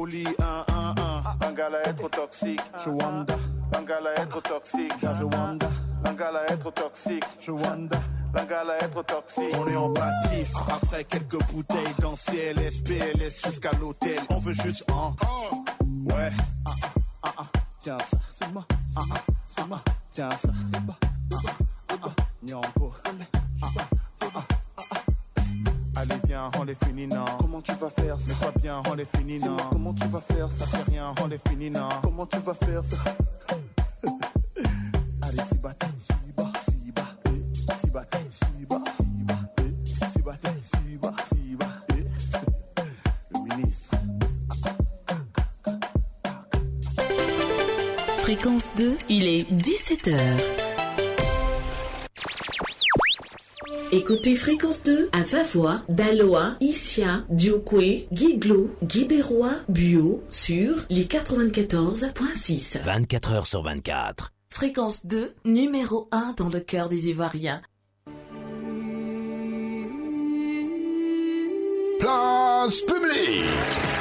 Oli 1 1 1 Un gars là est trop toxique Je wanda. Là est trop toxique Je wanda. Là est trop toxique Je wanda. Là est trop toxique. On est en piste Après quelques bouteilles dans CLS PLS jusqu'à l'hôtel. On veut juste un. Ouais. Tiens ça C'est ah, C'est moi. Tiens ça. Ah, ah. Nyambo. Allez viens, on les finit non Comment tu vas faire ça? Mais sois bien, on les finit non Comment tu vas faire ça? Fait rien, on les finit non Comment tu vas faire ça? Allez si bata, si bas, si bas, eh. si bata, si bas, si bas, eh. si bata, si bas, si bas, eh. Le ministre. Fréquence 2, il est 17h. Écoutez Fréquence 2 à Vavois, Daloa, Issia, Diokwe, Guiglo, Guibérois, Buo sur les 94.6. 24 heures sur 24. Fréquence 2, numéro 1 dans le cœur des Ivoiriens. Place publique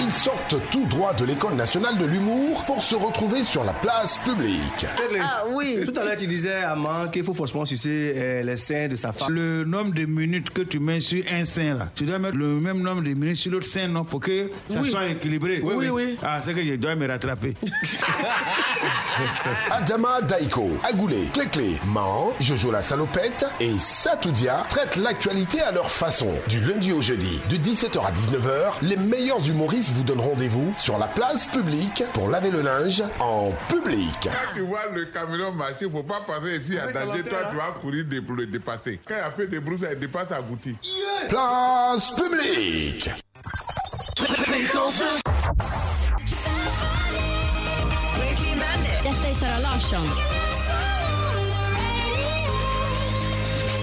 Ils sortent tout droit de l'école nationale de l'humour pour se retrouver sur la place publique. Ah oui Tout à l'heure, tu disais à Man qu'il faut forcément sucer euh, les seins de sa femme. Le nombre de minutes que tu mets sur un sein là, tu dois mettre le même nombre de minutes sur l'autre sein, non, pour que ça Oui. soit équilibré? Oui, oui, oui. Ah, c'est que je dois me rattraper. Adama Daiko, Agoulé, Cléclé, Man, Jojo la salopette et Satoudia traitent l'actualité à leur façon. Du lundi au jeudi, de 17h à 19h, les meilleurs humoristes vous donnent rendez-vous sur la place publique pour laver le linge en public. Quand tu vois le camion marcher, faut pas passer ici à danger. Toi, tu vas courir dé- pour le dépasser. Quand il a fait des brousses, il dépasse sa boutique. Place publique Detta är Sara Larsson.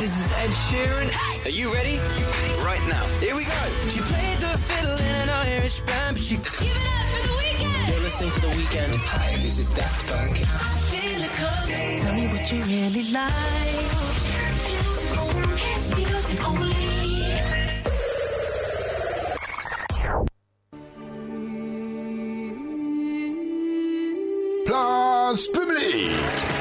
This is Ed Sheeran. Are you ready? Right now. Here we go. She played the fiddle in an Irish band, but she. Give it up for the weekend! You're listening to the weekend. Hi, this is Daft Punk. Tell me what you really like. It's music only. Place publique Ils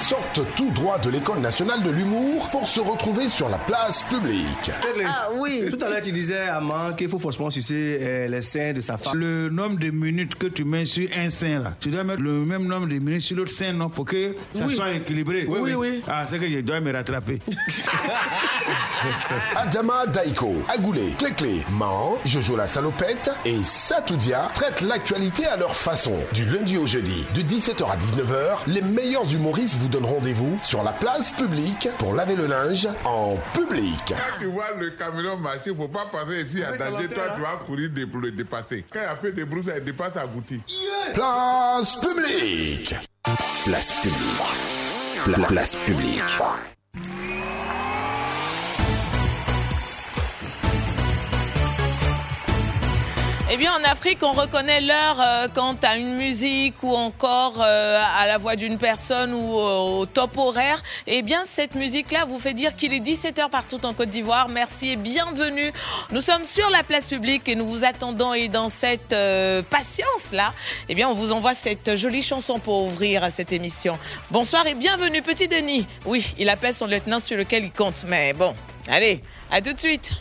sortent tout droit de l'école nationale de l'humour pour se retrouver sur la place publique. Ah oui Tout à l'heure, tu disais à Man qu'il faut forcément sucer euh, les seins de sa femme. Le nombre de minutes que tu mets sur un sein là, tu dois mettre le même nombre de minutes sur l'autre sein, non, pour que ça Oui. soit équilibré? Oui, oui, oui. Ah, c'est que je dois me rattraper. Adama Daiko, Agoulé, Cléclé, Man, Jojo la salopette et Satoudia traitent l'actualité à leur façon. Du lundi au jeudi, de 17h à 19h, les meilleurs humoristes vous donnent rendez-vous sur la place publique pour laver le linge en public. Quand tu vois le camion marcher, faut pas passer ici à danger. Toi, tu vas courir dé- pour le dépasser. Quand il a fait des brousses, il dépasse sa boutique. Place publique Place publique. Pla- place publique. Eh bien, en Afrique, on reconnaît l'heure euh, quant à une musique ou encore euh, à la voix d'une personne ou euh, au top horaire. Eh bien, cette musique-là vous fait dire qu'il est 17h partout en Côte d'Ivoire. Merci et bienvenue. Nous sommes sur la place publique et nous vous attendons. Et dans cette patience-là, eh bien, on vous envoie cette jolie chanson pour ouvrir cette émission. Bonsoir et bienvenue, petit Denis. Oui, il appelle son lieutenant sur lequel il compte. Mais bon, allez, à tout de suite.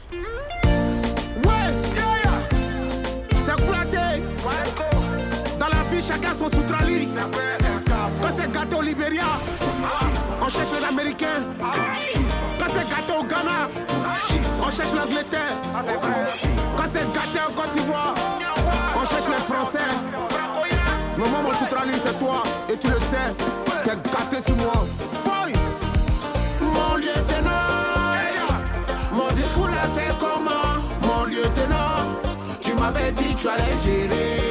Quand c'est gâté au Libéria, on cherche l'américain. Quand c'est gâté au Ghana, on cherche l'Angleterre. Quand c'est gâté en Côte d'Ivoire, on cherche les Français. Maman, mon soutrali, c'est toi, et tu le sais, c'est gâté sur moi. Foy, mon lieutenant, mon discours là, c'est comment, mon lieutenant. Tu m'avais dit tu allais gérer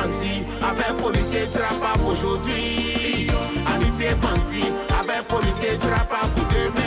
bandit Avec policier sera pas aujourd'hui. Amitié bandit Avec policier sera pas pour demain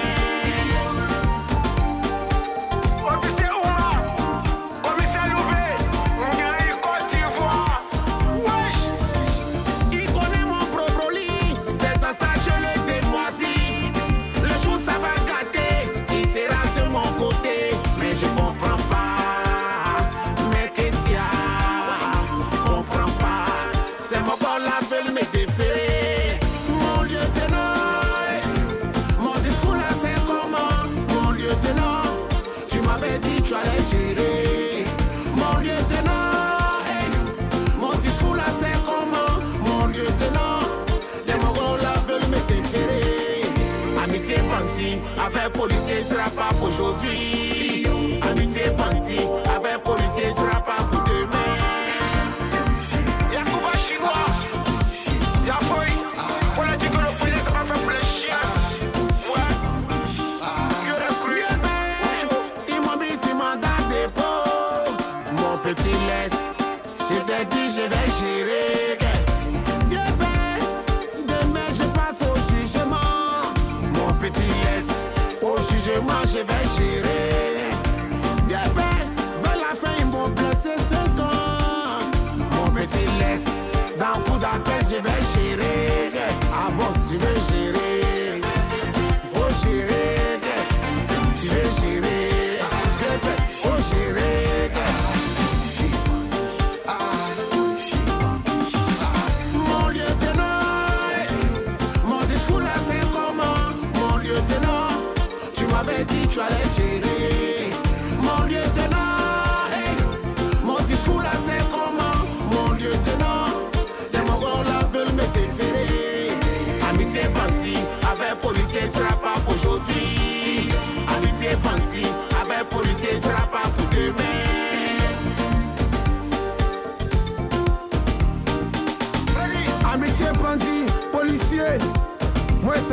policier sera pas aujourd'hui.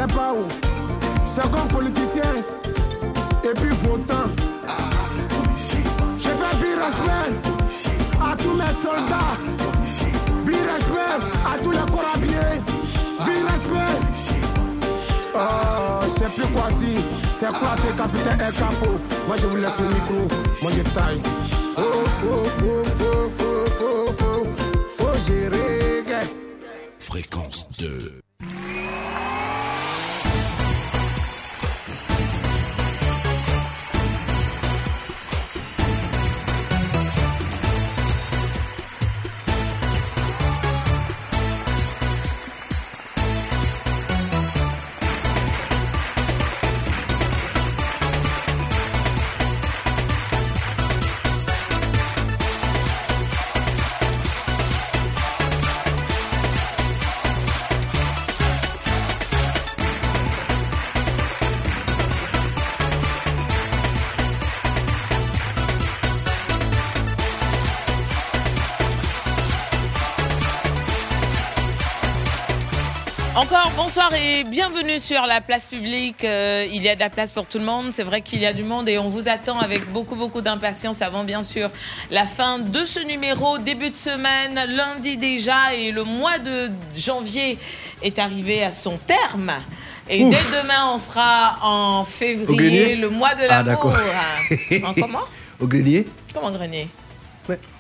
Sais pas où. Second politicien, et puis votant. Je fais bi respect à tous mes soldats. Bi respect à tous les corps Bi respect. Oh, je sais plus quoi dire. C'est quoi tes capitaine El Capo Moi je vous laisse le micro. Moi je taille. Oh, oh, oh, oh, oh, oh, oh. Faut gérer. Fréquence 2. Bonsoir et bienvenue sur la place publique. Euh, il y a de la place pour tout le monde. C'est vrai qu'il y a du monde et on vous attend avec beaucoup beaucoup d'impatience avant bien sûr la fin de ce numéro. Début de semaine, lundi déjà et le mois de janvier est arrivé à son terme. Et Ouf. dès demain, on sera en février, le mois de Ah, l'amour. d'accord. en comment Au grenier Comment grenier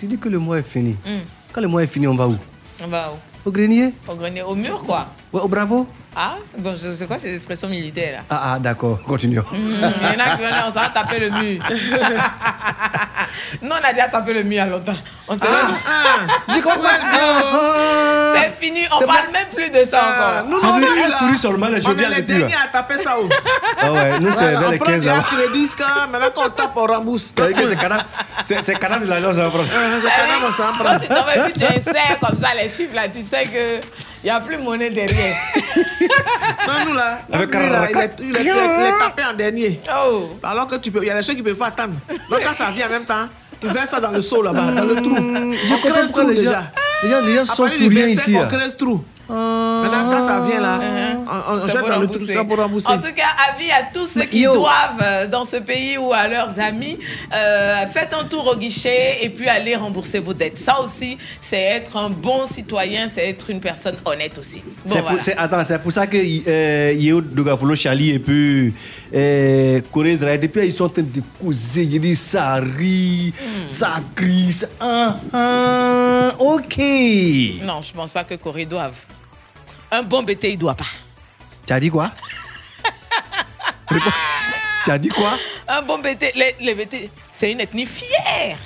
tu dis que le mois est fini. Hmm. Quand le mois est fini, on va où On va où Au grenier Au grenier, au mur quoi. Ouais, au bravo Ah, bon, c'est c'est quoi ces expressions militaires là? Ah, ah d'accord, continuons. Hmm, Il y en a qui on s'en taper le mur. Nous, on a déjà tapé le mur il y a longtemps. On s'est J'ai compris. Ah, C'est fini, on C'est parle même plus de ça encore. Nous, Ça on veut est dire, elle là. sourit seulement, les On est joviales les derniers à taper ça. oh. Ah ouais, nous c'est vers on les prend 15 des avant. crédits, quand maintenant qu'on tape, on rembourse. C'est que c'est C'est c'est cadavre de l'agence, ça va prendre. C'est quand même, ça va Quand prendre. tu tombes et puis tu insères comme ça les chiffres là, tu sais que il n'y a plus monnaie derrière. Non, nous là, Avec lui, là, il est, il est- il est- il est tapé en dernier. Oh. Alors que tu peux, il y a des choses qui ne peuvent pas attendre. Donc quand ça vient en même temps, tu verses ça dans le seau là-bas, dans le trou. J'ai On creuse pourquoi trou gens, déjà. les gens, les gens sont partir du souriants 25, ici. on là. creuse trou. Maintenant, quand ça vient là, on, on Uh-huh. Ça jette dans le trou, rembourser. ça pour rembourser. En tout cas, avis à tous ceux qui yo. doivent euh, dans ce pays ou à leurs amis, euh, faites un tour au guichet et puis allez rembourser vos dettes. Ça aussi, c'est être un bon citoyen, c'est être une personne honnête aussi. Bon, C'est pour, voilà. c'est- attends, c'est pour ça que euh, Yeo Dogafolo Chali et puis euh, Corée Israël, depuis là, ils sont en train de causer. Il dit ça rit, Hmm. ça crie, ça. Ah, ah, ok. Non, je pense pas que Corée doive. Un bon BT, il doit pas. Tu as dit quoi? Tu as dit quoi? Un bon BT, les, les c'est une ethnie fière.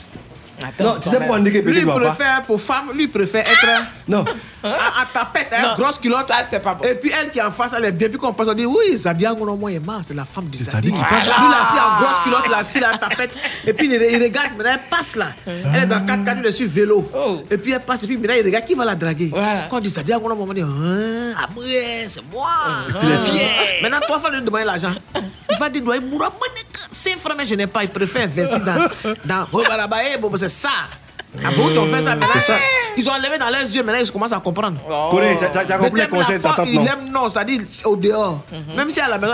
Attends, Non, tu sais pourquoi on dit que Lui, Bété il ne doit pas? préfère, pour femme, lui, il préfère être Non. À, à tapette, hein, Non, grosse culotte. ça, c'est pas bon. Et puis elle qui est en face, elle est bien. Puis qu'on passe, on dit oui, Zadia Gonomoi est marre, c'est la femme du C'est Zadi. Qui passe. Lui, là, assis en grosse culotte, là, assis là, à tapette. Et puis il, il regarde, maintenant elle passe là. Elle est dans 4 lui, elle est sur vélo. Oh. Et puis elle passe, et puis maintenant il regarde qui va la draguer? Voilà. Quand on dit Zadia Gonomoi, on dit hein, après, c'est moi. Il est fier. Maintenant, toi, il faut lui demander l'argent. Il va dire, 5 francs, mais je n'ai pas. Il préfère investir dans. dans oh, barabaye, bon, c'est ça. Ah, beaucoup qui ont fait ça, maintenant, C'est ça. ils ont enlevé dans leurs yeux, maintenant ils commencent à comprendre. Oh. As compris de la ta fois, tante, il non? aime non, c'est-à-dire au dehors. Mhm. Même si à la maison,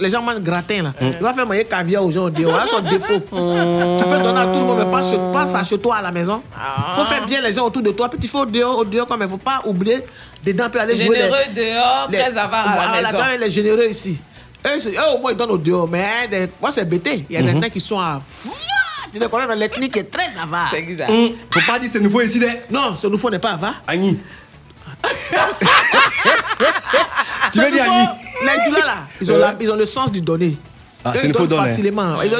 les, gens mangent gratin, là. Mhm. il va faire manger caviar aux gens au dehors. Voilà son défaut. Tu peux donner à tout le monde, mais pas, chez- pas ça chez toi à la maison. Il Ah. faut faire bien les gens autour de toi. Puis tu fais au dehors, au dehors, comme il ne faut pas oublier dedans, puis aller jouer. Généreux dehors, les- très avare à la tu maison. les généreux ici. Eux, au moins, ils donnent au dehors. Mais des- moi, c'est bêté. Il y a Mhm. des gens qui sont à. Tu les connais dans l'ethnie qui est très avare. C'est exact. Hum, Faut pas dire c'est nouveau ici, là. Non, ce nouveau n'est pas avare. Agni. Tu Ce veux dire Agni Les là, ils ont, la- ils ont le sens du donner. Ah, c'est ils une faute facilement. Ils,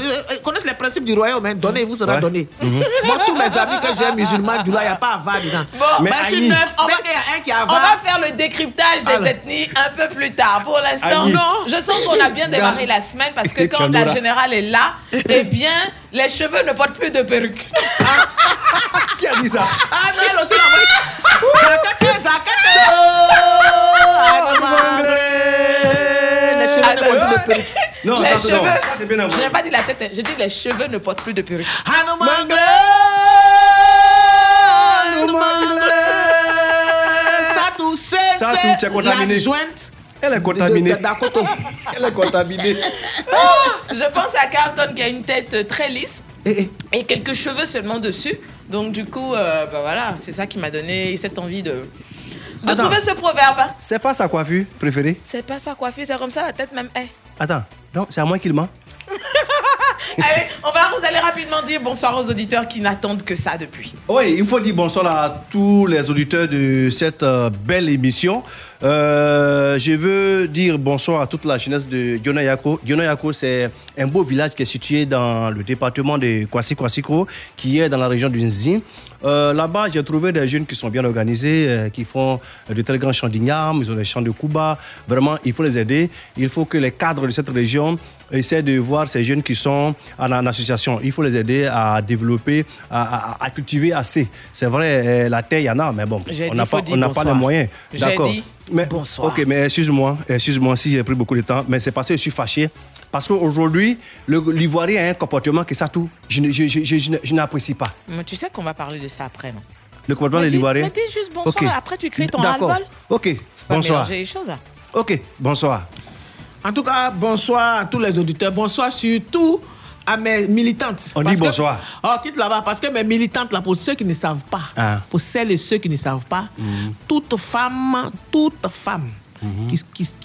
connaissent les principes du royaume. Hein. Donnez, vous sera Ouais. donné. Moi, tous mes amis que j'ai musulmans, Dula, il n'y a pas avare dedans. Bon. Mais Bah, Agni. neuf, On va- qu'il y a un qui a On va faire le décryptage des Alors. ethnies un peu plus tard. Pour l'instant, non. Je sens qu'on a bien démarré la semaine parce que quand la générale est là, eh bien, les cheveux ne portent plus de perruque. Qui a dit ça? Ah non, elle aussi, la Zakate, Zakate Ah, Les cheveux ne portent plus de perruque. Non, les cheveux. non, ça, c'est bien je n'ai pas dit la tête, hein. je dis les cheveux ne portent plus de perruque. Ah non, mangle Ah non, mangle Ça, tout c'est Ça, tout, es contaminé. la jointe Elle est contaminée. Elle est contaminée. Je pense à Carlton qui a une tête euh, très lisse et quelques cheveux seulement dessus. Donc du coup, euh, bah voilà, c'est ça qui m'a donné cette envie de, de Attends. trouver ce proverbe. hein. C'est pas sa coiffure préférée C'est pas sa coiffure, c'est comme ça la tête même. Eh. Attends, non, c'est à moi qu'il ment. Allez, on va vous allez rapidement dire bonsoir aux auditeurs qui n'attendent que ça depuis. Oui, il faut dire bonsoir à tous les auditeurs de cette euh, belle émission. Euh, je veux dire bonsoir à toute la jeunesse de Dionayako. Dionayako, c'est un beau village qui est situé dans le département de Kwasi Kwasiko, qui est dans la région du Nzi. Euh, Là-bas, j'ai trouvé des jeunes qui sont bien organisés, euh, qui font de très grands champs d'igname, ils ont des champs de Kuba. Vraiment, il faut les aider. Il faut que les cadres de cette région essaient de voir ces jeunes qui sont en, en association. Il faut les aider à développer, à, à- à cultiver assez. C'est vrai, euh, la terre, il y en a, mais bon, on n'a pas, on pas les moyens. D'accord. Mais, bonsoir. Ok, mais excuse-moi, excuse-moi si j'ai pris beaucoup de temps, mais c'est parce que je suis fâché. Parce qu'aujourd'hui, le- l'Ivoirien a un comportement que ça tout, je, ne- je- je- je- je ne- je n'apprécie pas. Mais tu sais qu'on va parler de ça après, non? Le comportement Mais de l'Ivoirien. mais dis juste bonsoir, Ok. après tu crées ton D'accord. ras-le-bol. Ok, Faut bonsoir. les choses. hein. Ok, bonsoir. En tout cas, bonsoir à tous les auditeurs. Bonsoir surtout à mes militantes. On Parce dit que- bonsoir. Oh, quitte là-bas. Parce que mes militantes, là, pour ceux qui ne savent pas, Ah. pour celles et ceux qui ne savent pas, toute femme, toute femme, Alors,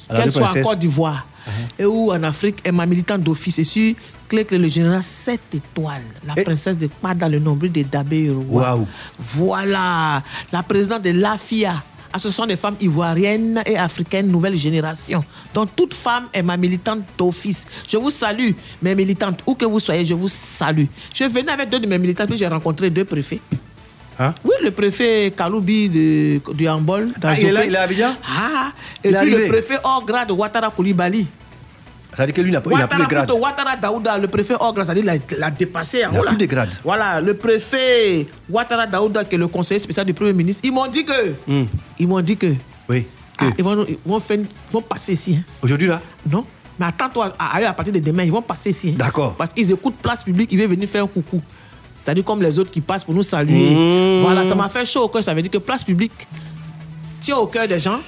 qu'elle les soit en. Côte d'Ivoire et ou en Afrique, est ma militante d'office. Et sur Clé Clé, le général 7 étoiles, la princesse de pas dans le nombril de Dabé. Waouh. Voilà, la présidente de l'AFIA, Association des femmes ivoiriennes et africaines nouvelle génération. Donc toute femme est ma militante d'office. Je vous salue, mes militantes, où que vous soyez, je vous salue. Je venais avec deux de mes militantes, puis j'ai rencontré deux préfets. Hein? Oui, le préfet Kaloubi de, du handball. Ah, il est là, il est à Abidjan? Ah, et Il est puis le préfet hors grade Ouattara Koulibaly. Ça veut dire que lui, il n'a plus de grade. Ouattara Daouda, le préfet hors grade, c'est-à-dire qu'il a, l'a dépassé. hein, Il n'a plus de grade. Voilà, le préfet Ouattara Daouda, qui est le conseiller spécial du Premier ministre, ils m'ont dit que. Hmm. Ils m'ont dit que. Oui. ah, ils, vont, ils vont faire une- ils vont passer ici. hein. Aujourd'hui, là? Non Mais attends-toi, à, à partir de demain, ils vont passer ici. hein. D'accord. Parce qu'ils écoutent place publique, ils veulent venir faire un coucou. C'est-à-dire comme les autres qui passent pour nous saluer. Mmh. Voilà, ça m'a fait chaud au cœur. Ça veut dire que place publique tient au cœur des gens.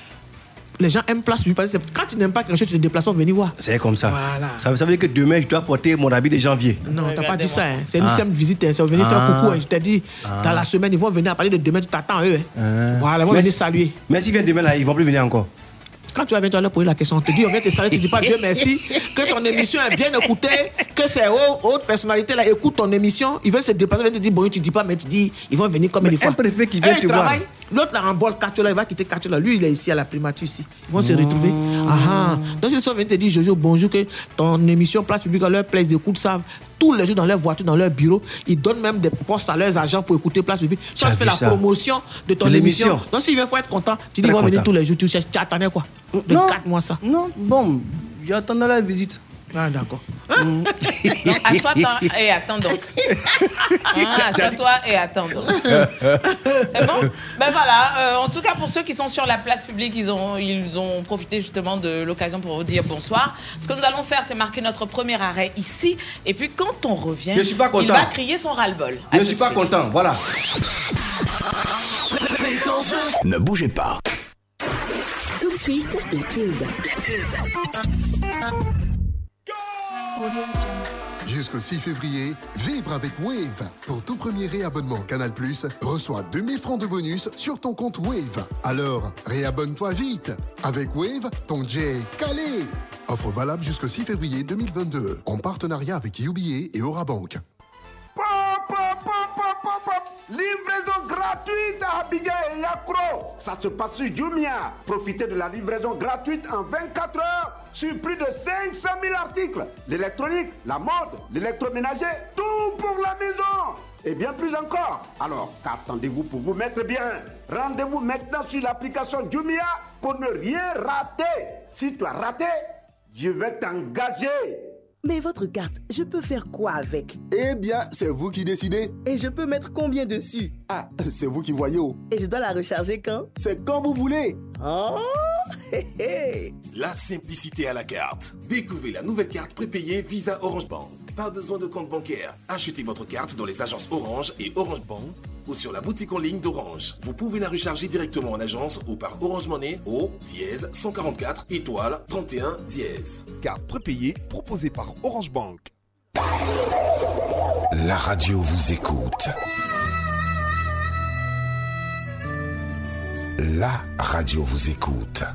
Les gens aiment place publique. Parce que quand tu n'aimes pas quelque chose, tu te déplaces pour venir voir. C'est comme ça. Voilà. ça. Ça veut dire que demain, je dois porter mon habit de janvier. Non, t'as pas dit ça. hein. C'est une Ah. simple visite. hein. C'est venir faire Ah. coucou. hein. Je t'ai dit, Ah. dans la semaine, ils vont venir à partir de demain, tu t'attends à eux. Voilà, ils vont Mais venir si- saluer. Mais s'ils viennent demain, là, ils vont plus venir encore. Quand tu vas venir, tu vas leur poser la question. On te dit, on vient te saluer, tu dis pas Dieu merci, que ton émission est bien écoutée, que ces hautes personnalités là écoutent ton émission, ils veulent se déplacer, ils te dire bonjour, tu dis pas, mais tu dis, ils vont venir comme Mais il faut. un préfet qui vient te voir. L'autre là en bol là, il va quitter Katiola. Lui, il est ici à la primature ici. Ils vont se retrouver. Ah. Donc ils sont venus te dire Jojo, bonjour, que ton émission Place Publique à leur ils écoutent ça tous les jours dans leur voiture, dans leur bureau. Ils donnent même des postes à leurs agents pour écouter Place Publique. Tu Ça as tu fais vu la ça promotion de ton De émission. Donc s'il faut être content. Tu dis, ils vont venir tous les jours. Tu cherches, tu attendais quoi? De Non. 4 mois ça. Non, bon, j'attendais la visite. Ah, d'accord. Donc, assois-toi et attends donc. Ah, assois-toi et attends donc. C'est bon? Ben voilà, euh, en tout cas pour ceux qui sont sur la place publique, ils ont, ils ont profité justement de l'occasion pour vous dire bonsoir. Ce que nous allons faire, c'est marquer notre premier arrêt ici. Et puis quand on revient, Je suis pas il va crier son ras-le-bol. À Je tout suis pas suite. content, voilà. Ne bougez pas. Tout de suite, la pub. La Jusqu'au 6 février, vibre avec Wave. Pour tout premier réabonnement Canal+, reçois 2000 francs de bonus sur ton compte Wave. Alors, réabonne-toi vite. Avec Wave, ton jet calé. Offre valable jusqu'au 6 février 2022, en partenariat avec UBA et Orabank. Pop, Livraison gratuite à Abidjan et Yakro. Ça se passe sur Jumia. Profitez de la livraison gratuite en 24 heures sur plus de 500 000 articles. L'électronique, la mode, l'électroménager, tout pour la maison. Et bien plus encore. Alors, qu'attendez-vous pour vous mettre bien? Rendez-vous maintenant sur l'application Jumia pour ne rien rater. Si tu as raté, je vais t'engager. Mais votre carte, je peux faire quoi avec? Eh bien, c'est vous qui décidez. Et je peux mettre combien dessus? Ah, c'est vous qui voyez. oh. Et je dois la recharger quand? C'est quand vous voulez. Oh. La simplicité à la carte. Découvrez la nouvelle carte prépayée Visa Orange Bank. Pas besoin de compte bancaire. Achetez votre carte dans les agences Orange et Orange Bank ou sur la boutique en ligne d'Orange. Vous pouvez la recharger directement en agence ou par Orange Money au dièse 144 étoile 31 dièse. Carte prépayée proposée par Orange Bank. La radio vous écoute. La radio vous écoute.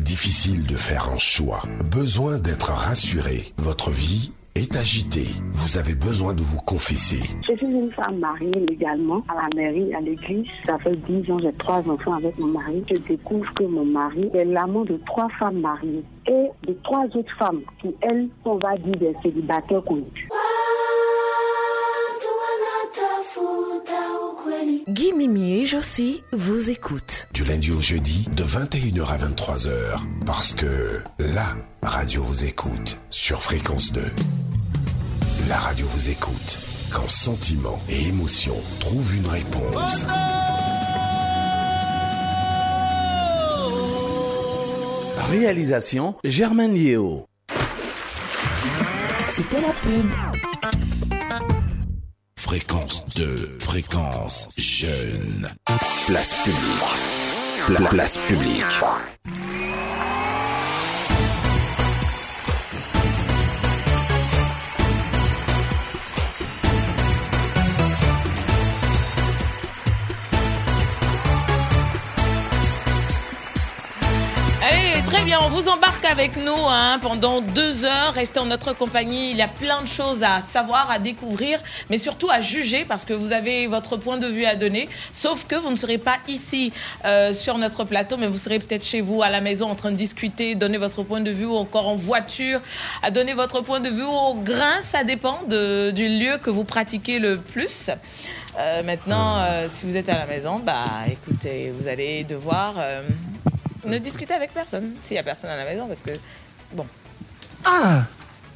Difficile de faire un choix. Besoin d'être rassuré. Votre vie est agitée. Vous avez besoin de vous confesser. Je suis une femme mariée légalement à la mairie, à l'église. Ça fait 10 ans, j'ai trois enfants avec mon mari. Je découvre que mon mari est l'amant de trois femmes mariées et de trois autres femmes qui, elles, on va dire des célibataires connus. Guy Mimi et Josie vous écoutent. Du lundi au jeudi, de 21h à 23h. Parce que la radio vous écoute sur Fréquence 2. La radio vous écoute quand sentiment et émotion trouvent une réponse. Réalisation Germaine Yeo. C'était la pub. Fréquence 2, fréquence jeune. Place publique. Pla- place publique. Très bien, on vous embarque avec nous hein, pendant deux heures. Restez en notre compagnie. Il y a plein de choses à savoir, à découvrir, mais surtout à juger parce que vous avez votre point de vue à donner. Sauf que vous ne serez pas ici euh, sur notre plateau, mais vous serez peut-être chez vous, à la maison, en train de discuter, donner votre point de vue, ou encore en voiture, à donner votre point de vue au grain. Ça dépend de- du lieu que vous pratiquez le plus. Euh, maintenant, euh, si vous êtes à la maison, bah écoutez, vous allez devoir ne discuter avec personne s'il n'y a personne à la maison parce que bon. Ah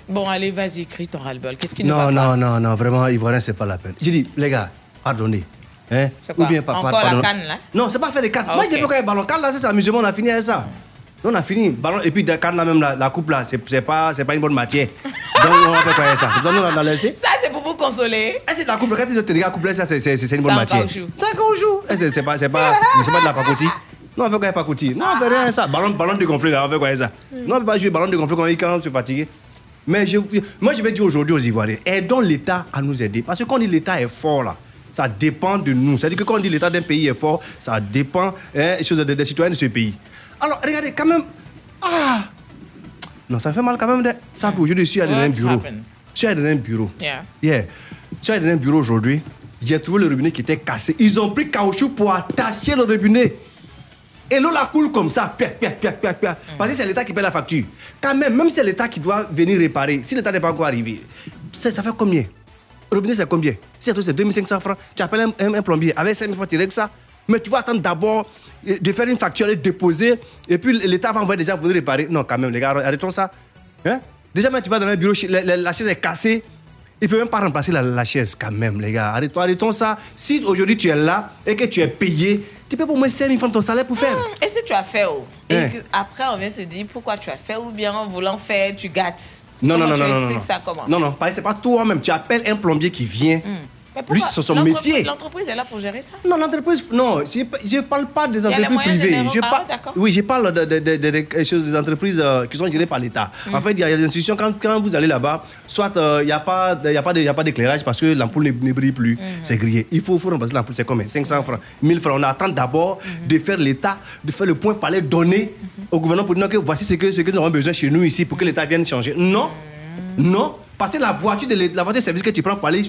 Bon, allez, vas-y, crie ton ras-le-bol. Qu'est-ce qui Non, va pas? non, non, non, vraiment, Ivoirien, c'est pas la peine. J'ai dit, les gars, pardonnez. Hein? C'est quoi? Encore la canne, là? Non, c'est pas faire des cannes. Ah, Moi, j'ai fait quand même ballon. Canne, là, c'est ça, amusement, on a fini avec ça. Nous, on a fini. Ballon, et puis, de canne, là, même, la, la coupe, là, c'est pas, pas une bonne matière. Donc, on va faire quoi ça C'est donc, on a laissé. Ça, c'est pour vous consoler. Eh, c'est la coupe, quand tu te regardes, coupe, là, ça, c'est une bonne en matière. C'est un caoutchouc. Eh, C'est pas, c'est pas, pas de la pacotille. Non, on fait quoi avec pacotille Non, on fait rien avec ça. Ballon, ballon dégonflé, là, on fait quoi avec ça Non, on peut pas jouer ballon dégonflé quand quand on se fatigue. Mais je, moi, je vais dire aujourd'hui aux Ivoiriens, aidons l'État à nous aider. Parce que quand on dit l'État est fort, là, ça dépend de nous. C'est-à-dire que quand on dit l'État d'un pays est fort, ça dépend hein, des citoyens de ce pays. Alors, regardez, quand même. Ah Non, ça fait mal quand même. de- Ça, aujourd'hui, je suis allé dans un What's bureau. happened? Je suis allé dans un bureau. Yeah. Yeah. Je suis allé dans un bureau aujourd'hui. J'ai trouvé le robinet qui était cassé. Ils ont pris caoutchouc pour attacher le robinet. Et l'eau la coule comme ça, pia, pia, pia, pia, pia. Parce que c'est l'État qui paie la facture. Quand même, même si c'est l'État qui doit venir réparer, si l'État n'est pas encore arrivé, ça, ça fait combien? Robinet, c'est combien? Si c'est 2500 francs, tu appelles un, un- un plombier, avec 5000 francs, tu règles ça. Mais tu vas attendre d'abord euh, de faire une facture et de déposer, et puis l'État va envoyer des gens pour réparer. Non, quand même, les gars, arrêtons ça. Hein? Déjà, même tu vas dans un bureau, la, la- la chaise est cassée. Il ne peut même pas remplacer la, la chaise quand même, les gars. Arrêtons, arrêtons ça. Si aujourd'hui tu es là et que tu es payé, tu peux au moins 5 000 francs de ton salaire pour faire. Et si tu as fait, oh, et Hein. que après on vient te dire pourquoi tu as fait ou bien en voulant faire, tu gâtes. Non, Comment non, non, tu non, expliques non. ça comment? Non, non, parce que c'est pas toi-même. Tu appelles un plombier qui vient. Mais Lui, c'est son l'entreprise- métier. L'entreprise est là pour gérer ça. Non, l'entreprise, non, je ne parle pas des entreprises privées. Je Ah, parle, d'accord. oui, je parle de, de- de- de- des entreprises euh, qui sont gérées par l'État. Mm. En fait, il y a des institutions, quand, quand vous allez là-bas, soit euh, il n'y a pas, y a d'éclairage parce que l'ampoule ne, ne brille plus. Mm. C'est grillé. Il faut, faut remplacer l'ampoule. C'est combien? 500 francs, 1000 francs. On attend d'abord Mm-hmm. de faire l'État, de faire le point par les donner au gouvernement pour dire que voici ce que, ce que nous avons besoin chez nous ici pour que l'État vienne changer. Non. Mm. Non, parce que la voiture de la voiture de service que tu prends pour aller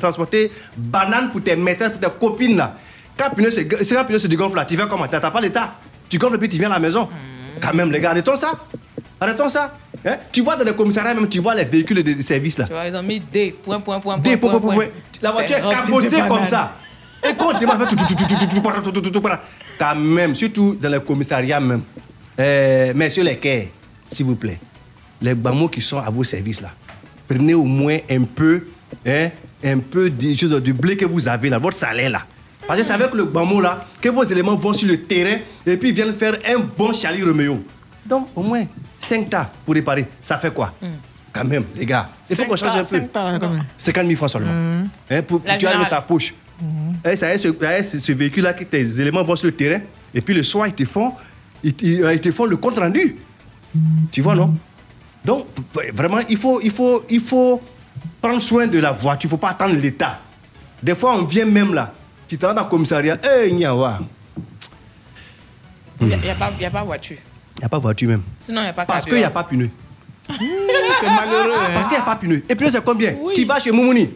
transporter banane pour tes maîtresses, pour tes copines là. Quand pneu se, quand se dégonfle là, tu fais comment Tu n'as pas l'État. Tu gonfles et puis tu viens à la maison. Quand même, les gars, arrêtons ça. Arrêtons ça. Hein? Tu vois dans les commissariats même, tu vois les véhicules de, de service là. Tu vois, ils ont mis des points, points, points, Des points, points, points, points. La voiture est cabossée comme ça. Et quand on démarre, fait tout, tout, tout, tout, tout, tout, tout, tout, quand même, surtout dans les commissariats même, euh, messieurs les quais, s'il vous plaît, les bamos qui sont à vos services là, prenez au moins un peu, hein, un peu des choses, du blé que vous avez là, votre salaire là. Parce que c'est avec le bamo là que vos éléments vont sur le terrain et puis viennent faire un bon Charlie Romeo. Donc au moins 5 tas pour réparer, ça fait quoi? Quand même, les gars, il faut qu'on change un peu. cinq tas, là, quand même. 50 000 francs seulement. Hein, pour, La tu as dans ta poche. Et ça y est, ce, ça est, ce- ce véhicule-là, que tes éléments vont sur le terrain, et puis le soir, ils te font, ils, ils- ils te font le compte rendu. Tu vois, non? Donc, vraiment, il faut, il, faut, il faut prendre soin de la voiture, il ne faut pas attendre l'État. Des fois, on vient même là, tu te rends dans le commissariat, hé, il n'y a pas Il n'y a, pas- y a pas voiture. il y a pas voiture même. Sinon, il n'y a pas Parce qu'il n'y a pas pneu. C'est malheureux. hein. Parce qu'il n'y a pas pneu. Et pneu, c'est combien? Tu vas chez Moumouni,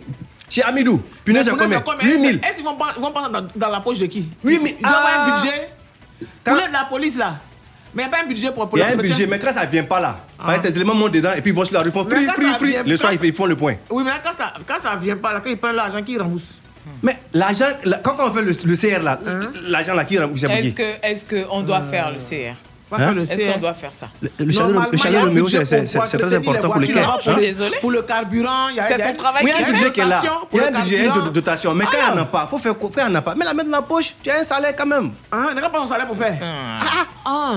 chez Amidou, pneu, c'est pour combien? eux, c'est combien 8000. Est-ce qu'ils vont pas dans, dans la poche de qui? Oui, mais- Ils doivent avoir Ah. un budget pour l'aide de la police là. Mais il n'y a pas un budget pour, pour Il y a un budget, mais quand ça ne vient pas là, tes éléments montent dedans et puis ils vont sur la rue, ils font Mais free, quand free, ça free. vient- Le soir, ils font le point. Oui, mais là, quand ça quand ça vient pas là, quand ils prennent l'argent, qui rembourse? Mais l'argent, la- quand on fait le, le CR là, l'argent là, qui rembourse Est-ce que est-ce qu'on doit faire le CR Est-ce qu'on doit faire ça? Le, le chaleur Roméo, c'est très important pour les voitures, cas. pour, hein. le- pour le carburant, il y a C'est il a- son travail Oui, il y a un budget qui est là. dotation Il y a un budget, il y a une carburant. dotation. Mais quand il n'y en a pas, il faut faire quoi Faire, il n'y en a pas. Mais la mettre dans la poche, tu as un salaire quand même. Ah, n'a pas son salaire pour faire. Ah, ah.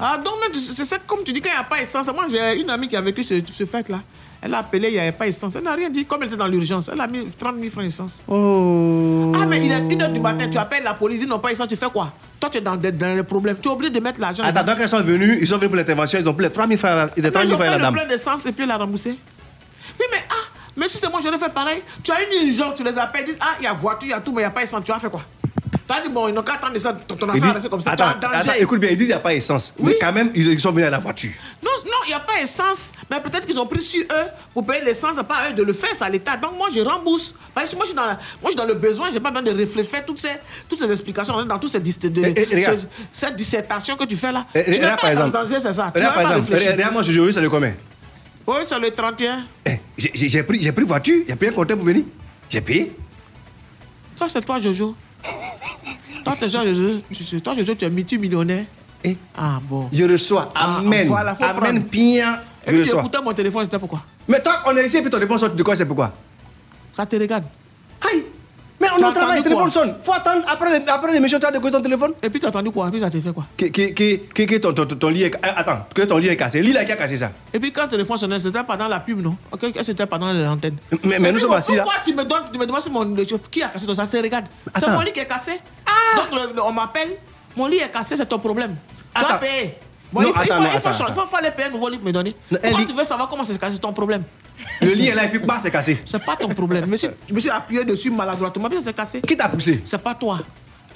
Ah, donc, c'est c'est comme tu dis, quand il n'y a pas essence. Moi, j'ai une amie qui a vécu ce, ce fait-là. Elle a appelé, il n'y avait pas essence. Elle n'a rien dit. Comme elle était dans l'urgence, elle a mis 30 000 francs d'essence. Oh. Ah, mais il est 1h du matin, tu appelles la police, ils n'ont pas essence, tu fais quoi? Toi, tu es dans, des- dans les problèmes. Tu es obligé de mettre l'argent. Attends, donc ils sont venus, ils sont venus pour l'intervention, ils ont pris les 3000 francs, les Mais 30 ils 000 ont francs la le dame. plein d'essence et puis la rembourser. Oui, mais ah, mais si c'est moi, j'aurais fait pareil. Tu as une urgence, tu les appelles, ils disent Ah, il y a voiture, il y a tout, mais il n'y a pas essence. Tu as fait quoi? Tu as dit Bon, ils n'ont qu'à attendre ça, ton, rester comme ça. attends, attends, écoute bien, ils disent qu'il n'y a pas essence. Mais quand même, ils, ils sont venus à la voiture. Non, non, il n'y a pas essence. Mais peut-être qu'ils ont pris sur eux pour payer l'essence, c'est pas à eux de le faire, c'est à l'État. Donc moi, je rembourse. Parce que moi, je suis dans, la- moi, je suis dans le besoin, je n'ai pas besoin de réfléchir, toutes ces, toutes ces explications, dans toutes ces de, Et- et regarde. ce- cette dissertation que tu fais là. Et- et tu regarde, pas par exemple. c'est ça. Tu Regarde, par pas exemple, regarde, moi, je joue, c'est le combien? Oui, c'est le 31. Eh, J'ai pris, j'ai pris voiture, j'ai pris un compteur pour venir. J'ai payé. Ça, c'est toi, Jojo. Toi, tu- tu- toi, tu es multimillionnaire. Eh. Ah bon. Je reçois, amen. voilà, faut amen, prendre. bien. Et Je puis, tu reçois. écoutais mon téléphone, c'était pourquoi? Mais toi, on est ici et puis ton téléphone sort de quoi, c'est pourquoi? Ça te regarde. Aïe Mais on Tu est as au travail, le téléphone sonne. Faut attendre après, les- après l'émission, tu as découvert ton téléphone? Et puis, tu as entendu quoi? Et puis, ça te fait quoi? Que, que, que, que, ton, ton, ton lit est. Attends, que ton lit est cassé. Le lit là qui a cassé ça? Et puis, quand le téléphone sonnait, c'était pendant la pub, non? Ok, c'était pendant l'antenne. Mais, mais nous sommes assis là. Pourquoi tu me, donnes, tu me demandes si mon, qui a cassé ton ça regarde C'est mon lit qui est cassé. Donc, le- le- on m'appelle, mon lit est cassé, c'est ton problème. Tu as payé. Bon, Non, il faut, il attends, faut, non, il faut, attends, il faut, faut aller payer un nouveau lit pour me donner. Pourquoi tu veux savoir comment c'est cassé, c'est ton problème? Le lit est là et puis bah, c'est cassé. C'est pas ton problème. Mais si je me suis appuyé dessus maladroitement, bien c'est cassé. Qui t'a poussé? C'est pas toi.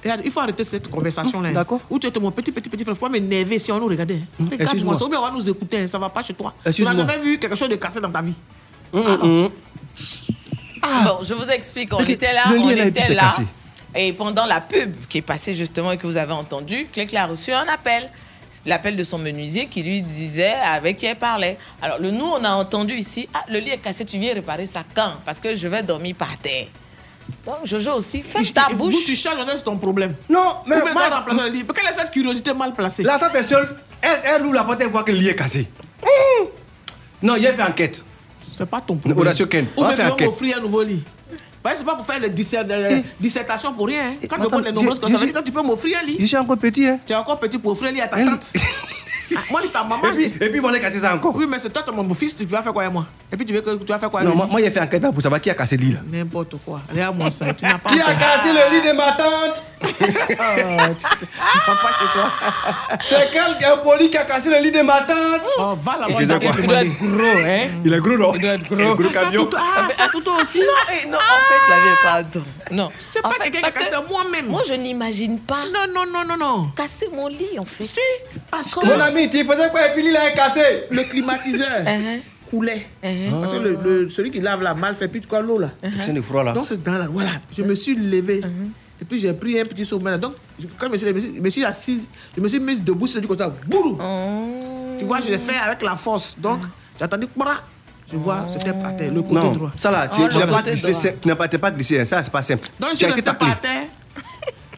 Regarde, il faut arrêter cette conversation là. D'accord. Où tu es mon petit, petit, petit frère. Faut pas m'énerver si on nous regardait. Regarde-moi excuse-moi. ça. Ou bien on va nous écouter. hein, Ça va pas chez toi. Tu n'as jamais vu quelque chose de cassé dans ta vie. Hum, hum, hum. Bon, je vous explique. On était là, on là puis était là. cassé. Et pendant la pub qui est passée justement et que vous avez entendu, Clécla a reçu un appel. L'appel de son menuisier qui lui disait avec qui elle parlait. Alors, le, nous, on a entendu ici, ah, le lit est cassé, tu viens réparer ça quand? Parce que je vais dormir par terre. Donc, Jojo aussi, ferme ta Et bouche. D'où tu charges, on est sur ton problème? Non, mais. Ou bien toi, remplacer le lit? Quelle est cette curiosité mal placée? La tante est seule. Elle, elle ouvre la porte et voit que le lit est cassé. Hum. Non, il a fait enquête. C'est pas ton problème. Horatio Ken, Ou on va bien tu faire vas m'offrir un nouveau lit? Que c'est pas pour faire les dissertations pour rien. hein. Quand tu prends les nombreuses ça je- veut dire que tu peux m'offrir un lit. Je suis encore petit, hein. Tu es encore petit pour offrir un lit à ta tante. Ah, moi, dis ta maman. Et puis, et puis ils vont les casser ça encore. Oui, mais c'est toi, ton mon fils, tu vas faire quoi avec moi? Et puis tu veux que tu vas faire quoi Non, avec moi, lui? moi, j'ai fait enquête pour savoir qui a cassé le lit là. N'importe quoi. Regarde-moi ça. Tu n'as pas. Qui a cassé le lit de ma tante? Ah, tu- tu vas pas chez toi. C'est quel poli qui a cassé le lit de ma tante? Oh, va là-bas. Il Il doit être gros, hein Il est gros, non? Il doit être gros. Il est gros Ah, ça, camion. tout- ah, ça, tout aussi. Non, non, en fait, la vie est pardon. Non. C'est pas quelqu'un qui a cassé moi-même. Moi, je n'imagine pas Non, non, non, non, non. casser mon lit, en fait. Si, parce que Mon ami, tu faisais quoi? Et puis l'île est cassé le climatiseur Uh-huh. coulait. Uh-huh. Parce que le, le- celui qui lave la mal fait plus de quoi l'eau là. C'est de froid là. Donc c'est dans la. Voilà. Je me suis levé. Et puis j'ai pris un petit sommeil. là. Donc je- quand je me suis, je me suis- je me suis assis, je me suis mis debout sur le dit comme ça. Boulou. Tu vois, je l'ai fait avec la force. Donc j'ai attendu. Je vois, c'était par terre, le côté Non, droit. ça là, tu Oh, tu n'as pas pas, pas glissé, hein. ça c'est pas simple. Donc je tu resté taclé. par terre.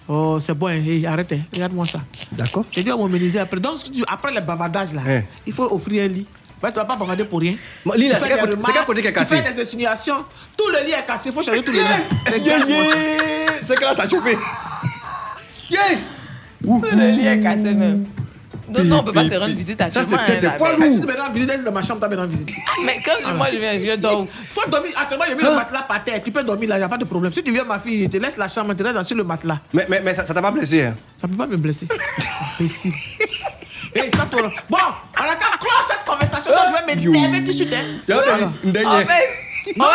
Oh, c'est bon, hey, arrête, hein. regarde-moi ça. D'accord J'ai dit à mon menuisier après. Donc, après le bavardage là, Hein. il faut offrir un lit. Ouais, tu vas pas bavarder pour rien. Lit, c'est fais quel des côté- qui est cassé Tu fais des insinuations. Tout le lit est cassé, il faut changer tout le lit. Yeah, yeah. C'est que là ça a chauffé. Yeah Le lit est cassé même. Non, non, on peut pas te rendre visite Ça, actuellement. c'est peut-être hein, des poids mais- Si tu me rends visite, laisse dans ma chambre, tu me rends visite? Mais quand je- moi je viens, je dors. Faut dormir. Actuellement, j'ai mis le matelas par terre? Tu peux dormir là, il n'y a pas de problème. Si tu viens, ma fille, je te laisse la chambre, tu restes dans- sur le matelas. Mais, mais, mais ça ça t'a pas blessé hein? Ça peut pas me blesser. Imbécile. Eh, ça tourne. Bon, on a qu'à clore cette conversation, ça, je vais m'énerver tout de suite. hein. Yo, Voilà. une dernière. On va,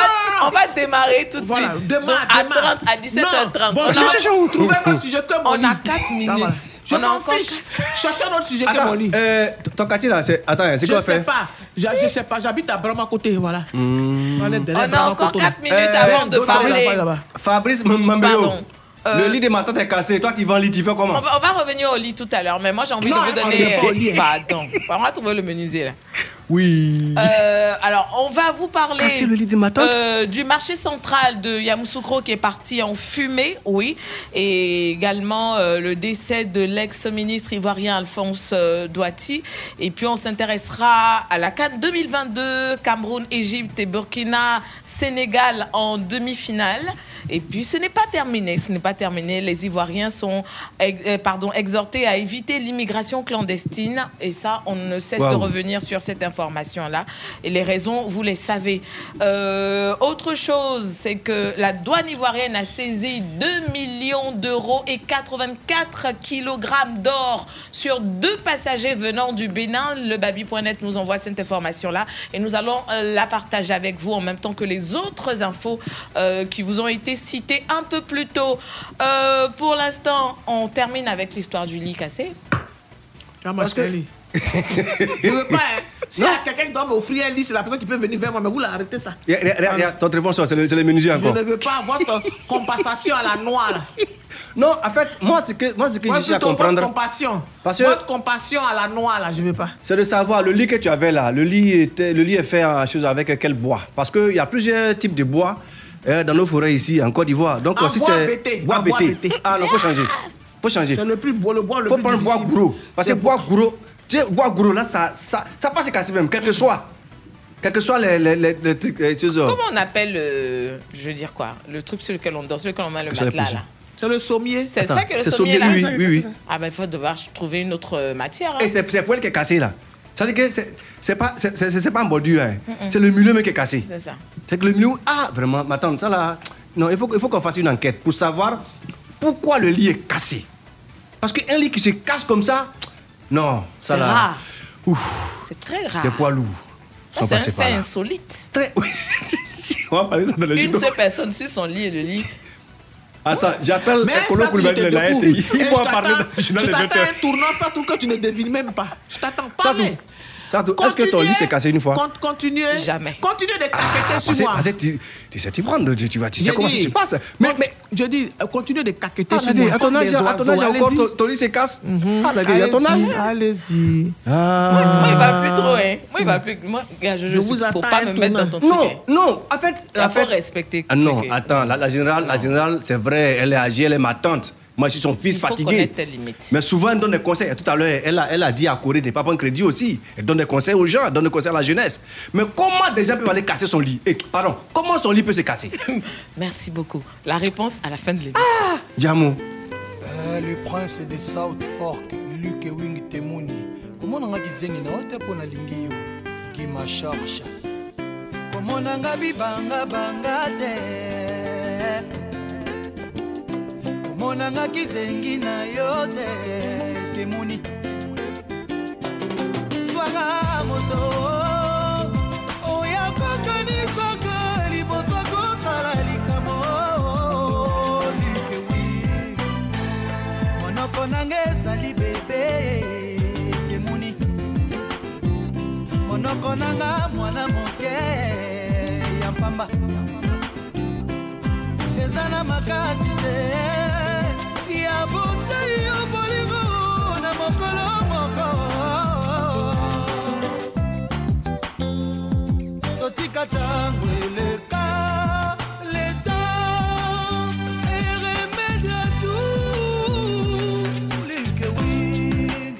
on va démarrer tout de Voilà, suite. démarre, Donc, à démarre. 30, à 17h30. Bon, on, a, cherchez, sujet que mon on a lit. 4 Ça va. minutes. Je on a m'en encore fiche. Cherchez un autre sujet que mon lit. euh, ton quartier là, c'est. Attends, c'est Je quoi sais faire pas. Je, je sais pas. J'habite à Brahma côté, voilà. Derrière On a encore Koto, là. 4 minutes avant de parler. Fabrice Mambéo. Euh, Le lit de ma tante est cassé. Toi qui vends le lit, tu fais comment? On va, on va revenir au lit tout à l'heure, mais moi j'ai envie Non, de vous on donner. Pardon. On va trouver le menuisier là. Oui. Euh, alors, on va vous parler Casser le lit de ma tante euh, du marché central de Yamoussoukro qui est parti en fumée, oui, et également euh, le décès de l'ex-ministre ivoirien Alphonse Douati. Et puis, on s'intéressera à la Cannes 2022, Cameroun, Égypte et Burkina, Sénégal en demi-finale. Et puis, ce n'est pas terminé, ce n'est pas terminé. Les Ivoiriens sont pardon, exhortés à éviter l'immigration clandestine. Et ça, on ne cesse de revenir sur cette information-là. Et les raisons, vous les savez. Euh, autre chose, c'est que la douane ivoirienne a saisi 2 millions d'euros et 84 kilogrammes d'or sur deux passagers venant du Bénin. Le baby.net nous envoie cette information-là et nous allons euh, la partager avec vous en même temps que les autres infos euh, qui vous ont été citées un peu plus tôt. Euh, pour l'instant, on termine avec l'histoire du lit cassé. Ma chérie. Je veux pas. hein. A quelqu'un qui doit m'offrir un lit, c'est la personne qui peut venir vers moi, mais vous l'arrêtez ça. Regarde, regarde, regarde, ton c'est le, le menuisier Je encore. ne veux pas votre compensation à la noire. Non, en fait, moi, ce que, moi, ce que Moi, je cherche à votre comprendre, compassion. Parce que- Votre compassion à la noire, là, je veux pas. c'est de savoir le lit que tu avais là. Le lit, était, le lit est fait en chose avec quel bois? Parce qu'il y a plusieurs types de bois euh, dans nos forêts ici, en Côte d'Ivoire. Donc, En si bois c'est. Bois bois bété. Ah non, faut changer. Faut changer. C'est le plus beau, le bois le faut plus prendre bois gros. Parce que bois gros, tu sais, bois gros là, ça, ça, ça passe casser même, quel que soit. Quel que soit les, les, les, les trucs. choses. Comment on appelle, euh, je veux dire quoi, le truc sur lequel on dort, sur lequel on met le matelas là? C'est le sommier. C'est ça que le c'est sommier là? sommier, oui, oui, oui. Ah ben il faut devoir trouver une autre euh, matière. hein. Et c'est c'est pour elle qui est cassé là. Ça veut dire que c'est- c'est pas, c'est- c'est c'est pas en bordure. Hein. C'est le milieu même qui est cassé. C'est ça. C'est que le milieu. Ah, vraiment, mais attends, ça là. Non, il faut, il faut qu'on fasse une enquête pour savoir pourquoi le lit est cassé. Parce qu'un lit qui se casse comme ça, non, ça C'est là. rare. Ouf, C'est très rare. des poids lourds. Ça, c'est un fait là. insolite. Très. On va parler ça dans les Une seule personne sur son lit et le lit. Attends, j'appelle Ekolo Koulibaly de la. RTI. Il faut je en parler dans t'attends- le journal Je de t'attends 20h. un tournant, ça, tout que tu ne devines même pas. Je t'attends. Ça, tout. Est-ce que ton lit s'est cassé une fois Con- Continuez. Jamais. Continuez de caqueter Ah, sur parce que- moi. parce que tu, tu sais t'y prendre, tu, tu vas, tu sais comment ça se passe. Mais, mais, Je dis, euh, continuez de caqueter ah, sur moi. à ton âge, des à ton âge oiseaux. encore, Allez-y. ton, ton lit se casse. Ah, la vieille, à ton âge. Allez-y. Ah. Moi, il va plus trop, hein. Moi, il va plus. Moi, je, vous faut attends pas me mettre dans ton truc. hein. Non, non, en fait, Il faut respecter. Non, Checker. attends, la, la générale, la générale, c'est vrai, elle est âgée, elle est ma tante. Moi, je suis son fils Il faut fatigué. tes. Mais souvent, elle donne des conseils. Tout à l'heure, elle a, elle a dit à Corée de ne pas prendre crédit aussi. Elle donne des conseils aux gens, elle donne des conseils à la jeunesse. Mais comment des gens peuvent aller casser son lit? Eh, Pardon, comment son lit peut se casser? Merci beaucoup. La réponse à la fin de l'émission. Diamo. Eh, le prince de south fork luke wing temuni komonanga kizengi na ote mpo nalingi yo? Gima sharsha komonanga bibangabanga te? Komonanga kizengi na yo te temuni zwanga moto oya kokanisaka liboso kosala likamo luke wing monoko nanga ezali bebe temuni monoko nanga mwana moke ya mpamba eza na makasi te botei yo bolingo na mokolo moko totika ntango eleka leta eremede à tout Luke Wing.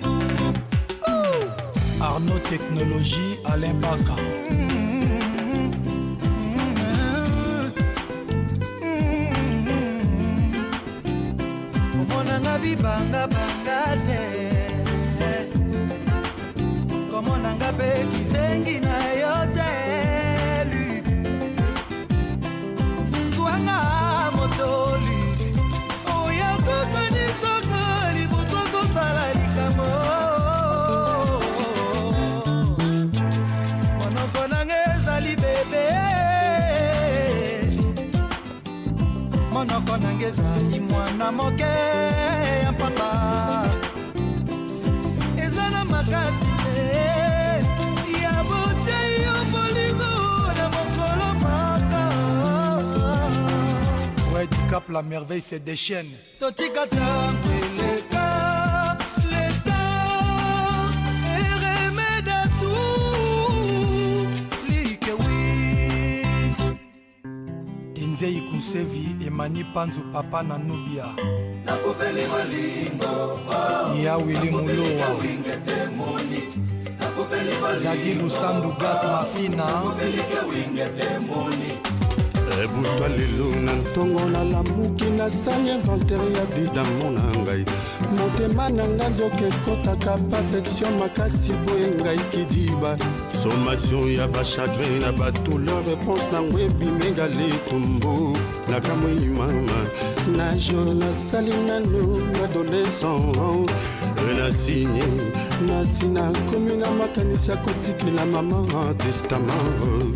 Arnaud Technologie, Alain Baka. libangabanga te. Komonanga mpe kizengi na yo te luk zwanga motoli oya kokanisaka liboso kosala likambo. Monoko nanga ezali bebe. Monoko nanga ezali mwana moke. Cap la merveille c'est des chaînes totika tranquileka leta eremede à tout. Like oui. Tinzei kunsevi emani panzu papa na nubia ya wili mulowa. dagi lusandu gas mafina ebutwa lelo na ntongo nalamuki nasali inventaire ya vidamo na ngai. Motema na nga nzoka ekotaka perfektio makasi boye ngai kidiba. Sommation ya bachagrin na badouleur réponse nango ebimengale tumbu. Nakamwimama na jo nasali nano adolescent. Nasinye nasi nakomi na makanisi ya kotikela mama testament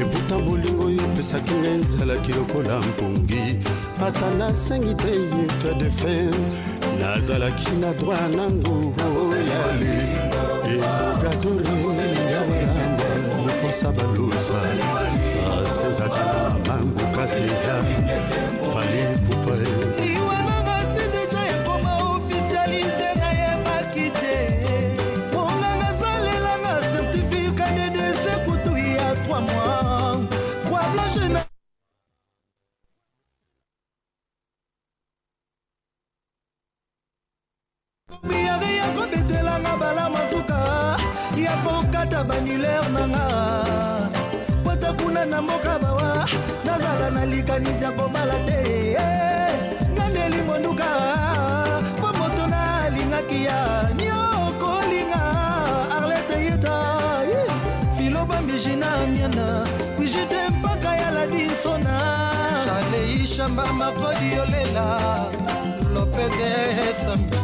eputa bolingo oyo opesaki ngai ezalaki lokola mpongi. Ata nasengi te fe de fer nazalaki na droit nango oyale emogadore yawaramba mofosa balosa asezaka na mamamboka seza fali shaleishamba makodi yolela. Lopeze esambi.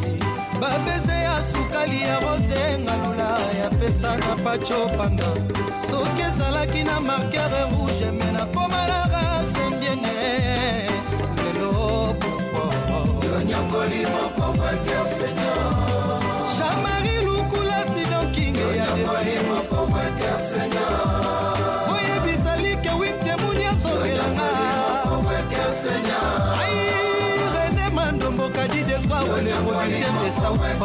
Babeze ya sukali ya rose ngalula ya pesa na pacho panda. Soki ezalaki na markere rouge me na koma na rasembiene lelo jean-marie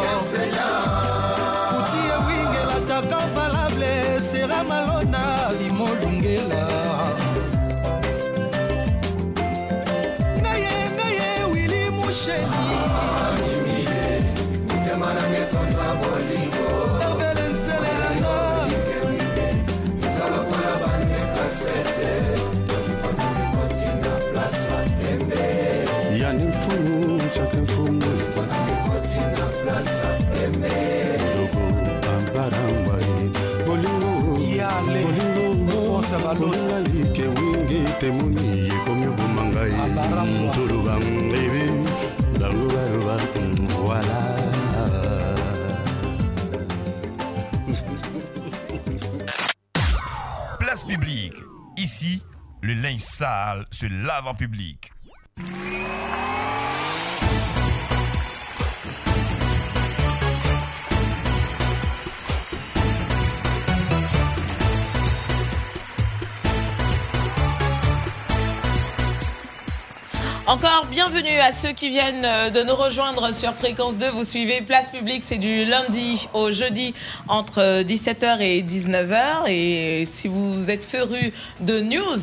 de Fonsa balosa. like wingi temuni ekomi oboma ngai toloba ebe bango baloba voilà Place publique. Ici, le linge sale se lave en public. Encore bienvenue à ceux qui viennent euh, de nous rejoindre sur Fréquence 2. Vous suivez Place Publique, c'est du lundi au jeudi entre 17h et 19h. Et si vous êtes féru de news,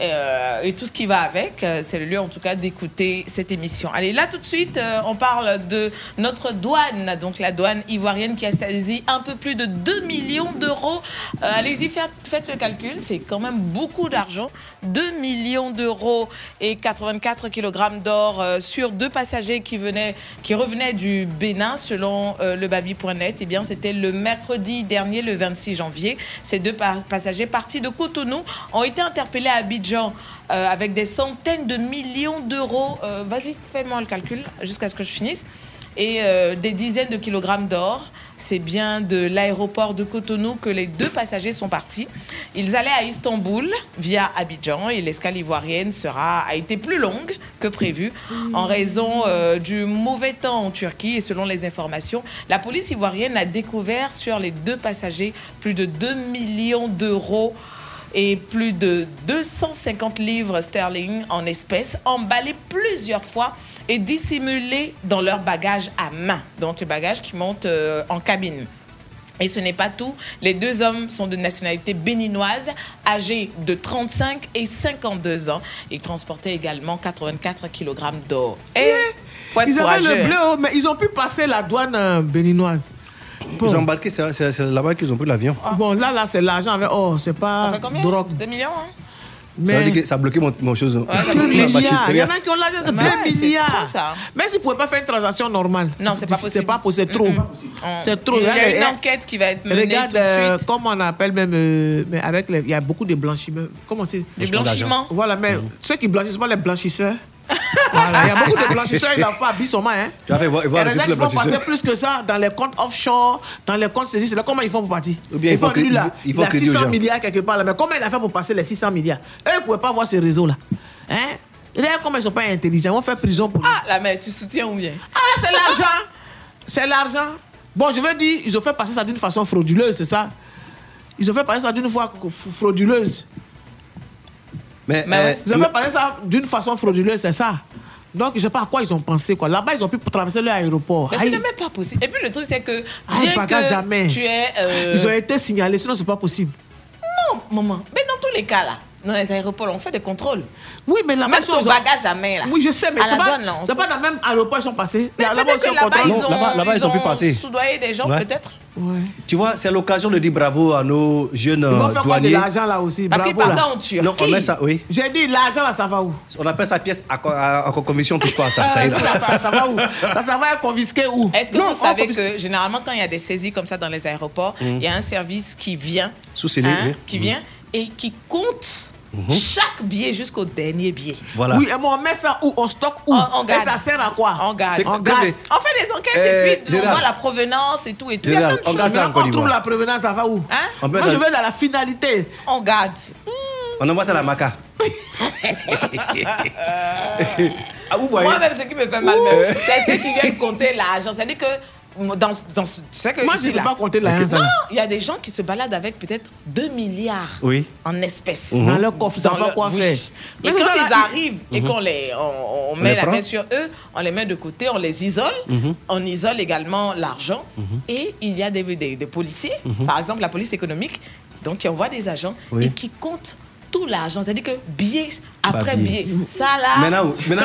euh, et tout ce qui va avec, euh, c'est le lieu en tout cas d'écouter cette émission. Allez, là tout de suite, euh, on parle de notre douane, donc la douane ivoirienne qui a saisi un peu plus de 2 millions d'euros. Allez-y, faites, le calcul, c'est quand même beaucoup d'argent. 2 millions d'euros et 84 kg d'or sur deux passagers qui, venaient, qui revenaient du Bénin, selon le baby.net. Eh bien, c'était le mercredi dernier, le 26 janvier. Ces deux pa- passagers partis de Cotonou ont été interpellés à Abidjan euh, avec des centaines de millions d'euros. Euh, Vas-y, fais-moi le calcul jusqu'à ce que je finisse. Et euh, des dizaines de kilogrammes d'or. C'est bien de l'aéroport de Cotonou que les deux passagers sont partis. Ils allaient à Istanbul via Abidjan et l'escale ivoirienne sera, a été plus longue que prévu en raison du mauvais temps en Turquie. Et selon les informations, la police ivoirienne a découvert sur les deux passagers plus de 2 millions d'euros et plus de 250 livres sterling en espèces emballés plusieurs fois et dissimulés dans leur bagage à main. Donc les bagages qui montent euh, en cabine. Et ce n'est pas tout. Les deux hommes sont de nationalité béninoise, âgés de 35 et 52 ans. Ils transportaient également 84 kg d'or. Et faut être Ils avaient le bleu, mais ils ont pu passer la douane euh, béninoise. Ils ont embarqué, c'est là-bas qu'ils ont pris l'avion. Bon, là, là, c'est l'argent avec. Oh, c'est pas Ça fait combien drogue. 2 millions hein Ça veut Mais dire que ça a bloqué mon, mon chose. Ma milliards. Il y en a chiffrerie. qui ont l'argent de Ouais, 2 c'est milliards. ça. Mais s'ils ne pouvaient pas faire une transaction normale. Non, c'est pas possible. C'est pas possible, c'est trop. C'est trop. Il y a Regarde, une eh, enquête qui va être menée Regarde, tout de euh, suite. comment on appelle même, euh, mais avec les, il y a beaucoup de blanchiment. Comment c'est Du blanchiment. Voilà, mais ceux qui blanchissent pas les blanchisseurs. Voilà, il y a beaucoup de blanchisseurs, ils n'ont pas habillé hein. Tu vas faire voir, Il y voir a des avec gens les qui font passer plus que ça dans les comptes offshore, dans les comptes saisis. C'est là comment ils font pour partir? Ou bien ils font lui, là, il a aux 600 gens. milliards quelque part là. Mais comment il a fait pour passer les 600 milliards? Eux, ils ne pouvaient pas voir ce réseau-là. Hein? Et D'ailleurs, comment ils ne sont pas intelligents? Ils vont faire prison pour. Ah, la mère, tu soutiens ou bien? Ah, c'est l'argent C'est l'argent. Bon, je veux dire, ils ont fait passer ça d'une façon frauduleuse, c'est ça? Ils ont fait passer ça d'une fois frauduleuse. Mais, Mais euh, Ils ont fait passer ça d'une façon frauduleuse, c'est ça donc, je sais pas à quoi ils ont pensé. quoi. Là-bas, ils ont pu traverser l'aéroport. Mais ce n'est même pas possible. Et puis le truc, c'est que Ah, bien bagarre que jamais. tu es... euh, Ils ont été signalés, sinon c'est pas possible. Non, maman. Mais dans tous les cas, là, dans les aéroports, on fait des contrôles. Oui, mais là-bas, Même ils sont- ton ils ont- bagage à main, là. Oui, je sais, mais À c'est la pas, douane, là, pas dans le même aéroport ils sont passés. Mais Là-bas, peut-être ils que sont là-bas, ils Non, ont, là-bas- là-bas, ils ont pu passer. soudoyé des gens, Ouais. peut-être. Tu vois, c'est l'occasion de dire bravo à nos jeunes Ils vont faire quoi de douaniers. l'argent là aussi? Parce qu'ils partent en Turquie. Non, on met ça, oui. J'ai dit, l'argent là, ça va où? On appelle ça pièce à, à, à commission, on touche pas à ça. ça, va où? Ça, ça va être confisqué où? Est-ce que Non, vous savez confisque- que généralement, quand il y a des saisies comme ça dans les aéroports, Mhm. il y a un service qui vient, Sous scellé, hein, oui. qui vient et qui compte Mhm. chaque billet jusqu'au dernier billet. Voilà. Oui, et bon, on met ça où? On stocke où? On- on Et garde. ça sert à quoi? On garde. On garde. les- On fait des enquêtes Euh, et puis on voit la provenance et tout et tout. Il y a Gérald, plein on de garde ça en On trouve la provenance, ça va où? Hein? On Moi, je dans- veux la, la finalité. On garde. On envoie ça à la maca. ah, vous voyez Moi-même, ce qui me fait mal, même, c'est ceux qui viennent compter l'argent. C'est-à-dire que dans, dans ce- tu sais que Moi, je ne peux pas compter l'argent. ça, Non, il y a des gens qui se baladent avec peut-être 2 milliards Oui. en espèces. Dans leur coffre, ils savent Dans leur- quoi faire. Et Mais quand ils arrivent et Mhm. qu'on les, on, on On met les la prend main sur eux, on les met de côté, on les isole, Mhm. on isole également l'argent. Mhm. Et il y a des, des, des policiers, Mhm. par exemple la police économique, donc qui envoient des agents Oui. et qui comptent tout l'argent. C'est-à-dire que billet après billet. Ça là. Maintenant,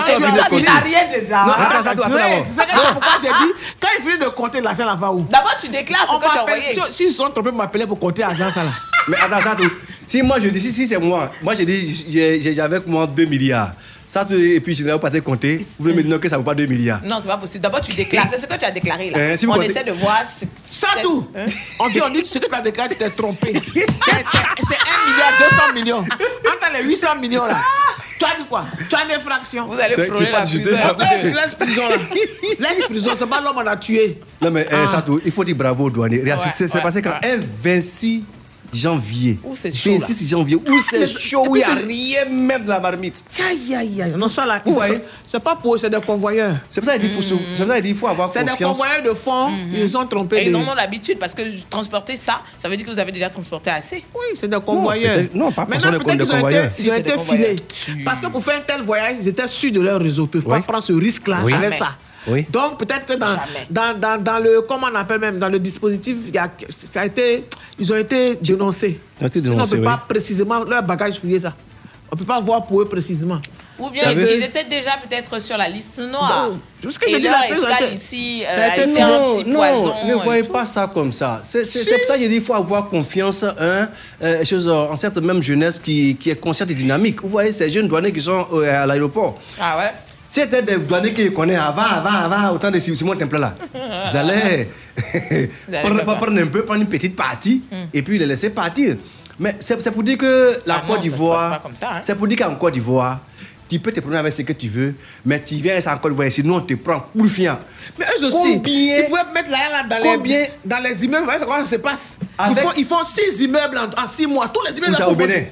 quand tu n'as rien dedans. Non, attends, ça c'est pourquoi j'ai dit, quand il finit de compter l'argent, là va où? D'abord, tu déclares ce que tu as envoyé. si- S'ils sont trompés, m'appeler pour compter l'argent, ça là. Mais attends, ça tout. Si moi je dis, si, si c'est moi, moi je dis, j'ai j'ai avec moi 2 milliards. Ça et puis je n'ai pas te compter. Vous voulez me dire que ça ne vaut pas 2 milliards. Non, c'est pas possible. D'abord, tu déclares. C'est ce que tu as déclaré là. Si vous on comptez- essaie de voir. ce- Ça c'est- tout Hein? On dit, on dit ce que tu as déclaré, tu t'es trompé. C'est c'est- c'est 1 milliard 200 millions. Entre les 800 millions là, tu as dit quoi? Tu as des fractions. Vous allez frôler pas la prison. la- Laisse prison là. Laisse prison, c'est pas l'homme qu'on a tué. Non, mais Ah. ça tout, il faut dire bravo aux douaniers. C'est passé quand un 26 janvier. Où c'est chaud, là. 26 janvier. Où c'est mais- chaud, où il n'y a rien même dans la marmite. Aïe, aïe, aïe. Non, ça là, c'est- c'est pas pour eux, c'est des convoyeurs. C'est pour ça qu'il c'est dit, il faut avoir C'est des confiance. convoyeurs de fonds, ils ont trompé. Et ils en ont l'habitude parce que transporter ça, ça veut dire que vous avez déjà transporté assez. Oui, c'est des convoyeurs. non, pas Maintenant, peut-être qu'ils ont convoyeurs. été, Si, ils ont c'est été filés. Parce que pour faire un tel voyage, ils étaient sûrs de leur réseau. Ils ne peuvent pas prendre ce risque-là avec ça. Oui. Donc, peut-être que dans, dans, dans, dans le, comment on appelle même, dans le dispositif, il y a, ça a été, ils ont été dénoncés. Ils ont été Sinon, dénoncés, on ne peut oui. pas précisément, leur bagage fouiller ça. On ne peut pas voir pour eux précisément. Ou bien ils, étaient déjà peut-être sur la liste noire. Non, parce que Et j'ai dit leur la escale ici euh, a été été fait. un petit poison. non, ne voyez tout. pas ça comme ça. C'est c'est- c'est pour ça que je dis qu'il faut avoir confiance hein, euh, chez, euh, en cette même jeunesse qui, qui est consciente et dynamique. Vous voyez ces jeunes douaniers qui sont euh, à l'aéroport. Ah ouais C'était des douaniers qu'ils connaissent avant, avant, avant, autant de Simon Temple là. Ils allaient Vous allez prendre, prendre un peu, prendre une petite partie et puis les laisser partir. Mais c'est pour dire que la Ah Côte d'Ivoire, hein. c'est pour dire qu'en Côte d'Ivoire, tu peux te promener avec ce que tu veux, mais tu viens sans encore voir ici, nous on te prend pour fiant. Mais eux aussi, Combien- ils pouvaient mettre là, là dans, Combien- les, dans les immeubles. Vous voyez comment ça se passe? Ils font, ils font six immeubles en, en six mois. Tous les immeubles Où ça, au Bénin?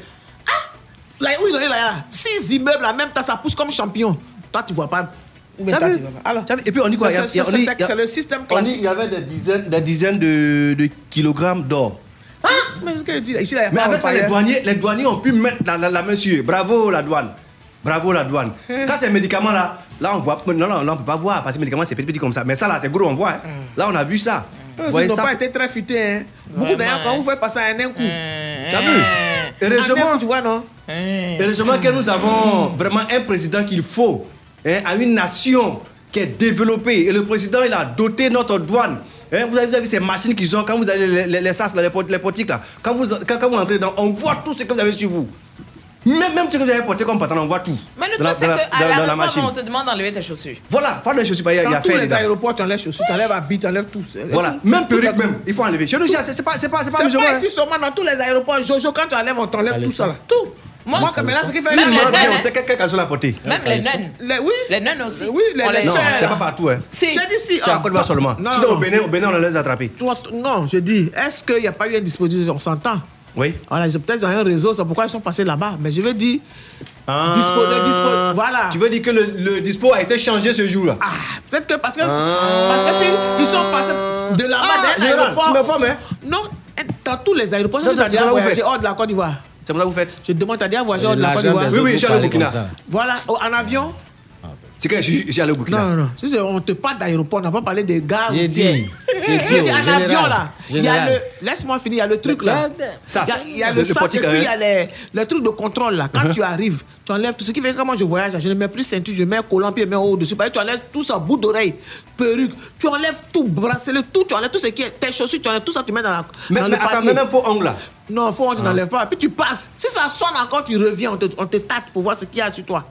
Là où ils ont là, là, six immeubles en même temps, ça pousse comme champion. Toi, tu vois pas. Mais T'as toi, vu tu vois pas. Alors, Et puis on dit quoi C'est- le système classique. Il y avait des dizaines, des dizaines de, de kilogrammes d'or. Ah, mais ce que je dis, ici, là, Mais avec ça, les douaniers, les douaniers ont pu mettre la, la, la main sur eux. Bravo la douane. Bravo la douane. Quand ces médicaments là, là on voit. Non, non, là on peut pas voir parce que les médicaments c'est petit petit comme ça. Mais ça là, c'est gros, on voit. hein. Là on a vu ça. Vous voyez Ils n'ont pas été très futés. Hein. Beaucoup d'ailleurs, quand vous faites passer un coup. Tu as vu? Heureusement, tu vois, non? Heureusement que nous avons vraiment un président qu'il faut hein, à une nation qui est développée. Et le président, il a doté notre douane. Hein, vous, avez, vous avez vu ces machines qu'ils ont quand vous allez les, les, les sas, les, les potiques là. Quand vous, quand, quand vous entrez dedans, on voit tout ce que vous avez sur vous. Même, même ce que vous avez porté comme pantalon, on voit tout. Mais le Dans la- truc, c'est dans la- qu'à dans- dans la l'aéroport, machine. on te demande d'enlever tes chaussures. Voilà, pas de chaussures, il y a, il y Dans a tous fait les aéroports, tu enlèves chaussures, tu enlèves habits, tu enlèves tout. Voilà, même perruque même, il faut enlever. Chez nous, c'est pas, c'est pas, c'est pas pas hein. ici seulement dans tous les aéroports. Jojo, quand tu enlèves, on t'enlève tout ça là. Tout. Moi, Moi, que maintenant, ce qui fait. Si Même les les gens viennent, nonnes, on sait quel quel caleçon l'a porté. Même les nonnes. Les- oui. Les nonnes aussi. Oui, les, On les les Non, c'est pas partout, hein. Si. J'ai dit si. C'est en ah, Côte d'Ivoire seulement. Non, Sinon, non, au Bénin, au Bénin, on les a attrapés. Non, je dis, est-ce qu'il n'y a pas eu une disposition On s'entend? Oui. Voilà, ils ont peut-être un réseau, c'est pourquoi ils sont passés là-bas. Mais je veux dire, disposer, disposer. Voilà. Ah. Tu veux dire que le, le dispo a été changé ce jour-là? Ah, peut-être que parce que, Ah. parce que si ils sont passés de là-bas Ah, d'un aéroport. tu me formes, hein Non, dans tous les aéroports, Non, si tu as c'est déjà comment vous voyagé faites hors de la Côte d'Ivoire. C'est pour ça que vous faites Je te demande, déjà voyagé hors de la Côte d'Ivoire Oui, oui, allé au Burkina. Voilà, en avion C'est que allé au Burkina. Non, non, non. On te parle d'aéroport, on n'a pas parlé des gares. J'ai dit, J'ai j'ai dit avion là. Il y a Général. le. Laisse-moi finir, il y a le truc là. Ça, il y a, il y a le- sas et puis il y hein. a les, le truc de contrôle là. Quand Uh-huh. tu arrives, tu enlèves tout ce qui fait que quand moi je voyage, je ne mets plus ceinture, je mets un collant puis je mets au-dessus. Tu enlèves tout ça, bout d'oreille, perruque. Tu enlèves tout, bracelet, tout. Tu enlèves tout ce qui est. Tes chaussures, tu enlèves tout ça, tu mets dans, la, Mais, dans mais le attends, même faux ongle là. Non, faux, on tu Ah. n'enlèves pas. Puis tu passes. Si ça sonne encore, tu reviens, on te, on te tâte pour voir ce qu'il y a sur toi.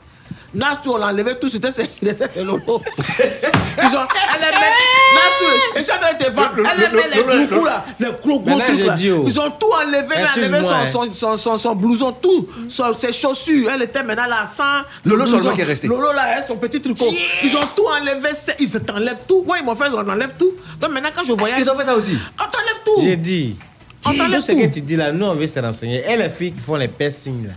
Nastou, on l'a enlevé tout, c'était c'est c'est- c'est Lolo. Ils ont, elle aimait, Nastou, et je suis en train de te vendre, Le- le- elle aimait le- les le- gros coups là, les gros gros trucs là. oh. Ils ont tout enlevé, elle a enlevé hein. son, son, son, son, son blouson, tout, son- ses chaussures, elle était maintenant là sans. Lolo seulement qui est resté. Lolo là, son petit tricot. Ils ont tout enlevé, ils t'enlèvent tout. Moi, ils m'ont fait, on enlève tout. Donc maintenant, quand je voyage. Ils ont fait ça aussi. On t'enlève tout. J'ai dit. On t'enlève Tout ce que tu dis là, nous on veut se renseigner. Et les filles qui font les piercings là.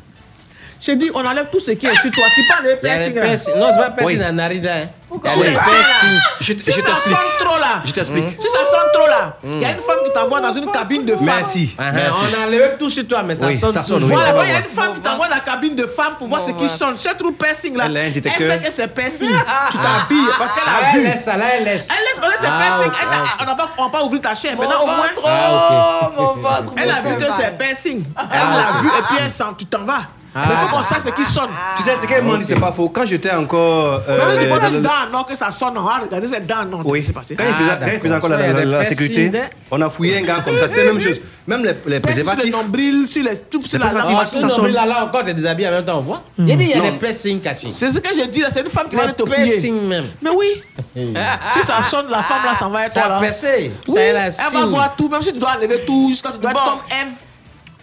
J'ai dit, on enlève tout ce qui est sur toi. Tu parles de piercing. piercings. Non, c'est pas piercing Oui. en narida. Hein. Il y a Sur les les seins, piercings. là. Je- Si je ça t'explique. sonne trop là. Je t'explique. Si ça sonne trop là, il Mm. y a une femme qui t'envoie dans une cabine de femme. Merci. Ah, Merci. On a enlevé tout sur toi, mais ça Oui, sonne. ça sonne, toujours. oui. Voilà, il y a une femme qui t'envoie dans la cabine de femme pour voir ce qui sonne. Ce trou piercing là. Elle Elle sait que c'est piercing. Tu t'habilles parce qu'elle Ah, a elle vu. laisse ça, là, elle laisse. Elle laisse parce que c'est Ah, piercing. Elle ah, On n'a pas, ouvrir ta chair. Maintenant, au moins. Ah, mon ventre. Elle a vu que c'est piercing. Elle l'a vu et puis elle sent. Tu t'en vas. Mais il faut qu'on sache ce qui sonne. Tu sais, ce qu'elle m'a dit, c'est pas faux. Quand j'étais encore. euh, Non, mais prends le- non, que ça sonne. Ah, regardez cette dent, non. Oui, c'est passé? quand il faisait, Ah, quand il faisait encore la, Ça, sécurité, on a fouillé un gars comme ça. C'était la même chose. Même les, les Piercing sur le préservatifs. nombril, sur les tout, sur la préservatifs, langue. Ah, ça le nombril, là, là encore, t'es déshabillé en même temps, on voit. Il y a dit, il y a des piercings cachés. C'est ce que j'ai dit là, c'est une femme qui va Les te fouiller. piercings même. Mais oui, si ça sonne, la femme là s'en va être Ça toi là. a percé. Oui, Ça est la elle va voir tout, même si tu dois enlever tout, jusqu'à tu dois être comme Eve.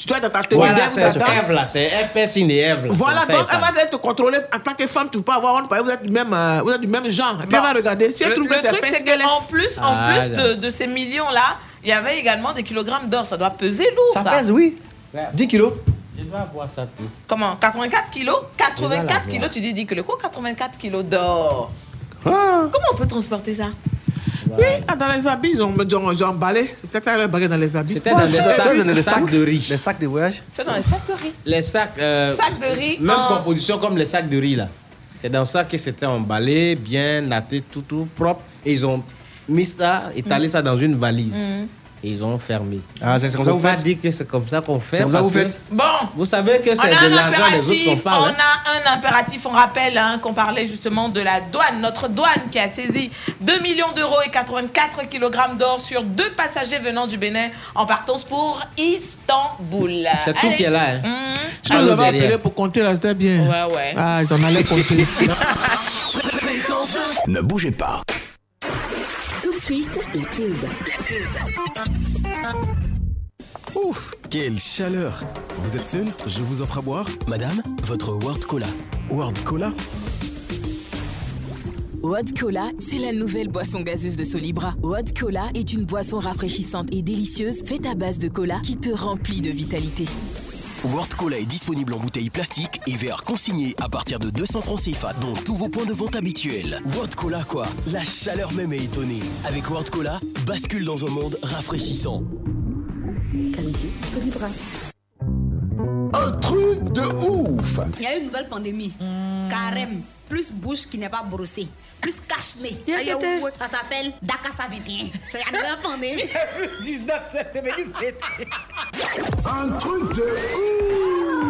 Tu dois être dans ta tenue Voilà, c'est. Ève là, c'est de Ève là. Voilà, donc elle va te contrôler en tant que femme, tu peux pas avoir honte, parce que vous êtes du même, euh, vous êtes du même genre. Et puis elle va regarder. Si elle Le, trouve le que c'est truc, c'est qu'en plus, en Ah, plus de, ces millions-là, il y avait également des kilogrammes d'or. Ça doit peser lourd, ça. Ça pèse, oui. 10 kilos. Je dois voir ça tout. Comment? 84 kilos? Je 84 vais la kilos, tu dis 10 kilos. Quoi 84 kilos d'or Ah. Comment on peut transporter ça? Oui, ah, dans les habits, ils ont, ils ont, ils ont emballé. C'était dans les habits. C'était dans les C'était sacs, dans les sacs sacs de riz. Les sacs de voyage. C'est dans les sacs de riz. Les sacs. euh, Sacs de riz Même en- composition comme les sacs de riz là. C'est dans ça que c'était emballé, bien natté, tout, tout propre. Et ils ont mis ça, étalé ça dans une valise. Mm. Et ils ont fermé. Ah, c'est comme ça vous faites dire que c'est comme ça qu'on fait. C'est comme ça vous faites Bon. Vous savez que On c'est a de un l'argent autres qu'on parle. on hein. a un impératif, on rappelle hein, qu'on parlait justement de la douane, notre douane qui a saisi 2 millions d'euros et 84 kg d'or sur deux passagers venant du Bénin en partance pour Istanbul. C'est tout qui est là. hein. Mmh. Je nous appelé pour compter là, c'était bien. Ouais, ouais. Ah, ils en allaient compter. Ne bougez pas. Tout de suite, la pub. La pub. Ouf, quelle chaleur Vous êtes seul Je vous offre à boire Madame, votre World Cola. World Cola Wod Cola, c'est la nouvelle boisson gazeuse de Solibra. Wod Cola est une boisson rafraîchissante et délicieuse faite à base de cola qui te remplit de vitalité. World Cola est disponible en bouteille plastique et verre consigné à partir de 200 francs CFA dans tous vos points de vente habituels. World Cola quoi La chaleur même est étonnée. Avec World Cola, bascule dans un monde rafraîchissant. Qualité. Un truc de ouf Il y a une nouvelle pandémie. Carême. Plus bouche qui n'est pas brossée. Plus cache-nez. Ça s'appelle Dakassa 21. C'est la pandémie. 19 septembre, fête. Un truc de ouf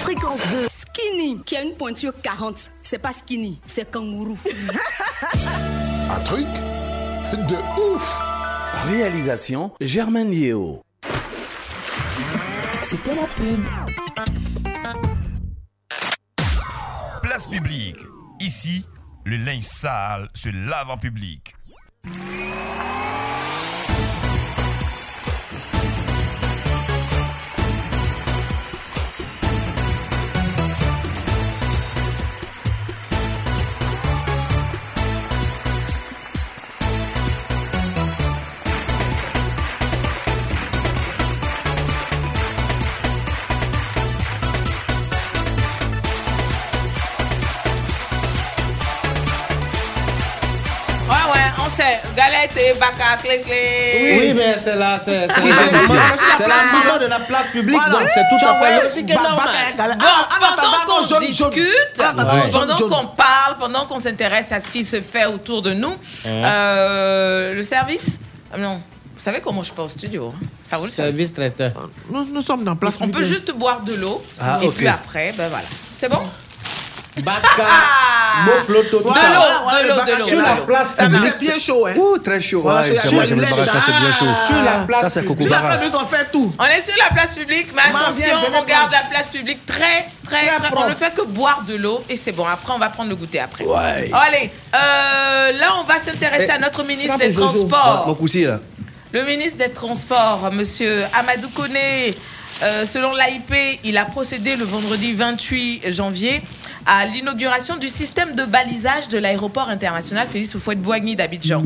fréquence 2. Skinny, qui a une pointure 40. C'est pas skinny, c'est kangourou. un truc de ouf Réalisation Germaine Yeo. C'était la pub. Place publique. Ici, le linge sale se lave en public. Galette et baka, clé, clé. Oui, mais c'est la, c'est, c'est, c'est- la de la place publique, donc c'est tout à fait logique et normal. pendant qu'on discute, pendant qu'on parle, pendant qu'on s'intéresse à ce qui se fait autour de nous, euh, le service? ah Non, vous savez comment je peux au studio hein? Ça vous le Service. Traiteur. Nous, nous sommes dans place On peut juste boire de l'eau Ah, et puis après, ben voilà. C'est bon? Baka, Mofloto, tout De ça. Sur la place publique, C'est bien chaud, hein. Ouh, très chaud. Voilà, Ouais, c'est- c'est c'est moi, j'aime le baraka, c'est bien chaud. Sur la place Ça, c'est publique. Sur la Bara. publique, on fait tout. On est sur la place publique, mais attention, on garde la place publique très, très, très. On ne fait que boire de l'eau et c'est bon. Après, on va prendre le goûter après. Ouais. Oh, allez, euh, là, on va s'intéresser Eh, à notre ministre des. Transports. Mon coussi, là. Le ministre des Transports, Monsieur Amadou Kone, euh, selon l'AIP, il a procédé le vendredi 28 janvier à l'inauguration du système de balisage de l'aéroport international Félix Houphouët-Boigny d'Abidjan.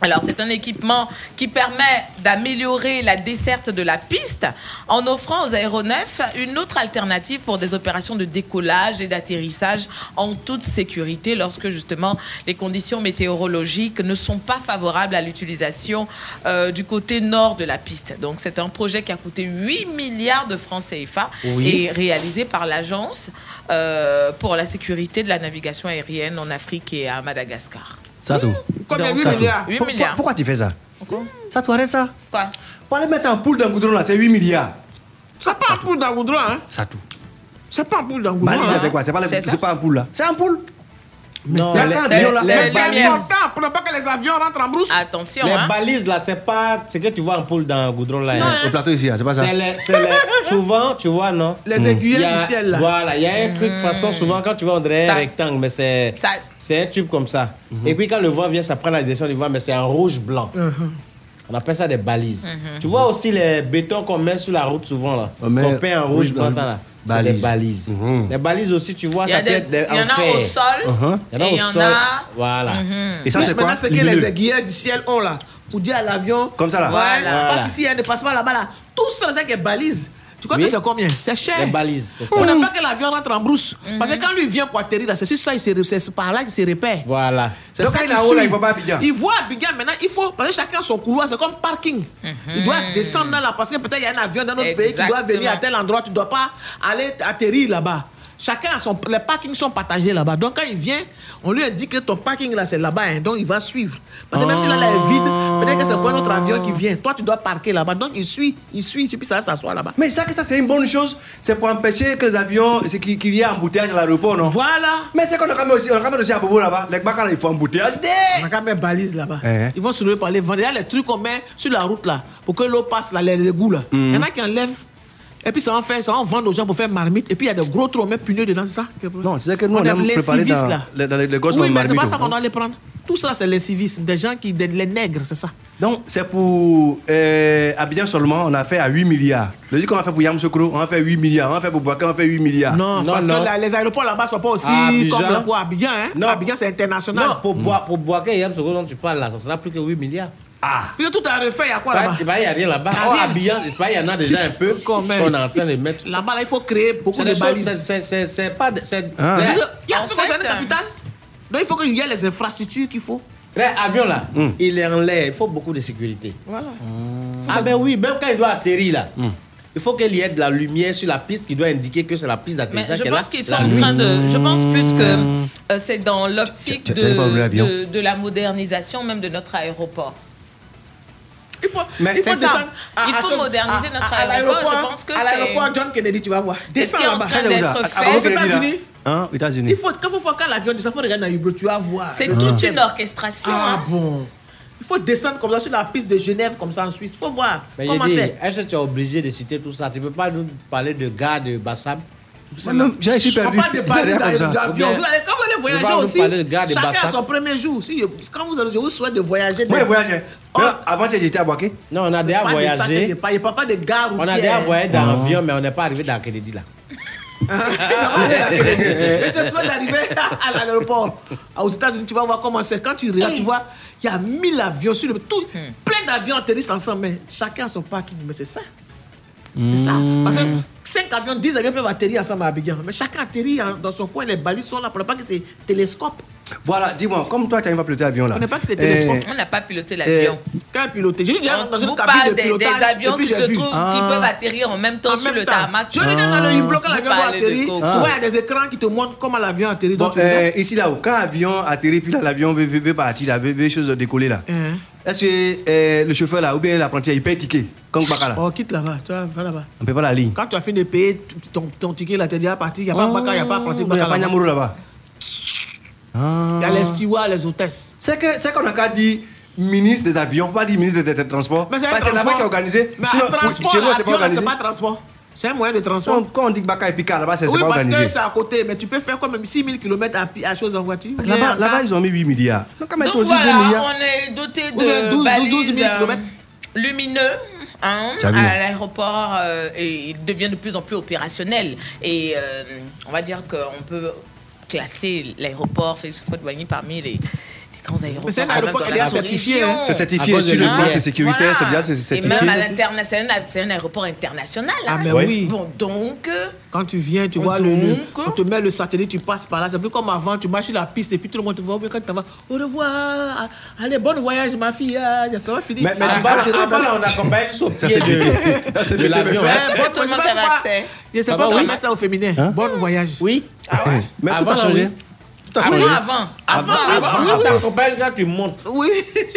Alors, c'est un équipement qui permet d'améliorer la desserte de la piste en offrant aux aéronefs une autre alternative pour des opérations de décollage et d'atterrissage en toute sécurité lorsque justement les conditions météorologiques ne sont pas favorables à l'utilisation euh, du côté nord de la piste. Donc, c'est un projet qui a coûté 8 milliards de francs CFA Oui. et réalisé par l'Agence euh, pour la sécurité de la navigation aérienne en Afrique et à Madagascar. Ça tout. Combien? Donc, 8 ça milliards 8 Pour- milliards. Pourquoi tu fais ça? Ça, tu arrêtes ça? Quoi? Pour aller mettre un poule dans le goudron, là, c'est 8 milliards. C'est pas un poule d'un goudron, hein? Ça tout. C'est pas un poule d'un goudron. Balise, hein? c'est quoi? C'est pas, ça. pas un poule, là. C'est un poule. Non, c'est les- un important pour ne pas que les avions rentrent en brousse. Attention, Les hein. balises là, c'est pas ce que tu vois en poule dans le goudron là. hein. Au plateau ici, là, c'est pas ça C'est les, c'est les- souvent, tu vois, non? Les Il y aiguillettes a- du ciel, là. Voilà, il y a un truc, de toute façon, souvent, quand tu vois, on dirait Ça- un rectangle, mais c'est Ça, c'est un tube comme ça. Et puis, quand le vent vient, ça prend la direction du vent, mais c'est en rouge-blanc. On appelle ça des balises. Mhm. Tu vois aussi les bétons qu'on met sur la route souvent, là. On met Qu'on peint en rouge dans- là. C'est des Balises. balises. Mhm. Les balises aussi, tu vois, ça peut des- être des, il y en a fer. au sol Uh-huh. Il y en a au il y en sol. a. Voilà. Mhm. Et ça, c'est quoi? maintenant, c'est que les aiguillettes du ciel ont là. Pour dire à l'avion. Comme ça, là. Ouais, Voilà. Parce qu'ici, il y a des passements là-bas là. Tout ça, c'est qui est balise. Tu crois Oui. que c'est combien? C'est cher. Les balises. On n'a pas que l'avion rentre en brousse. Parce que quand lui vient pour atterrir là, c'est sur ça, il se- c'est par là qu'il se repère. Voilà. C'est Donc, ça quand il suit. il faut pas Abidjan. Il voit Abidjan maintenant, il faut. Parce que chacun son couloir, c'est comme parking. Il doit descendre là, parce que peut-être il y a un avion dans notre pays qui doit venir à tel endroit, tu ne dois pas aller atterrir là-bas. Chacun a son. Les parkings sont partagés là-bas. Donc quand il vient, on lui indique que ton parking là, c'est là-bas. hein. donc il va suivre. Parce que même si là, là est vide, Que c'est pour un autre avion qui vient. Toi, tu dois parquer là-bas. Donc, il suit, il suit, et puis ça s'assoit là-bas. Mais ça, que ça, c'est une bonne chose. C'est pour empêcher que les avions, c'est qu'il qu'il y ait embouteillage à l'aéroport, non? Voilà. Mais c'est qu'on a quand même aussi, on a quand même aussi à Bobo là-bas. Les Bakar, il faut embouteillage. On a quand même balise là-bas. Eh. Ils vont se lever par les vents. Il y a les trucs qu'on met sur la route là, pour que l'eau passe là, les égouts là. Il y en a qui enlèvent. Et puis ça en fait, ça en vendre aux gens pour faire marmite. Et puis il y a des gros trous, on met pneus dedans, c'est ça Non, tu sais que nous, on, On aime les préparer civis, dans, là. les- dans les, les gosses Oui, mais c'est pas marmite, ça non qu'on doit les prendre. Tout ça, c'est les civistes. Des gens qui, des- les nègres, c'est ça. Donc, c'est pour euh, Abidjan seulement, on a fait à 8 milliards. Le dit qu'on a fait pour Yamoussoukro, on a fait 8 milliards. On a fait pour Boaké, on a fait 8 milliards. Non, parce que la- les aéroports là-bas sont pas aussi Abidjan? comme pour Abidjan. Hein? Abidjan, c'est international. Non, pour, Boaké et Yamsogo dont tu parles là, ça sera plus que 8 milliards. Ah Puis tout a refait, il y a quoi Bah, là-bas? bah, Il n'y a rien là-bas. Y a Oh, pas, il y en a déjà un peu qu'on même. est en train de mettre. Là-bas, là, il faut créer beaucoup de balises. c'est- pas. Ah. Il y a une capitale. Donc il faut qu'il y ait les infrastructures qu'il faut. Frère, avion là, Hmm. il est en l'air, il faut beaucoup de sécurité. Voilà. Ah ben oui, même quand il doit atterrir là, il faut qu'il y ait de la lumière sur la piste qui doit indiquer que c'est la piste d'atterrissage. je pense qu'ils sont la en nuit. train de. Je pense plus que euh, c'est dans l'optique l'avion de, de la modernisation même de notre aéroport. Il faut, Mais il faut c'est ça. descendre. Il faut chose- moderniser notre à aéroport, je pense que À l'aéroport John Kennedy, tu vas voir. Descends qui est en là-bas. Aux États-Unis, Hein, aux États-Unis. il faut, quand faut, quand l'avion descend, il faut regarder dans le tu vas voir. C'est toute une orchestration. Ah hein. bon. Il faut descendre comme ça sur la piste de Genève, comme ça en Suisse. Il faut voir Mais comment c'est? est-ce que tu es obligé de citer tout ça? Tu ne peux pas nous parler de gars de Bassam? J'ai suis On perdu. parle de ça. d'avion. Vous allez- Quand vous allez voyager aussi, chacun a son premier jour. Si, quand vous allez, je vous souhaite de voyager. Moi, de- j'ai voyagé. Oh. Avant, tu étais à Boaké Non, on a déjà voyagé. Il n'y a pas de gare On a déjà routière. voyagé dans l'avion, mais on n'est pas arrivé dans Kennedy là. Je te souhaite d'arriver à l'aéroport. Aux États-Unis, tu vas voir comment c'est. Quand tu regardes, tu vois, il y a 1000 avions sur le. Tout, plein d'avions atterrissent ensemble, mais chacun a son parking. Mais c'est ça. C'est ça. Parce que 5 avions, 10 avions peuvent atterrir ensemble à Abidjan. Mais chacun atterrit dans son coin. Les balises sont là pour ne pas que c'est télescope. Voilà, dis-moi, comme toi, tu arrives à piloter l'avion là. On n'est pas que c'est Eh, télescope. On n'a pas piloté l'avion. Quand piloté, j'ai déjà On dans une cabine parle de des, des pilotage. avions et puis qui se vu. trouvent, qui Ah. peuvent atterrir en même temps En sur même le temps. tarmac. Je regarde dans le hublot quand Vous l'avion de atterrir. coke. Souvent, il y a des écrans qui te montrent comment l'avion atterrit. Bon, tu euh, ici là-haut, quand l'avion atterrit, puis là, l'avion veut, veut, veut partir, là, veut, veut chose décoller là. Est-ce que euh, le chauffeur là, ou bien l'apprenti, il paye ticket Comme Baka là? Oh, quitte là-bas, tu vois, va là-bas. On paye pas la ligne. Quand tu as fini de payer ton, ton ticket, là, tu es déjà parti. Il n'y a pas Oh, Baka, il n'y a pas apprenti Il n'y a Baka. pas là-bas. Il y a les stewards, les hôtesses. C'est qu'on a qu'à dire ministre des avions, pas dire ministre des transports. Mais c'est un Parce que c'est là-bas qui est organisé. Mais Sinon, transport, chez c'est pas organisé. c'est pas transport. C'est un moyen de transport. Quand, quand on dit que Baka et Pika là-bas, c'est c'est oui, pas parce organisé. que c'est à côté, mais tu peux faire quand même 6000 km à, à chose en voiture. Là-bas, ils ont mis 8 milliards. Donc, quand même, Donc aussi 2 voilà, milliards. on est doté de 12, 12, balises 12 000 euh, kilomètres. lumineux. hein, à hein. l'aéroport euh, et il devient de plus en plus opérationnel et euh, on va dire qu'on peut classer l'aéroport Félix-Houphouët-Boigny parmi les, les grands aéroports c'est certifié, hein. C'est certifié À cause sur de le plan, c'est sécuritaire, c'est déjà c'est Et certifié. même à l'international, c'est un aéroport international. Ah, hein. mais oui. Bon, donc, Quand tu viens, tu vois, le, le- donc. on te met le satellite, tu passes par là. C'est plus comme avant, tu marches sur la piste et puis tout le monde te voit. Bien quand tu t'en vas, au revoir, allez, bon voyage, ma fille. Ah, fini. Mais, mais tu Ah, vas tu là, rentres dans- on accompagne juste au pied c'est de, c'est l'avion. Ouais, hein. est-ce que bon, c'est tout le monde sais qui avait pas. accès Je sais Ah pas bah comment ça au féminin. Bon voyage. Oui. Mais tout a changé. Tout a Ah changé. avant. Avant, avant. Avant, quand tu montes. Oui.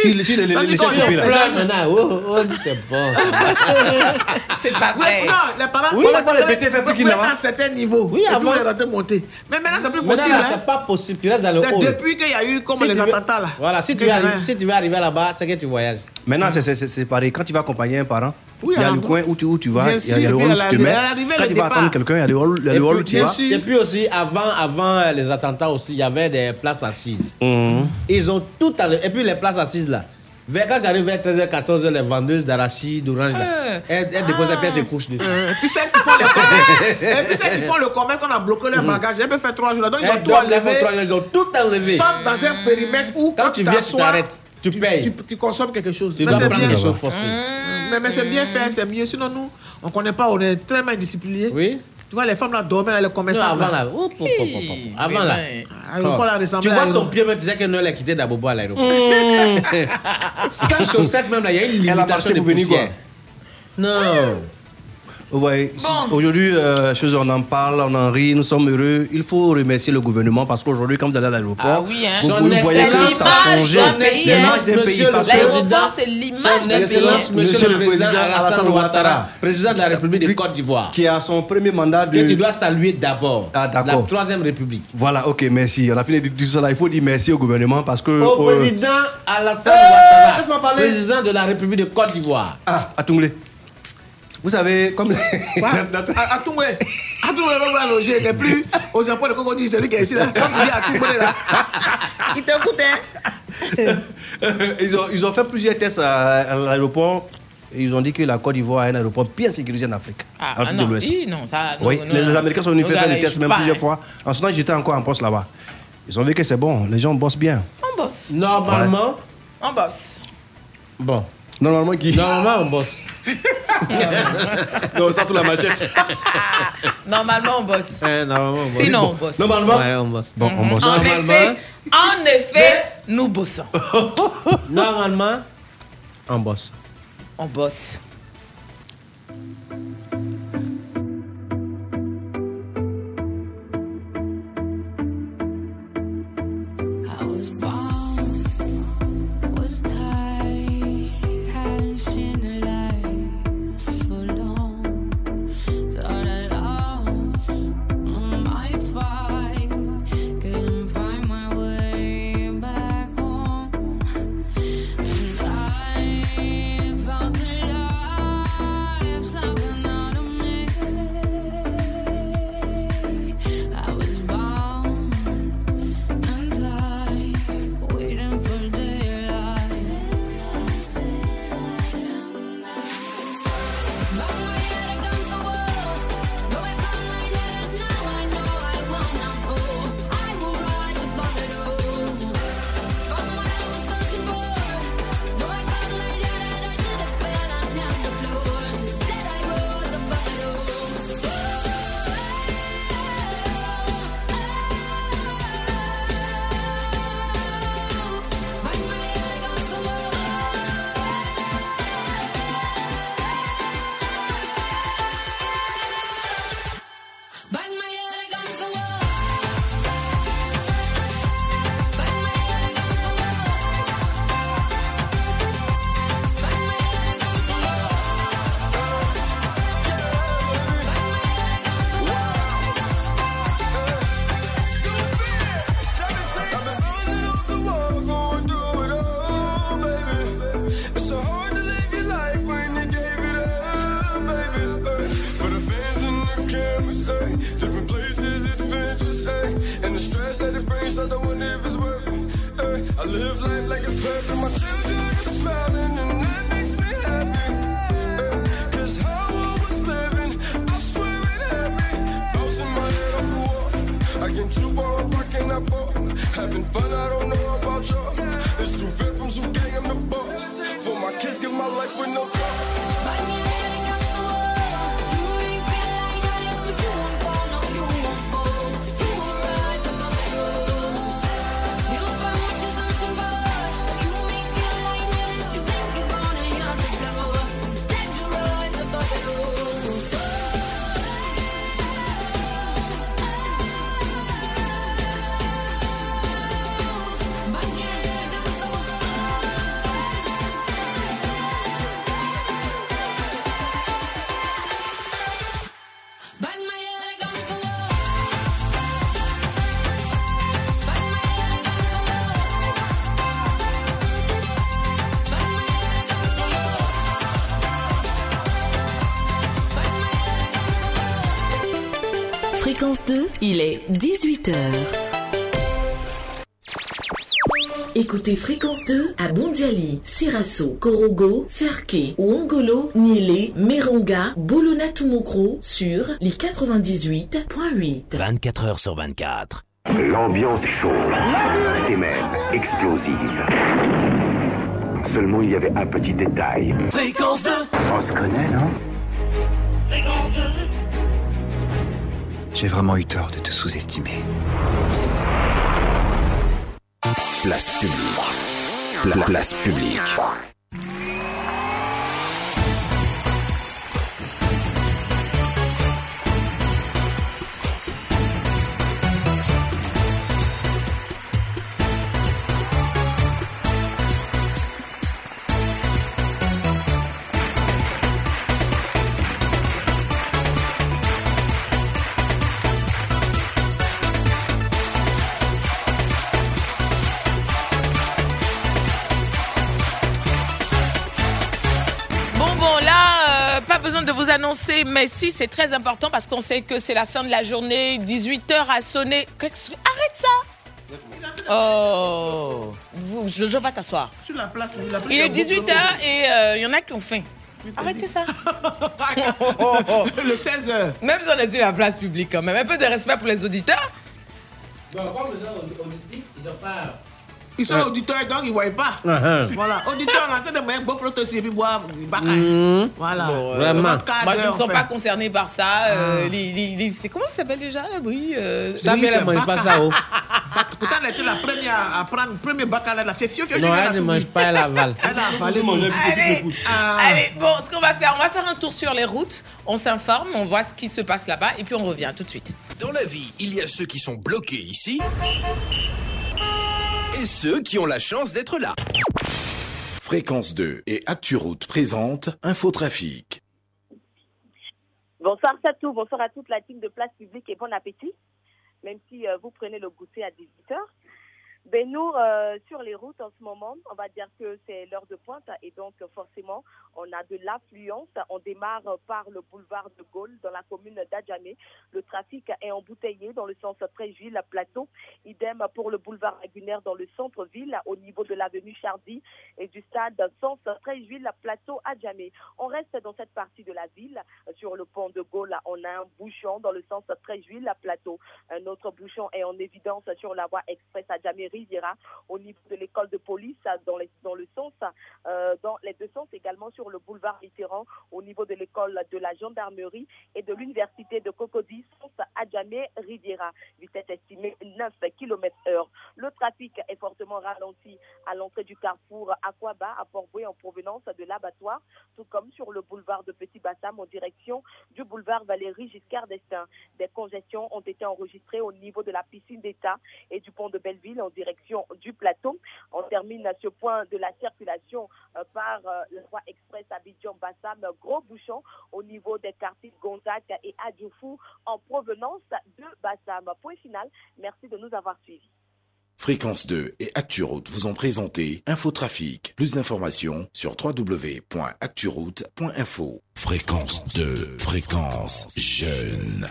Si les- si les- de là. Maintenant, oh, oh, c'est bon. C'est pas vrai. non, les parents. Oui, les parents, vous les BT fait vous foutre pouvez là-bas. à un certain niveau. Oui, avant. monter. Mais maintenant, c'est plus possible. là, hein. c'est pas possible. Tu restes dans le C'est hall. depuis qu'il y a eu comme les attentats là. Voilà, si tu veux arriver là-bas, c'est que tu voyages. Maintenant, c'est- c'est c'est- c'est pareil. Quand tu vas accompagner un parent, Oui, il y a le coin où tu, où tu vas, il y a, le hall où tu te mets. Quand le tu vas attendre quelqu'un, il y a le hall il y a Et le hall où puis, tu vas. sûr. Et puis aussi, avant, avant les attentats aussi, il y avait des places assises. Mhm. Ils ont tout enlevé. Et puis les places assises là. Vers, quand tu arrives vers 13h, 14h, les vendeuses d'arachide, d'orange, là, Euh. elles, elles déposent les pièces et couchent dessus. Euh, Et puis celles qui font le commerce, et puis celles qui font le commerce qu'on a bloqué leur bagage, elles peuvent faire trois jours là. Donc ils ont Elles tout enlevé. Ils ont tout enlevé. Sauf dans un périmètre où Quand quand tu viens, tu t'arrêtes. Tu payes. tu, tu consommes quelque chose. Tu Mais dois c'est prendre bien. quelque chose forcé. Mais, mais c'est bien fait, c'est mieux. Sinon, nous, on ne connaît pas, on est très mal disciplinés. Oui. Tu vois, les femmes là dorment, là, les Non, commerçants. avant là. hop. Avant là. Ah, là, Tu vois son pied, mais tu sais que Noël a quitté Dabobo à l'aéroport. Sans chaussettes, même là, il y a une limitation de poussière. Non. Ouais, aujourd'hui, euh, chose, on en parle, on en rit, nous sommes heureux. Il faut remercier le gouvernement parce qu'aujourd'hui, quand vous allez à l'aéroport, Ah oui, hein. vous, voyez que ça a l'image changé d'un pays, hein. l'image d'un L'aéroport, c'est l'image d'un pays. Monsieur, Monsieur le Président Alassane Ouattara, président de la République de Côte d'Ivoire, qui a son premier mandat de... que tu dois saluer d'abord. Ah, La d'accord. Troisième République. Voilà, ok, merci. On a fini de dire cela. Il faut dire merci au gouvernement parce que... Au euh, président Alassane Eh, Ouattara, président de la République de Côte d'Ivoire. Ah, Atungle. Vous savez, comme... Atoumboué, Atoumboué, va loger, il n'est plus aux impôts de Congo, c'est lui qui est ici là. Comme il dit Atoumboué là. Il t'écoute, hein. ils, ont, ils ont fait plusieurs tests à, à l'aéroport. Et Ils ont dit que la Côte d'Ivoire est un aéroport bien sécurisé en Afrique. Ah, en Afrique ah de non, l'Ouest. oui, non, ça, non, oui, non, les, non. Américains sont venus faire les n'allons tests même pas, plusieurs hein. fois. En ce temps, j'étais encore en poste là-bas. Ils ont vu que c'est bon, les gens bossent bien. On bosse. Normalement, On bosse. bon. Normalement, qui? Normalement, on bosse. Non, ça, tout la machette. Normalement, on bosse. Eh, normalement, on bosse. Sinon, on bosse. Normalement? Ouais, on bosse. Bon, on bosse. En effet, en effet, nous bossons. Normalement, on bosse. On bosse. Il est 18h. Écoutez Fréquence 2 à Bondiali, Sirasso, Korogo, Ferke, Ouangolo, Niélé, Meronga, Bolona-Tumokro sur les 98.8. 24 heures sur 24. L'ambiance est chaude et même explosive. Seulement, il y avait un petit détail. Fréquence 2 On se connaît, non? J'ai vraiment eu tort de te sous-estimer. Place publique. Pla- place publique. Mais si, c'est très important parce qu'on sait que c'est la fin de la journée, 18h a sonné. Arrête ça Oh je, je vais t'asseoir. Sur la place, oui, la place, Il est il a 18h et euh, il y en a qui ont faim. Arrêtez ça. Le 16h. Même si on est sur la place publique quand même. Un peu de respect pour les auditeurs. Bon, comme les gens auditifs, ils n'ont pas. Ils sont auditeurs donc ils ne voient pas. Uh-huh. Voilà, auditeurs, on entend de mettre beau flotteur et puis boire. Mhm. Voilà. Cas Moi, je ne me sens pas concernée par ça. Euh, Ah. comment ça s'appelle déjà le bruit Ça, c'est mange pas ça, oh. Pourtant, elle était la première à prendre le premier baccaille. Elle a fait fio, fio. Non, elle ne mange pas, elle avale. Elle a avalé. Allez, Ah. allez, bon, ce qu'on va faire, on va faire un tour sur les routes. On s'informe, on voit ce qui se passe là-bas et puis on revient tout de suite. Dans la vie, il y a ceux qui sont bloqués ici et ceux qui ont la chance d'être là. Fréquence 2 et ActuRoute présente Infotrafic. Bonsoir Satou, bonsoir à toute la team de Place Publique et bon appétit, même si euh, vous prenez le goûter à 18h. Ben nous, euh, sur les routes en ce moment, on va dire que c'est l'heure de pointe et donc forcément, on a de l'affluence. On démarre par le boulevard de Gaulle dans la commune d'Adjamé. Le trafic est embouteillé dans le sens Tréjville, Plateau. Idem pour le boulevard Lagunaire dans le centre-ville au niveau de l'avenue Chardy et du stade sens Tréjville, Plateau, Adjamé. On reste dans cette partie de la ville. Sur le pont de Gaulle, on a un bouchon dans le sens Tréjville, Plateau. Un autre bouchon est en évidence sur la voie express Adjamé Riviera au niveau de l'école de police dans, les- dans le sens, euh, dans les deux sens également sur le boulevard Mitterrand au niveau de l'école de la gendarmerie et de l'université de Cocody, sens Adjamé Riviera. Vitesse estimée 9 km heure. Le trafic est fortement ralenti à l'entrée du carrefour Aquaba à Port-Boué en provenance de l'abattoir, tout comme sur le boulevard de Petit Bassam en direction du boulevard Valérie Giscard d'Estaing. Des congestions ont été enregistrées au niveau de la piscine d'État et du pont de Belleville en direction du plateau. On termine à ce point de la circulation euh, par euh, la voie express Abidjan-Bassam, gros bouchon au niveau des quartiers Gonzac et Adjoufou en provenance de Bassam. Point final, merci de nous avoir suivis. Fréquence 2 et ActuRoute vous ont présenté Infotrafic. Plus d'informations sur www.acturoute.info. Fréquence 2, fréquence jeune.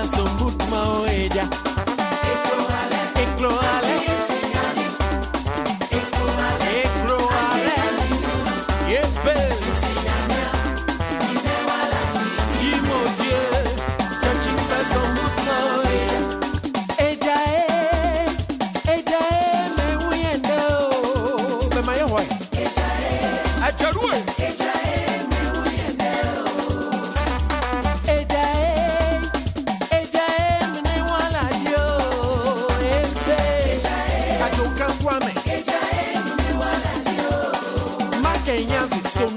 sasombu pequeñas y son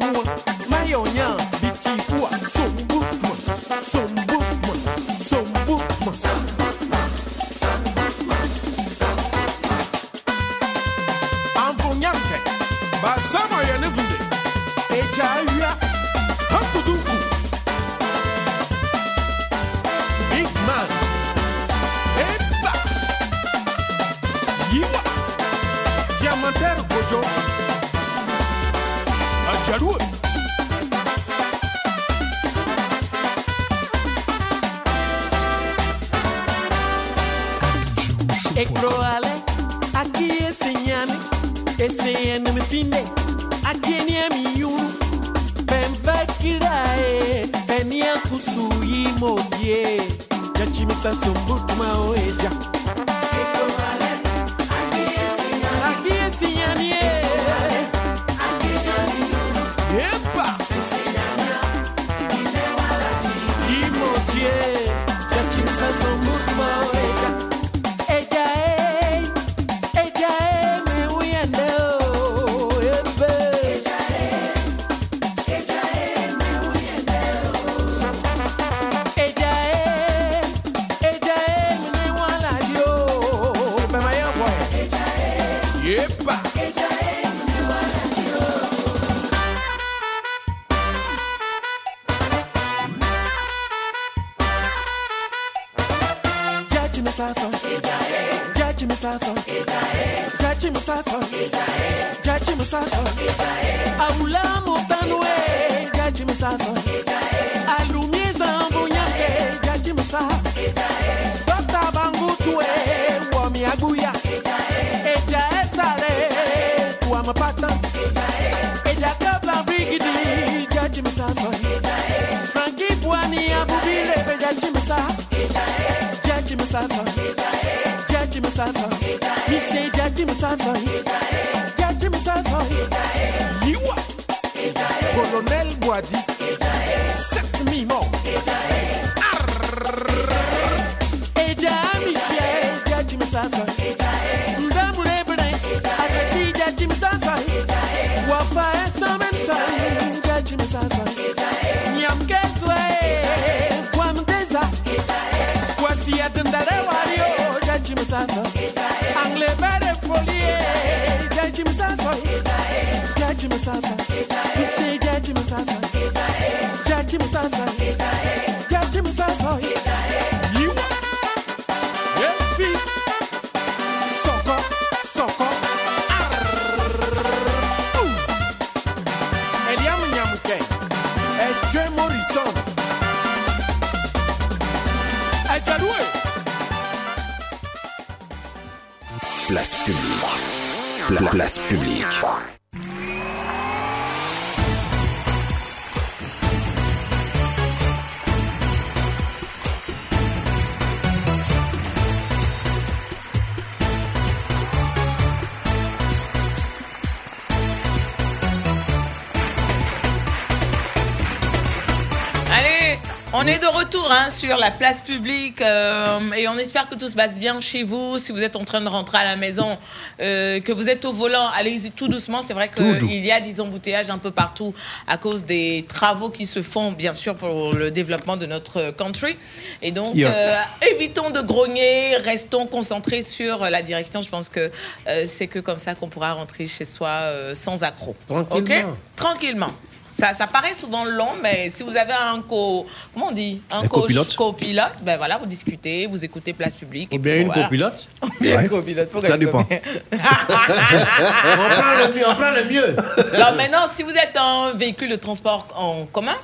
hein, sur la place publique euh, et on espère que tout se passe bien chez vous. Si vous êtes en train de rentrer à la maison, euh, que vous êtes au volant, allez-y tout doucement. C'est vrai qu'il y a des embouteillages un peu partout à cause des travaux qui se font, bien sûr, pour le développement de notre country. Et donc, Yeah. euh, évitons de grogner, restons concentrés sur la direction. Je pense que euh, c'est que comme ça qu'on pourra rentrer chez soi euh, sans accroc. Tranquillement. Ok Tranquillement. Ça, ça paraît souvent long, mais si vous avez un co... Comment on dit? Un, Un coach- copilote. copilote, ben voilà, vous discutez, vous écoutez Place Publique. Ou bien une voilà. copilote. Ou bien Ouais. une copilote. pourquoi Ça dépend. on prend le mieux. On prend le mieux. Alors maintenant, si vous êtes un véhicule de transport en commun,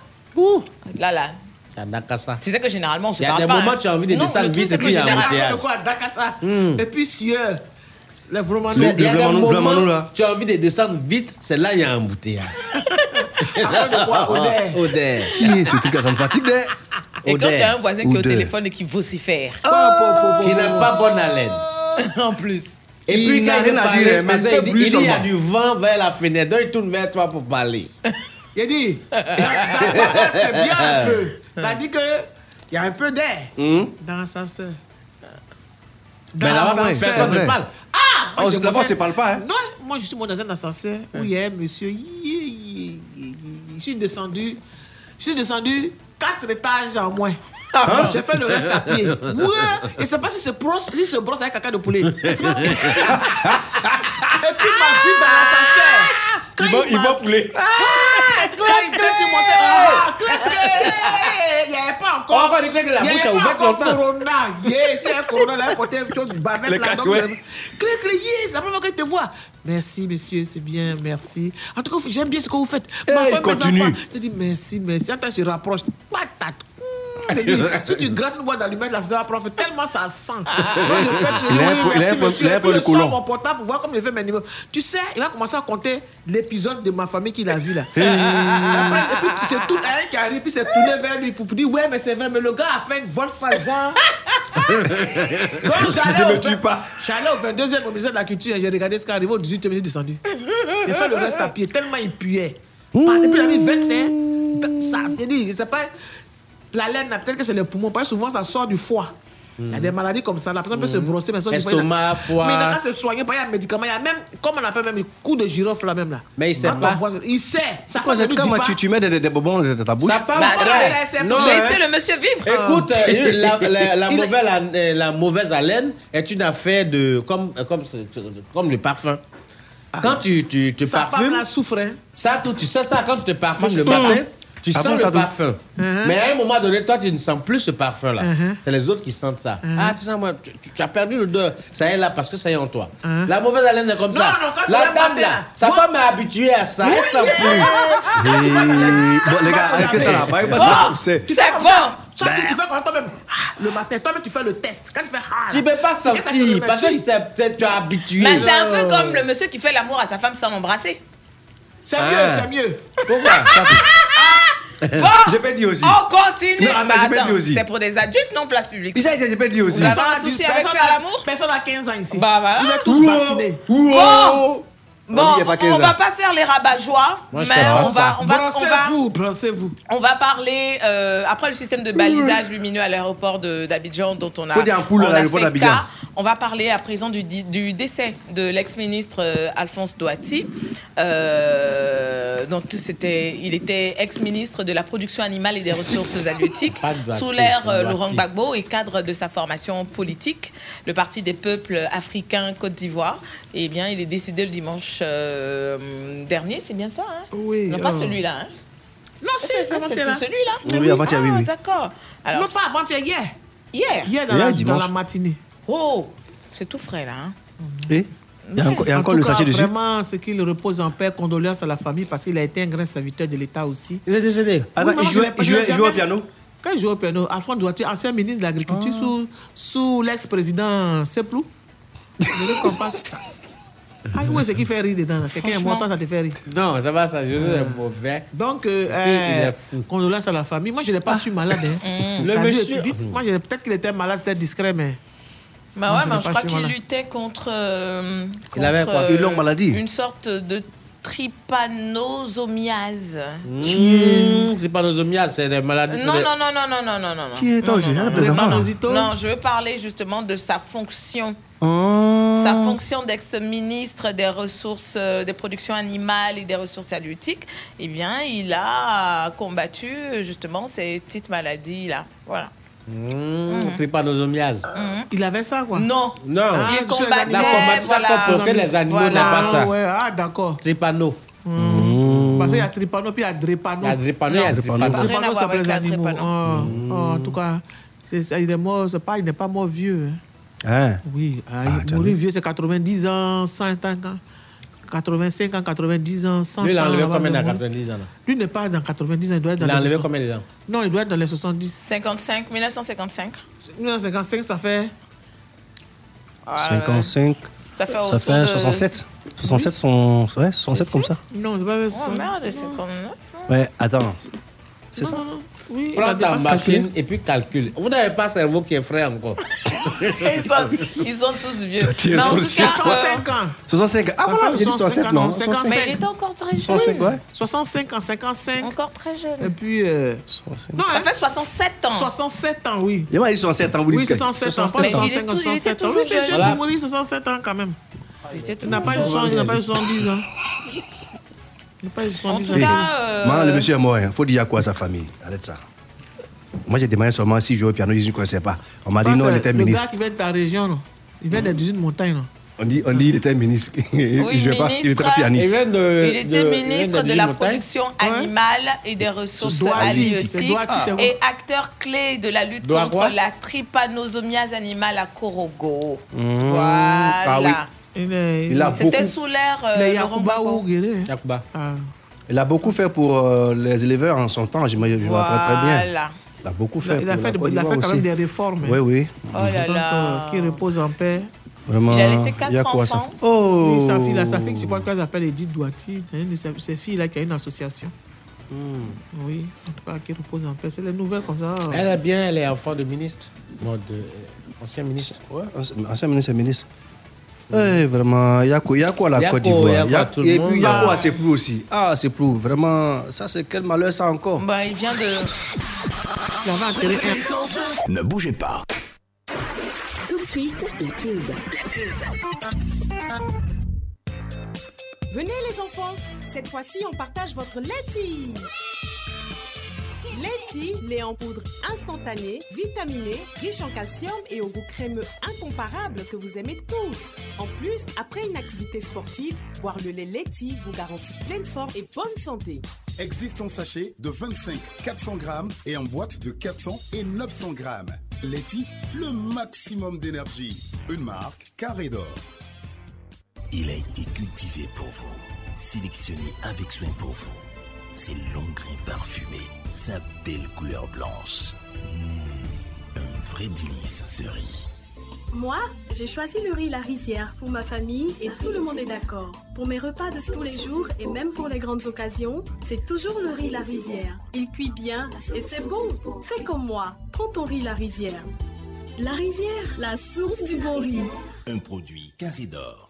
là, là, C'est à Dakassa. tu sais que généralement, on se Il y a parle des pas. moments hein. où tu as envie de descendre vite c'est et que puis il y a un embouteillage. De quoi Dakassa? Et puis Sieur. Vraiment Il là. tu as envie de descendre vite, c'est là il y a un embouteillage. Odeur. Qui est ce truc Ça me fatigue des. Et quand tu as un voisin qui est au téléphone et qui vocifère, Qui n'a pas bonne haleine. en plus. Et Il puis n'a quand rien il à dire, mais il dit, il il y a du vent vers la fenêtre, donc il tourne vers toi pour parler. Il dit, c'est bien un peu. Ça dit que il y a un peu d'air Hmm? dans l'ascenseur. Moi, l'ascenseur. Ne. Ah, moi, Oh, je D'abord, tu parles pas. Hein? Non, moi je suis monté dans un ascenseur où il y a un monsieur. Je suis descendu. Je suis descendu quatre étages en moins. J'ai fait le reste à pied. Ouais. Et c'est pas si se brosse, si se brosse avec caca de poulet. Et puis ma fille dans l'ascenseur. Il va, il va. Ah, quand il il ah, n'y avait pas encore. Que la il y bouche a ouvert encore longtemps. Corona. Yes, il y a Corona, là, une chose bavette là. donc, Clé, clé, yes, c'est la première fois que te vois. Merci, monsieur, c'est bien, merci. En tout cas, j'aime bien ce que vous faites. Eh, Ma femme, mes enfants, Je dis merci, merci. Cas, je rapproche. Patate. Je te dis, si tu grattes une boîte d'allumettes, la soeur prof, tellement ça sent. Moi, Il je fais oui, merci, monsieur. Et puis, le je sors mon portable pour voir comme il fait mes numéros. Tu sais, il va commencer à compter l'épisode de ma famille qu'il a vu là. Et puis, c'est tout un qui arrive, puis c'est tourné vers lui pour dire Ouais, mais c'est vrai, mais le gars a fait une volte genre. Donc, j'allais au, j'allais au 22e au musée de la culture et j'ai regardé ce qui arrivé au 18e, j'ai descendu. J'ai fait le reste à pied, tellement il puait. Par- Et puis, il a mis veste, hein. Ça, j'ai dit, c'est pas. La laine, peut-être que c'est les poumons, parce que souvent ça sort du foie. Il y a des maladies comme ça. La personne peut se brosser, mais ça sort du foie. Estomac, foie. Mais il n'a qu'à se soigner, pas il y a un médicament. Il y a même, comme on appelle même, le coup de girofle là même là. Mais il sait pas. il sait. Sa femme ne tu, tu mets des, des, des bonbons dans ta bouche? Sa femme, Bah, laissez- Non, Laissez hein. le monsieur vivre. Écoute, euh, la, la- la mauvaise, la, la mauvaise haleine est une affaire de. comme, comme, comme le parfum. Quand tu, tu te Sa femme parfumes. là souffre. hein. Ça, tu sais ça, quand tu te parfumes le matin. Tu Ah sens le parfum. Uh-huh. Mais à un moment donné, toi, tu ne sens plus ce parfum-là. Uh-huh. C'est les autres qui sentent ça. Uh-huh. Ah, tu sens, moi, tu, tu- tu as perdu l'odeur. Ça y est là parce que ça y est en toi. La mauvaise haleine est comme Non, ça. non, la dame, là, là, sa moi- femme est habituée à ça. Elle sent plus. Et- Bon, les gars, arrêtez ça là. Bah, parce Oh, que c'est- bon. ça, tu, tu fais quand toi-même. ah, Le matin, toi-même, tu fais le test. Quand tu fais. ah, Tu peux pas le parce que peut-être tu es habitué. Mais c'est un peu comme le monsieur qui fait l'amour à sa femme sans l'embrasser. C'est Ah. mieux, c'est mieux. Pourquoi? Bon, J'ai pas dit aussi. on continue. Non, Mais mais j'ai pas attends, dit aussi. c'est pour des adultes, non place publique. Ça, j'ai pas dit aussi. Vous avez Personne un a souci avec faire l'amour? Personne n'a 15 ans ici. Bah voilà. Vous êtes tous vaccinés. Bon, bon On 15 va pas faire les rabat-joie, Moi, je mais on va, on va, on va, brancez-vous. on va parler euh, après le système de balisage lumineux à l'aéroport de- d'Abidjan dont on a, Faut dire un poule à on a fait cas. On va parler à présent du, du décès de l'ex-ministre euh, Alphonse Douati. Euh, donc c'était, il était ex-ministre de la production animale et des ressources halieutiques sous l'ère euh. Laurent Gbagbo et cadre de sa formation politique, le Parti des peuples africains Côte d'Ivoire. Eh bien, il est décédé le dimanche euh, dernier, c'est bien ça hein? Oui. Non, pas celui-là. hein? Non, si, c'est c'est là. celui-là Oui, avant-hier, oui, Ah, oui. D'accord. Alors, Non, pas avant-hier, hier. hier? Hier, dans, Hier, la, dans la matinée. Oh, c'est tout frais là. hein. Et? Il y a encore, il y a En encore tout le cas, sachet dessus. Vraiment, ce qu'il repose en paix, condoléances à la famille parce qu'il a été un grand serviteur de l'État aussi. Il est décédé. Attends, Oui, moi, il jouait, il il au piano Quand il jouait au piano, Alphonse Douati, ancien ministre de l'Agriculture sous, sous l'ex-président Seplou. Je ne comprends pas. Ça- Ah oui, c'est qui fait rire dedans. Quelqu'un est mort, toi, ça te fait rire. Non, ça va, ça, je est mauvais. Donc, euh, euh, condoléances à la famille. Moi, je ne l'ai pas su malade. Hein. Le monsieur- vite. Moi, peut-être qu'il était malade, c'était discret, mais. Bah ouais, je mais je crois qu'il luttait contre, euh, Il avait contre, quoi Une longue maladie. Une sorte de trypanosomiase. Mmh, c'est pas nos omias, c'est des maladies. Non, des- non, non, non, non, non, non, non. Qui est non, non, je veux parler justement de sa fonction. Oh. Sa fonction d'ex-ministre des ressources, euh, des productions animales et des ressources halieutiques, eh bien, il a combattu euh, justement ces petites maladies-là. Voilà. Mmh, trypanosomiase. Il avait ça, quoi? Non. Non. Ah, il combattait, mais ça voilà. comme pour que les animaux Voilà. n'aient pas ça. Ah, ouais, ah, d'accord. Trypano. Parce qu'il y a tripano, puis il y a drépano. Il y a drépano, il y a drépano. Drépano, c'est pour les la animaux. Oh, oh, en tout cas, ça, est mort, c'est pas, il n'est pas mort vieux. hein. Hein Oui, ah, Ah, il- mourir vieux, c'est 90 ans, 100 ans, 85 ans, 90 ans, 100 Lui, il a ans. enlevé avant combien dans mourir. 90 ans Lui n'est pas dans 90 ans, il doit être dans Il a les enlevé 60. combien de dents? Non, il doit être dans les 70. 55, 1955. 1955, ça fait. Ah, 55. Ça fait Ça fait de- 67. 67 sont. Ouais, 67 comme ça. Non, c'est pas Oh merde, c'est comme... Ouais, attends. C'est ça? il Prends ta machine calculé. et puis calcule. Vous n'avez pas un cerveau qui est frais encore. ils, sont, ils sont tous vieux. Mais en tout le cas, ciel. 65 ans. 65. Ah, Ça voilà, j'ai dit 67, non 55, Mais il était encore très jeune. 65, ouais. 65 ans, 55. Encore très jeune. Et puis. euh, non, Ça fait 67 ans. 67 ans, oui. Il m'a dit 67 ans, vous Oui, dites. 67 ans. Mais il 65 est ans, tout- il était 67 ans. toujours Oui, c'est jeune. jeune pour mourir, 67 ans quand même. Il était Il n'a pas eu 70 il n'a pas eu 70 ans. En tout cas, euh, Moi, le monsieur est mort. Il faut dire à quoi à sa famille? Arrête ça. Moi, j'ai demandé seulement si je jouais au piano, ils ne connaissaient pas. On m'a dit non, il était Le ministre. gars qui vient de ta région, non, il vient des 18 montagnes. non? On dit, on dit il était ministre. Oui, il jouait pas, il était ministre. pas pianiste. Il vient de- Il était de- ministre il de vient la Montagne. production animale et des ressources halieutiques quoi et acteur clé de la lutte contre la trypanosomiase animale à Korogo. Mmh. Voilà. Ah oui. Il a C'était sous l'ère euh, Yakuba ou hein. Yakuba. Ah. Il a beaucoup fait pour euh, les éleveurs en son temps, je me, très bien. Voilà. Il a beaucoup Il a, fait. il a pour fait, il a fait quand même des réformes. Oui, oui. Oh là Donc, là. euh, qu'il repose en paix. Vraiment. Il a laissé quatre il y a quoi, ça enfants. fait- Oh Oui, sa fille, là, sa fille, je crois qu'elle s'appelle Edith Douati. C'est une de ses, ses filles là, qui a une association. Hmm. Oui, en tout cas, qui repose en paix. C'est les nouvelles comme ça. Elle est bien, elle est enfant de ministre. Bon, de, euh, ancien ministre. Ouais, ancien ministre et ministre. Eh, vraiment, il y a quoi, il y a quoi la Il y a Côte d'Ivoire? a Il y a- quoi, tout le Et monde, puis il y a quoi à Seplou aussi? Ah, Seplou, vraiment, ça c'est quel malheur ça encore? Bah, il vient de. Ne bougez pas. Tout de suite, la pub. Venez les enfants, cette fois-ci on partage votre laiti. Laiti, lait en poudre instantané, vitaminé, riche en calcium et au goût crémeux incomparable que vous aimez tous. En plus, après une activité sportive, boire le lait Laiti vous garantit pleine forme et bonne santé. Existe en sachet de 25 400 grammes et en boîte de 400 et 900 grammes. Leti, le maximum d'énergie. Une marque carré d'or. Il a été cultivé pour vous, sélectionné avec soin pour vous. Ses longs grains parfumés, sa belle couleur blanche. Mmh, un vrai délice ce riz. Moi, j'ai choisi le riz La Rizière pour ma famille et tout le monde est d'accord. Pour mes repas de tous les jours et même pour les grandes occasions, c'est toujours le riz La Rizière. Il cuit bien et c'est bon. Fais comme moi, prends ton riz La Rizière. La Rizière, la source du bon riz. Un produit carré d'or.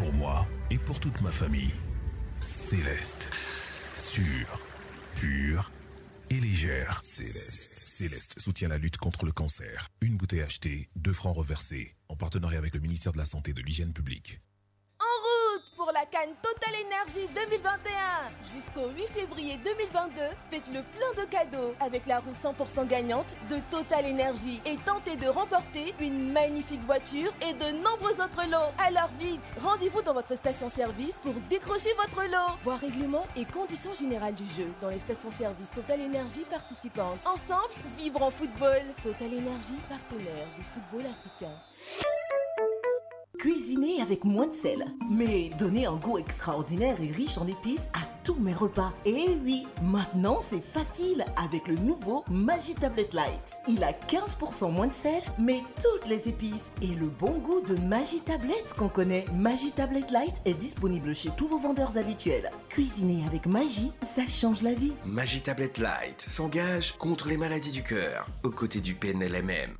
pour moi et pour toute ma famille. Céleste. Sûre, pure et légère. Céleste. Céleste soutient la lutte contre le cancer. Une bouteille achetée, deux francs reversés, en partenariat avec le ministère de la Santé et de l'Hygiène publique. Pour la Cannes Total Énergie 2021 Jusqu'au 8 février 2022, faites le plein de cadeaux avec la roue 100% gagnante de Total Énergie et tentez de remporter une magnifique voiture et de nombreux autres lots. Alors vite, rendez-vous dans votre station-service pour décrocher votre lot. Voir règlement et conditions générales du jeu dans les stations-service Total Énergie participantes. Ensemble, vivre en football. Total Énergie, partenaire du football africain. Cuisiner avec moins de sel, mais donner un goût extraordinaire et riche en épices à tous mes repas. Et oui, maintenant c'est facile avec le nouveau Magi Tablet Light. Il a 15% moins de sel, mais toutes les épices et le bon goût de Magi Tablet qu'on connaît. Magi Tablet Light est disponible chez tous vos vendeurs habituels. Cuisiner avec Magie, ça change la vie. Magie Tablet Light s'engage contre les maladies du cœur, aux côtés du PNLMM.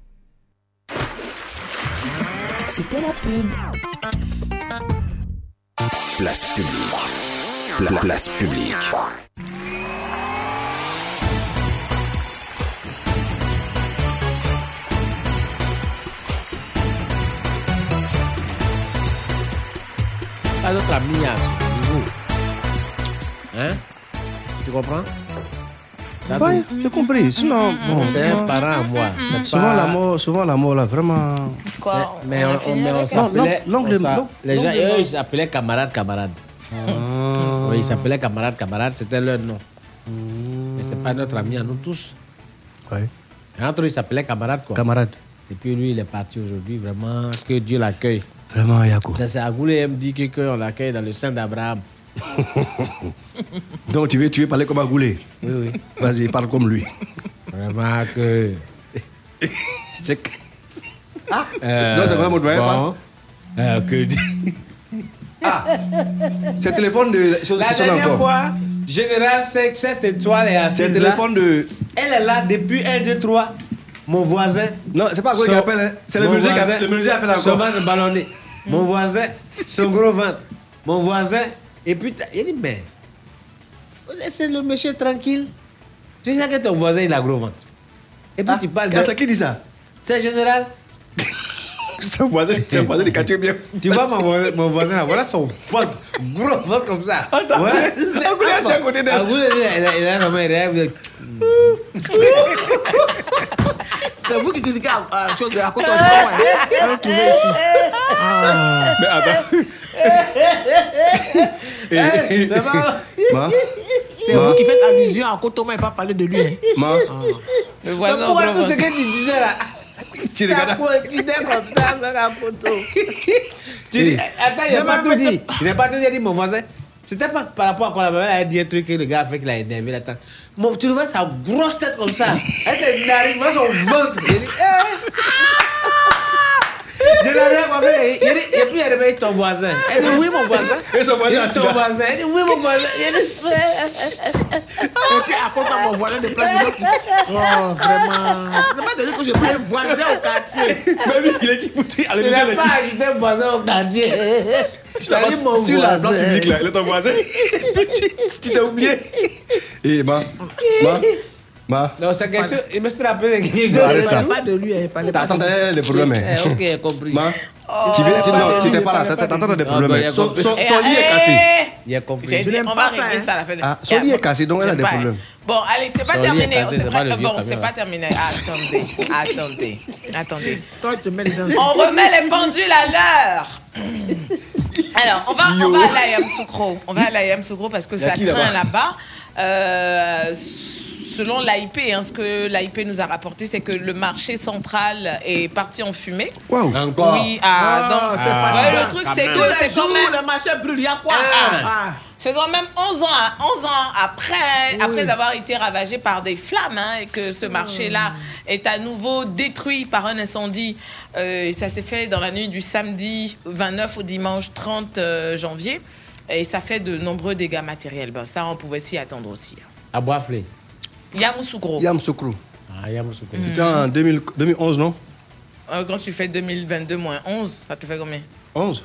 C'était la pub. Place publique. Pla- place publique. Pas notre ami à ce niveau. Hein? Tu comprends? Ouais, tout j'ai compris. Sinon, bon, c'est un parent à moi. Souvent pas- la mort, souvent la mort là, vraiment. Quoi? Mais on, on, mais on Non, s'appelait. Les gens, eux, ils s'appelaient camarades, camarades. Oui, ils s'appelaient camarades, camarades, c'était leur nom. Mais c'est pas notre ami à nous tous. Ouais. Et entre eux, ils s'appelaient camarades, quoi. Camarade. Et puis lui, il est parti aujourd'hui, vraiment, que Dieu l'accueille. Vraiment, Yako. C'est Agoulé me dit que qu'on l'accueille dans le sein d'Abraham. Donc tu veux, tu veux parler comme Agoulé Oui, oui. Vas-y, parle comme lui. Vraiment que. C'est que- Euh, Non, c'est vraiment bon. Euh, que dit. C'est le téléphone de. La dernière fois, Général, c'est- cette étoile est assise C'est le téléphone de. Elle est là depuis 1, 2, 3. Mon voisin. Non, c'est pas quoi qui Son- appelle, hein. C'est le musée qui appelle- le musée appelle Son encore. ventre ballonné. Mon voisin, son gros ventre. Mon voisin. Et puis, il dit, mais. Faut laisser le monsieur tranquille. Tu sais que ton voisin, il a gros ventre. Et puis, tu parles de. Qui dit ça? C'est général. C'est un voisin, c'est un voisin de quartier bien. Tu vois mon voisin, mon voisin là, voilà son ventre, gros ventre comme ça. Attends, voilà. Angoulé, c'est à côté d'elle. Angoulé, il a- il a vraiment il rêve. C'est vous qui critiquez à, à chose de la côte On va trouver ici. Ah. Mais attends. Eh, C'est Ma vous qui faites allusion à Kotoma et pas parler de lui. Hein. Ma Le Mais voisin pourquoi tout ce que tu disais là? Tu Ça regardes. comme ça, ça la photo. Tu dis, attends, il n'a pas tout dit. Il n'a pas tout dit, il a dit mon voisin. C'était pas par rapport à quoi la maman a dit un truc que le gars a fait qu'il a énervé. Attends. Mon, tu le vois sa grosse tête comme ça. Elle s'est narine, voilà son ventre. Il dit, eh. Je et puis elle réveille ton voisin. Elle dit, oui, mon voisin. Et son voisin ton voisin. Elle dit, oui, mon voisin. Il dit, Et puis à mon voisin de place du Nord, Oh, vraiment. C'est pas de lui que je prends un voisin au quartier. Lui, il est qui poutre à il l'émission. n'a pas ajouté un voisin au quartier. Sur la place voisin. publique, là, il est ton voisin. Tu t'es oublié. Et ma, ma, Non, c'est question. Il me suis rappelé quelque chose. Ça. Parlez pas de lui, hein, parlez pas T'attends, de lui. t'as des problèmes. Eh, ok, compris. Ma, tu veux, tu, non, tu t'es pas là, t'attends t'as des Ah, bah, problèmes. il. Son, son, Eh, son lit est cassé. Il a compris. J'ai dit, on va régler ça à la fin de Ah, son lit est cassé, donc elle a des problèmes. Bon, allez, c'est pas terminé. C'est pas, bon, c'est pas terminé. Attendez, attendez, attendez. Toi, tu te mets les dents. On remet les pendules à l'heure. Alors, on va, on va à l'Ayam Soukro. On va à l'Ayam Soukro parce que ça craint là-bas là-bas. Euh, selon l'AIP, hein, ce que l'AIP nous a rapporté, c'est que le marché central est parti en fumée. Waouh. Encore. Oui, ah, Ah, ouais, le truc, c'est que c'est quand même. le marché brûle, il y a quoi? Ah. Ah. C'est quand même 11 ans, hein, 11 ans après, après avoir été ravagé par des flammes hein, et que ce marché-là est à nouveau détruit par un incendie. Euh, et ça s'est fait dans la nuit du samedi 29 au dimanche 30 euh, janvier. Et ça fait de nombreux dégâts matériels. Ben, ça, on pouvait s'y attendre aussi. hein. À Boisflé. Yamoussoukro. Yam Soukro. Ah, Yamoussoukro. C'était en 2000 2011, non? Euh, quand tu fais 2022 moins 11, ça te fait combien? 11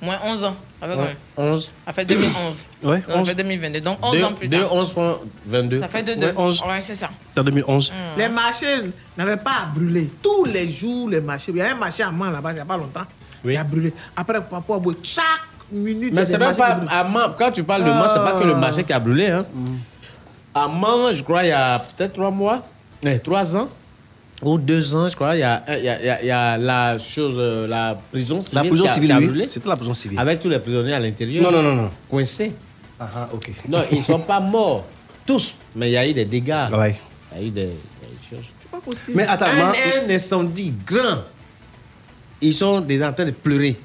Moins 11 ans. Ça fait combien? 11. Ça fait 2011. Ouais, ça 11. fait 2022. Donc 11 ans plus 2, tard. 11.22. Ça fait 2 2. Ouais, 11. Ouais, c'est ça. En 2011. Les marchés n'avaient pas à brûler. Tous les jours, les marchés. Il y a un marché à Mans là-bas, il n'y a pas longtemps. Oui. Il a brûlé. Après, Papa chaque minute. Mais c'est même pas à Mans. Quand tu parles de Mans, c'est pas que le marché qui a brûlé. Hein. À Mans, je crois, il y a peut-être 3 mois, 3 ans ou 2 ans, je crois, il y a, il y a, il y a- la chose, euh, la prison civile. La prison qui a- civile, qui a oui. brûlé. C'était la prison civile. Avec tous les prisonniers à l'intérieur. Non, non, non, non. Coincés. Ah, ah, ok. Non, ils ne sont pas morts. Tous. Mais il y a eu des dégâts. Ouais. Il y a eu des, des choses. C'est pas possible. Mais attends, un, incendie grand. Ils sont déjà en train de pleurer,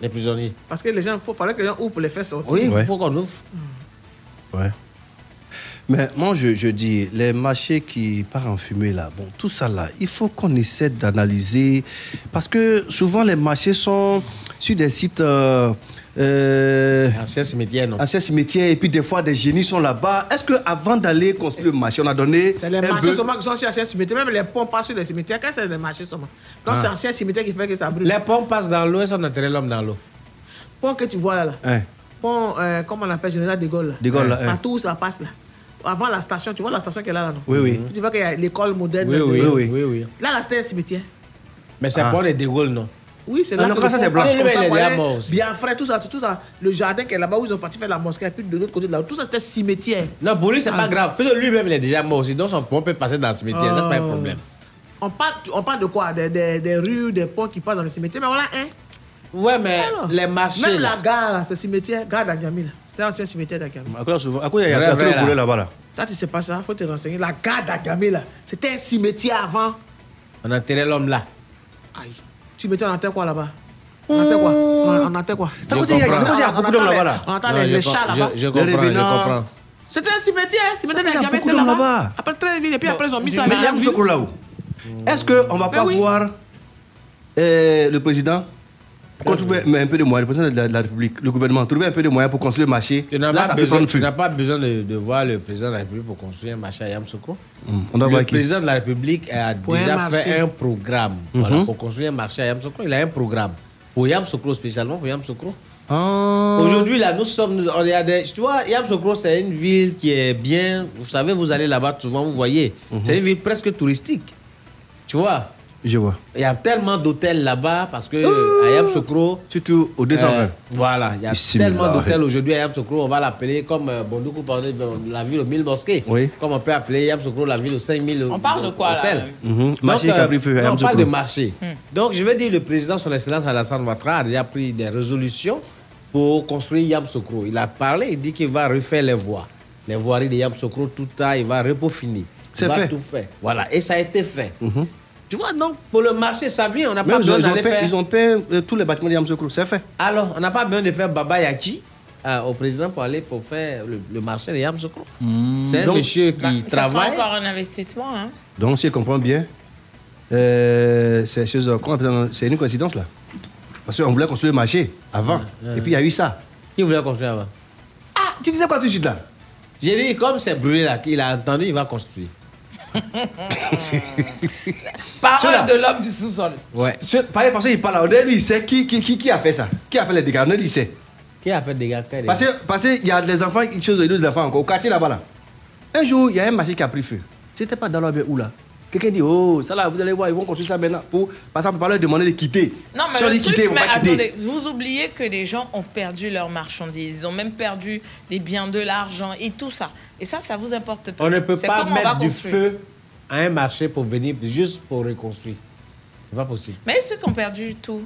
les prisonniers. Parce que les gens, il fallait que les gens ouvrent pour les faire sortir. Oui, il Ouais. faut qu'on ouvre. Ouais. Mais moi, je, je dis, les marchés qui partent en fumée, là, bon, tout ça, là, il faut qu'on essaie d'analyser. Parce que souvent, les marchés sont sur des sites. Euh, euh, Ancien cimetière, non? anciens cimetières, et puis des fois, des génies sont là-bas. Est-ce qu'avant d'aller construire le marché, on a donné. C'est les marchés seulement qui sont sur anciens cimetières. Même les ponts passent sur les cimetières. Qu'est-ce que c'est des marchés seulement? Donc Ah. c'est ancien cimetière qui fait que ça brûle. Les ponts passent dans l'eau et sont enterrés l'homme dans l'eau. pont que tu vois là, là. Hein, pont, euh, comment on l'appelle, Général de Gaulle là. De Gaulle, là, hein. Partout où ça passe là. Avant la station, tu vois la station qui est là, là non? Oui, oui. Tu vois qu'il y a l'école moderne. Oui, oui, oui, oui. Là, là, c'était un cimetière. Mais c'est Ah. pas les De Gaulle, non? Oui, c'est Ah là non, que quand le ça, c'est blanc. passe Oui, comme mais ça, il est voilà, déjà mort aussi. Bien frais, tout ça, tout ça. Le jardin qui est là-bas où ils ont parti faire la mosquée, et puis de l'autre côté de la route, tout ça c'était cimetière. Non, pour lui, c'est Ah. pas grave. Parce que lui-même, il est déjà mort aussi. Donc, son pont peut passer dans le cimetière. Ça, c'est pas un problème. On parle, on parle de quoi? Des, des, des rues, des ponts qui passent dans les cimetières. Mais voilà, hein? Ouais, mais Alors, les marchés. Même là. la gare, ce cimetière, gare d'Agamil. C'était l'ancien cimetière d'Agamil. À quoi souvent- à quoi il y a, le volet là. là-bas là? Toi, tu sais pas ça, faut te renseigner. La gare d'Agamil, là, c'était un cimetière avant. On a enterré l'homme là. Aïe. Cimetière, on entend quoi là-bas? On entend quoi? On entend quoi? Ça veut dire, il y a- beaucoup d'hommes entend les- là-bas, là. On entend les, chats je- là-bas. Je comprends, je revenants. comprends. C'était un cimetière, cimetière Ça, il y a d'Agamil, beaucoup c'était d'hommes là-bas. là-bas. Après, très vite, et puis après, ils ont mis ça à mal. Mais il y a Villeneuve. ce là-haut. Est-ce qu'on va Mais pas voir euh, le président? Qu'on trouve un peu de moyens, le président de la, de la République, le gouvernement, trouver un peu de moyens pour construire le marché. Tu n'as pas, besoin, pas de, de voir le président de la République pour construire un marché à Yamsoukro. on doit le voir qui. président de la République a Pour déjà fait un programme voilà, pour construire un marché à Yamsoukro. Il a un programme pour Yamsoukro, spécialement pour Yamsoukro. Ah. Aujourd'hui, là, nous sommes. nous- on est à des- tu vois, Yamsoukro, c'est une ville qui est bien. Vous savez, vous allez là-bas souvent, vous voyez. C'est une ville presque touristique. Tu vois? Je vois. il y a tellement d'hôtels là-bas parce que à Yamsoukro. Surtout au 220. Euh, voilà, il y a tellement d'hôtels aujourd'hui à Yamsoukro, on va l'appeler comme euh, Bondoukou parlait de la ville aux 1000 mosquées. Oui. Comme on peut appeler Yamsoukro la ville aux 5000 On parle de quoi, là hôtels. Marché Donc, qui a euh, pris feu à non, on parle de marché. Hmm. Donc, je veux dire, le président, son excellence Alassane Ouattara, a déjà pris des résolutions pour construire Yamsoukro. Il a parlé, il dit qu'il va refaire les voies. Les voiries de Yamsoukro, tout ça, il va repeaufiner. Il C'est va fait. tout faire. Voilà, et ça a été fait. Mhm. Tu vois, donc, pour le marché, ça vient, on n'a pas Même ils ont, besoin d'aller peint, faire... ils ont peint, euh, tous les bâtiments de Yamsoukro, c'est fait. Alors, on n'a pas besoin de faire Baba Yaki euh, au président pour aller pour faire le, le marché de Yamsoukro. C'est un Donc, monsieur qui Bah, ça sera travaille. encore un investissement. Hein. Donc, si je comprends bien, euh, c'est c'est une coïncidence là. Parce qu'on voulait construire le marché avant. Et puis il y a eu ça. Qui voulait construire avant? Ah, tu disais quoi tout de suite là J'ai dit, comme c'est brûlé là, qu'il a entendu, il va construire. Parole de l'homme du sous-sol. Ouais. Pareil, parce qu'il parle, on dirait, lui, il sait qui, qui, qui, qui a fait ça. Qui a fait les dégâts? Lui, il sait. Qui a fait quel est- Parce que- parce qu'il y a des enfants, quelque chose de deux enfants encore, au quartier là-bas là. Un jour, il y a un marché qui a pris feu. C'était pas dans l'ordre où là? Quelqu'un dit, oh, ça là, vous allez voir, ils vont construire ça maintenant. Pour, par exemple, par leur demander de quitter. Non, mais Si le truc, quitter, mais quitter. attendez, vous oubliez que les gens ont perdu leurs marchandises, ils ont même perdu des biens, de l'argent et tout ça. Et ça, ça vous importe pas. On ne peut pas mettre du feu à un marché pour venir juste pour reconstruire. C'est pas possible. Mais ceux qui ont perdu tout,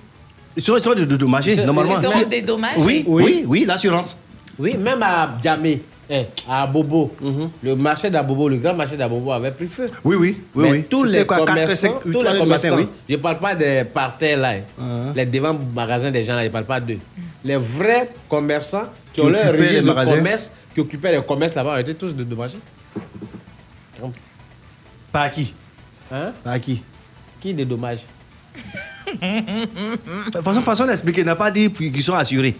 Ils seront, dédommagés, Ils normalement. ils seront dédommagés. Oui, oui, oui, l'assurance. Oui, même à Djamé, eh, à Bobo, Mhm. le marché d'Abobo, le grand marché d'Abobo avait pris feu. Oui, oui, oui, Mais oui. tous les quoi, commerçants, tous les commerçants, oui. je ne parle pas des parterres là, hein. Uh-huh. les devant magasins des gens là, je ne parle pas d'eux. Les vrais commerçants qui, Qui ont leur registre de magasins. commerce, qui occupaient les commerces là-bas, ont été tous dédommagés. Par qui? Hein? Par qui? Qui dédommage De façon, façon d'expliquer, n'a pas dit qu'ils sont assurés.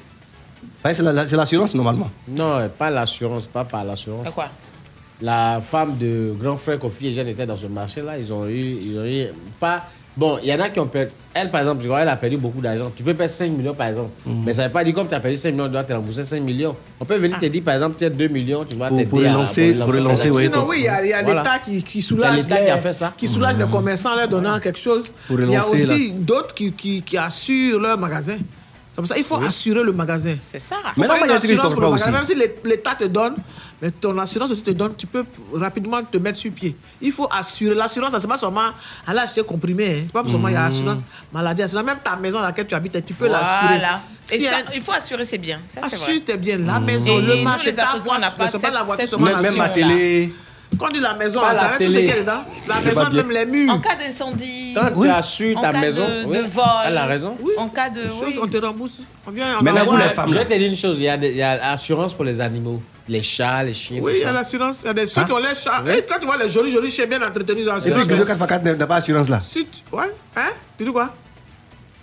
Ouais, C'est la- la- c'est l'assurance normalement. Non, pas l'assurance, pas par l'assurance. quoi? La femme de grand frère Kofi et Jeanne était dans ce marché-là. Ils ont eu, ils ont eu pas. Bon, il y en a qui ont perdu. Elle, par exemple, je crois, elle a perdu beaucoup d'argent. Tu peux perdre 5 millions, par exemple. Mhm. Mais ça ne veut pas dire comme tu as perdu 5 millions, tu dois te rembourser 5 millions. On peut venir te dire, par exemple, tu as 2 millions, tu vas Pour- t'aider pour relancer- pour relancer, oui. Sinon, oui, il y a, a Voilà. l'État qui, qui soulage, l'État les, qui a fait ça. qui soulage les commerçants en leur donnant quelque chose. Pour il y a aussi d'autres qui, qui, qui assurent leur magasin. C'est pour ça qu'il faut assurer le magasin. C'est ça. Faut Mais pas une assurance pour le magasin. Même si l'É- l'État te donne, mais ton assurance aussi te donne, tu peux rapidement te mettre sur pied. Il faut assurer. L'assurance, c'est pas seulement aller acheter comprimé. Hein. C'est pas seulement il y a assurance maladie. C'est même ta maison dans laquelle tu habites, tu peux l'assurer. Voilà. Et Si ça, un- il faut assurer ses biens. Ça. Assure tes biens, la Mmh. maison, le marché, ta voiture. pas la voiture, la Même, notion-là. télé. Quand on dit la maison, Pas là, la ça va tout ce télé. qu'il y a dedans. La maison, même les murs. En cas d'incendie, Quand Oui. tu assures en ta cas maison, de, oui, de vol, elle a raison. en cas de... Chose, oui. On te rembourse. On vient, on Maintenant, vous, les femmes, Je là. vais te dire une chose, il y a, des- il y a l'assurance pour les animaux. Les chats, les chiens. Oui, il y a l'assurance. Il y a des ceux Hein? qui ont les chats. Et quand tu vois les jolis, jolis chiens bien entretenus, ils ont Et puis, l'assurance. que 4x4 n'a pas d'assurance là. Si tu- Ouais, hein? Tu dis quoi?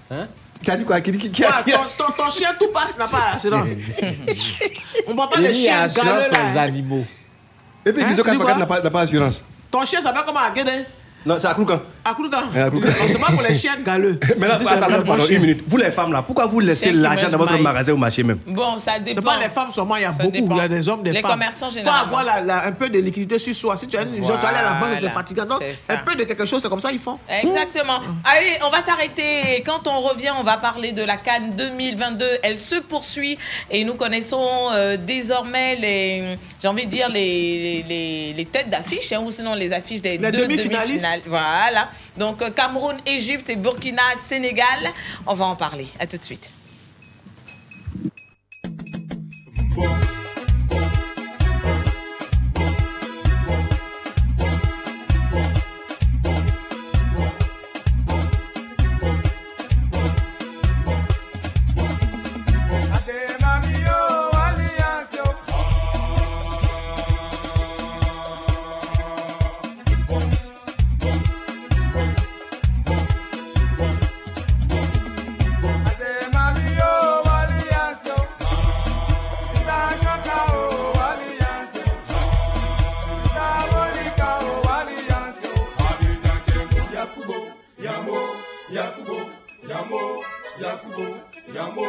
Hein? Tu as dit quoi? Qui, qui, qui, Ouais, ton, ton, ton chien tout passe n'a pas d'assurance. On ne voit pas Il y les a chiens assurance galeux pour les là. animaux. Et puis, Hein, dis 4x4 quoi? n'a pas, d'assurance. Ton chien s'appelle comment à Guédé Non, c'est à Kroukan. À. Non, C'est pas pour les chiens galeux. Les attends, bons pardon, chiens. une minute. Vous les femmes là, pourquoi vous laissez l'argent dans votre maïs. magasin au marché même? Bon, ça C'est dépend. pas les femmes seulement, il y a Ça beaucoup. dépend. Il y a des hommes, des Les femmes. commerçants, Il faut généralement. avoir la- la- un peu de liquidité sur soi. Si tu as une tu aller à la banque, c'est fatigant. Donc, un peu de quelque chose, c'est comme ça, ils font. Exactement. Allez, on va s'arrêter. Quand on revient, on va parler de la Cannes 2022. Elle se poursuit et nous connaissons euh, désormais les, j'ai envie de dire les, les, les têtes d'affiche, hein, ou sinon les affiches des Les deux demi-finalistes. Voilà. Donc euh, Cameroun, Égypte et Burkina, Sénégal. On va en parler. À tout de suite. Yambo, Yakubu, Yambo.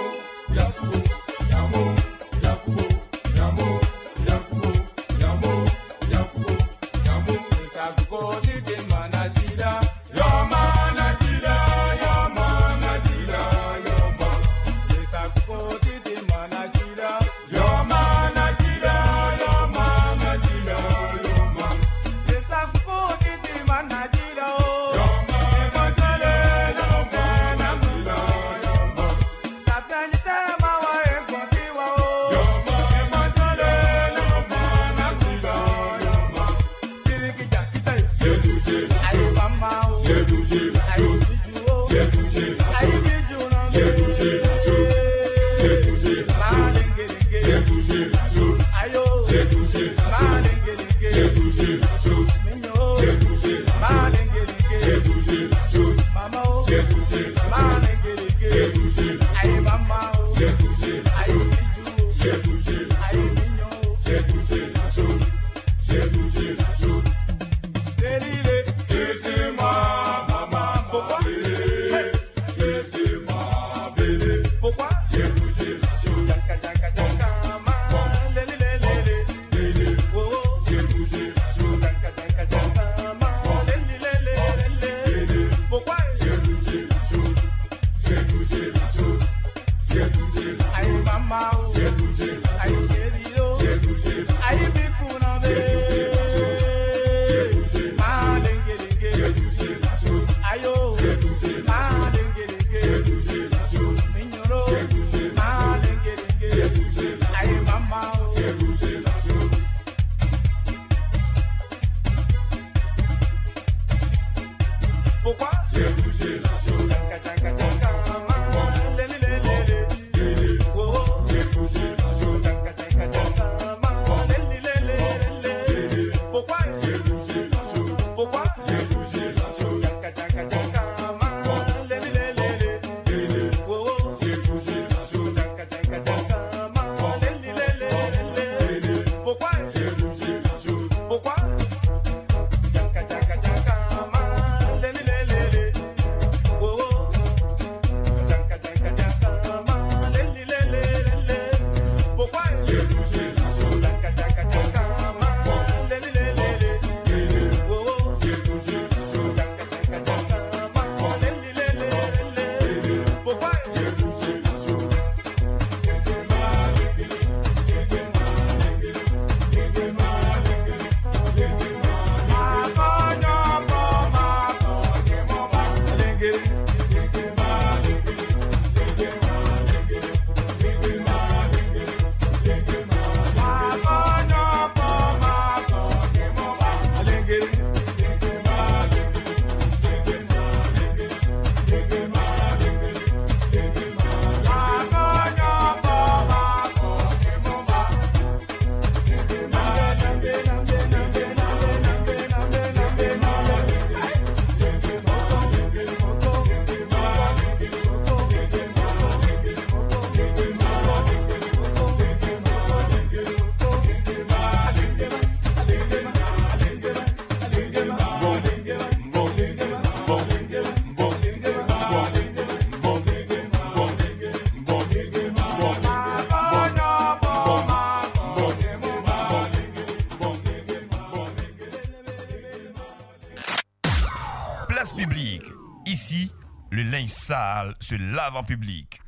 salle sur l'avant-public.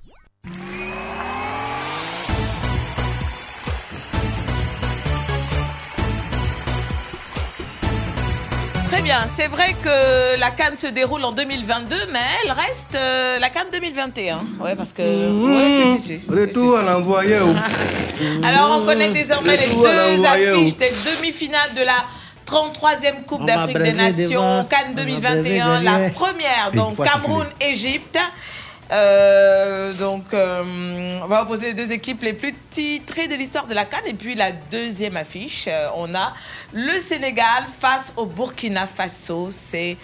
Très bien, c'est vrai que la Cannes se déroule en 2022, mais elle reste euh, la Cannes 2021. Ouais, parce que. Mhm. Retour à l'envoyeur. Alors, on connaît désormais les deux affiches des demi-finales de la 33e Coupe d'Afrique des Nations, Cannes 2021, la première, donc Cameroun-Égypte. Euh, donc, euh, on va opposer les deux équipes les plus titrées de l'histoire de la Cannes. Et puis, la deuxième affiche, euh, on a le Sénégal face au Burkina Faso. C'est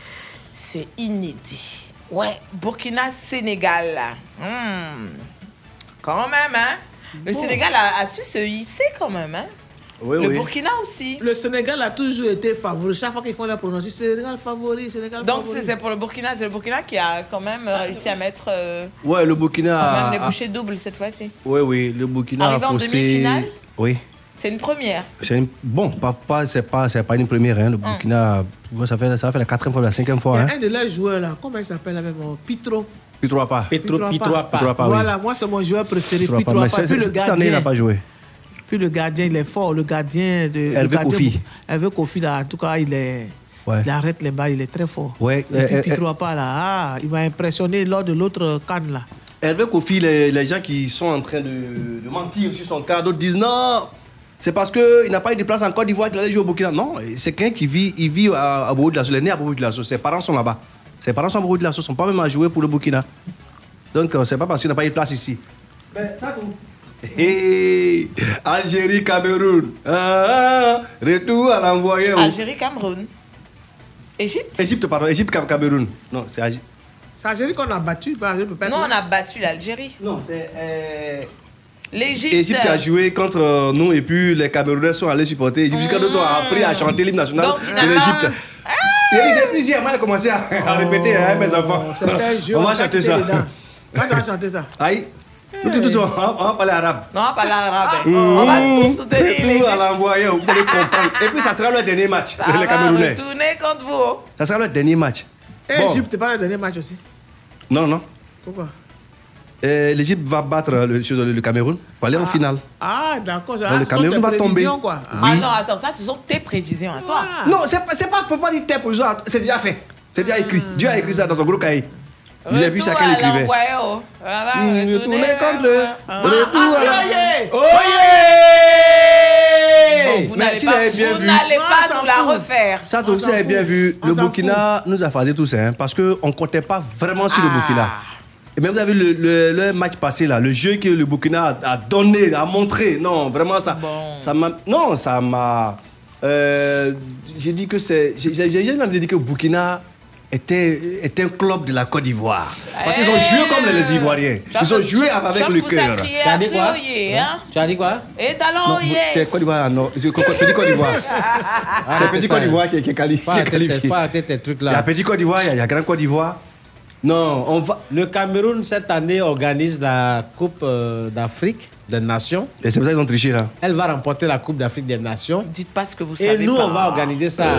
inédit. Ouais, Burkina-Sénégal. Hmm. Quand même, hein? Le. Sénégal a, a, su se hisser quand même, hein? Le Burkina aussi. Le Sénégal a toujours été favori. Chaque fois qu'ils font la prononciation, Sénégal favori, Sénégal Donc favori. c'est c'est pour le Burkina, c'est le Burkina qui a quand même réussi à mettre euh, Ouais, le Burkina. quand même a- les a- bouchées doubles cette fois-ci. Oui, oui, le Burkina Arrivé a en demi-finale? Oui. C'est une première. C'est une- Bon, pas, pas, c'est pas, c'est pas une première. Hein. Le Burkina, bon, ça, fait, ça fait la quatrième fois, la cinquième fois. Il y Hein. un de leurs joueurs là, comment il s'appelle même euh, Pitro? Pitro pas. Pitro Pitro pas, oui. Voilà, moi c'est mon joueur préféré. Pitro Pitro pas. Mais Apa. cette année, il n'a pas joué. Puis le gardien, il est fort. Le gardien de. Hervé Kofi. Hervé Kofi, là, en tout cas, il est. Ouais. Il arrête les balles, il est très fort. Ouais, Et euh, puis euh, Pitro Apa, là, ah, il m'a impressionné lors de l'autre canne là. Hervé Kofi, les, les gens qui sont en train de, de mentir sur son cas, d'autres disent non, c'est parce qu'il n'a pas eu de place en Côte d'Ivoire qu'il allait jouer au Burkina. Non, c'est quelqu'un qui vit, il vit à, à Bourg de la il est né à Bourg de la Ses parents sont là-bas. Ses parents sont à Bourg de la ne sont pas même à jouer pour le Burkina. Donc, euh, c'est pas parce qu'il n'a pas eu de place ici. Ben, ça tout. Hey, Algérie, Cameroun. Ah, ah, retour à l'envoyé. au- Algérie, Cameroun. Égypte? Égypte, pardon. Égypte, Cam- Cameroun. Non, c'est Algérie. C'est Algérie qu'on a battu. là. on a battu l'Algérie. Non, c'est. euh, L'Égypte. Égypte qui a joué contre nous et puis les Camerounais sont allés supporter l'Égypte. Jusqu'à d'autres ont appris à chanter l'hymne national Donc, de l'Égypte. Il y a des plusieurs, moi j'ai commencé à, à répéter, hein, mes enfants. On on va a chanter ça. dedans. Quand on va chanter ça? Aïe. Nous tous, on va on va parler arabe. Non, pas l'arabe. Mmh. On va tous soutenir Tout à l'Égypte. l'envoyer, vous allez comprendre. Et puis ça sera le dernier match, Ça les va Camerounais. retourner contre vous. Ça sera le dernier match. Et Bon. Égypte, c'est pas le dernier match aussi. Non, non. Pourquoi? Euh, L'Égypte va battre le, Cameroun pour aller en finale. Ah, d'accord. Le Cameroun va tomber. prévisions, Quoi. Ah non, attends, ça, ce sont tes prévisions à toi. Non, c'est pas, faut pas dire tes pour les autres. C'est déjà fait. C'est déjà écrit. Dieu a écrit ça dans son gros cahier. J'ai vu ça qu'elle écrivait. oh. Mmh, retourner retourner contre le- retour à la- Bon, vous n'allez pas, nous la refaire. Ça, vous avez bien vu, le Burkina nous a phasé tous, hein, parce qu'on ne comptait pas vraiment sur le Ah. Burkina. Et même vous avez vu le, le- le match passé là, le jeu que le Burkina a, donné, a montré. Non, vraiment ça, ça m'a, non, ça m'a. euh, j'ai dit que c'est, j'ai, j'ai même dit que le Burkina était, était un club de la Côte d'Ivoire. Parce qu'ils ont joué comme les, les Ivoiriens. Ils ont joué avec le cœur. Tu as dit quoi? Tu as dit quoi? C'est Côte d'Ivoire, non, c'est Petit Côte d'Ivoire. c'est Petit Côte d'Ivoire qui, qui est quali- Faut qui est qualifié. Il y a. Petit Côte d'Ivoire, il y a- il y a Grand Côte d'Ivoire. Non, on va. Le Cameroun, cette année, organise la Coupe euh, d'Afrique des Nations. Et c'est pour ça qu'ils ont triché là. Elle va remporter la Coupe d'Afrique des Nations. Dites pas ce que vous Et savez nous, pas. on va organiser ça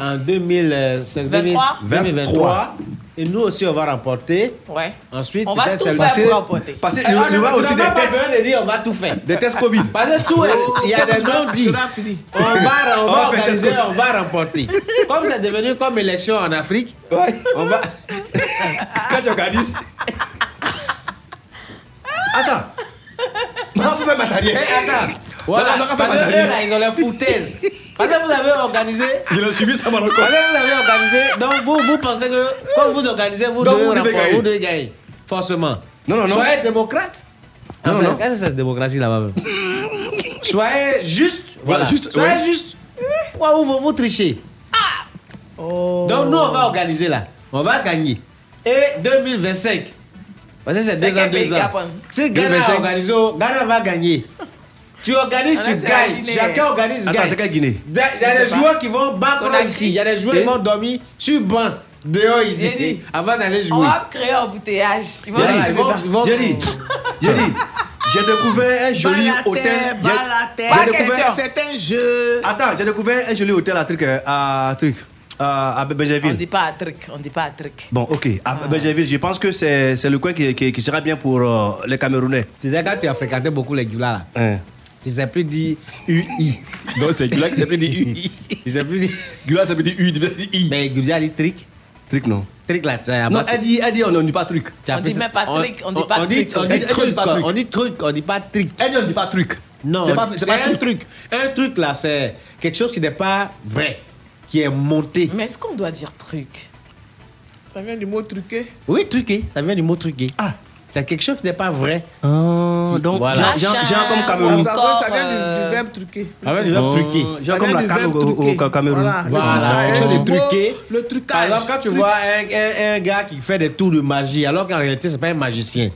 en 2000, euh, 23? 2023. Et nous aussi, on va remporter. Ouais. Ensuite, On va tout faire Parce- pour remporter. Parce qu'il Eh, y on aura aussi on des tests. besoin de dire on va tout faire. Des tests Covid. Parce que tout, est- il y a des noms dits. On va, on On va va organiser, on va remporter. Comme c'est devenu comme élection en Afrique, Ouais. on va. Quand tu organises. Attends. Mais faut faire ma. Eh, attends. Voilà, parce pas que là, ils ont les foutaises. Parce que vous avez organisé. Je l'ai suivi, ça m'a Parce que vous avez organisé. Donc vous, vous pensez que quand vous organisez, vous Donc, devez vous devez remporter, gagner. vous devez gagner. Forcément. Non, non, non. Soyez démocrate. Non, non, Enfin, non. Qu'est-ce que c'est cette démocratie là-bas même Soyez juste. Voilà, juste, Soyez ouais. juste. Ouais, vous, vous, vous trichez. Donc nous, on va organiser là. On va gagner. Et 2025. Parce que c'est deux ans, deux ans. Si Ghana 2025. a organisé, Ghana va gagner. Tu organises, Ah, tu gagnes. Chacun organise, Attends, gagne. c'est Guinée? Il y a- des joueurs qui vont battre ici. Il y a des joueurs qui vont dormir sur banc dehors dit. avant d'aller On jouer. va créer un embouteillage. Ils vont ils vont- j'ai découvert un joli hôtel. C'est un jeu. attends, j'ai découvert un joli hôtel à truc, euh, à truc, à, à On dit pas un truc. On dit pas un truc. Bon, ok, à Bégerville, je pense que c'est c'est le coin qui, qui, qui sera bien pour euh, les Camerounais. Tu sais, quand tu as fréquenté beaucoup les Gula là, Hein. Tu sais plus dire UI. Donc c'est Gula qui s'appelle dit UI. Tu sais plus dire. Gula ça veut dire I. Mais Gula dit trick. Truc non. Trick là, tu Non, elle dit, elle dit on ne dit pas truc. On dit même pas trick, on dit pas on dit- trick. On dit dit truc, pas truc. on dit truc, on dit pas trick. Elle dit on ne dit pas truc. Non, c'est pas, un truc. truc. Un truc là, c'est quelque chose qui n'est pas vrai, qui est monté. Mais est-ce qu'on doit dire truc? Ça vient du mot truqué. Oui, truqué. Ça vient du mot truqué. Ah. C'est quelque chose qui n'est pas vrai. Oh, donc, Voilà. Jean, Jean, Jean comme Cameroun. Ça, vient du- euh, du, verbe truqué. Ça vient du verbe Oh, truqué. Jean Ça comme la canne au, au- au truqué. Cameroun. Voilà, quelque chose de truqué. Le trucage. exemple, quand tu Truc- vois un, un- un gars qui fait des tours de magie, alors qu'en réalité, c'est pas un magicien.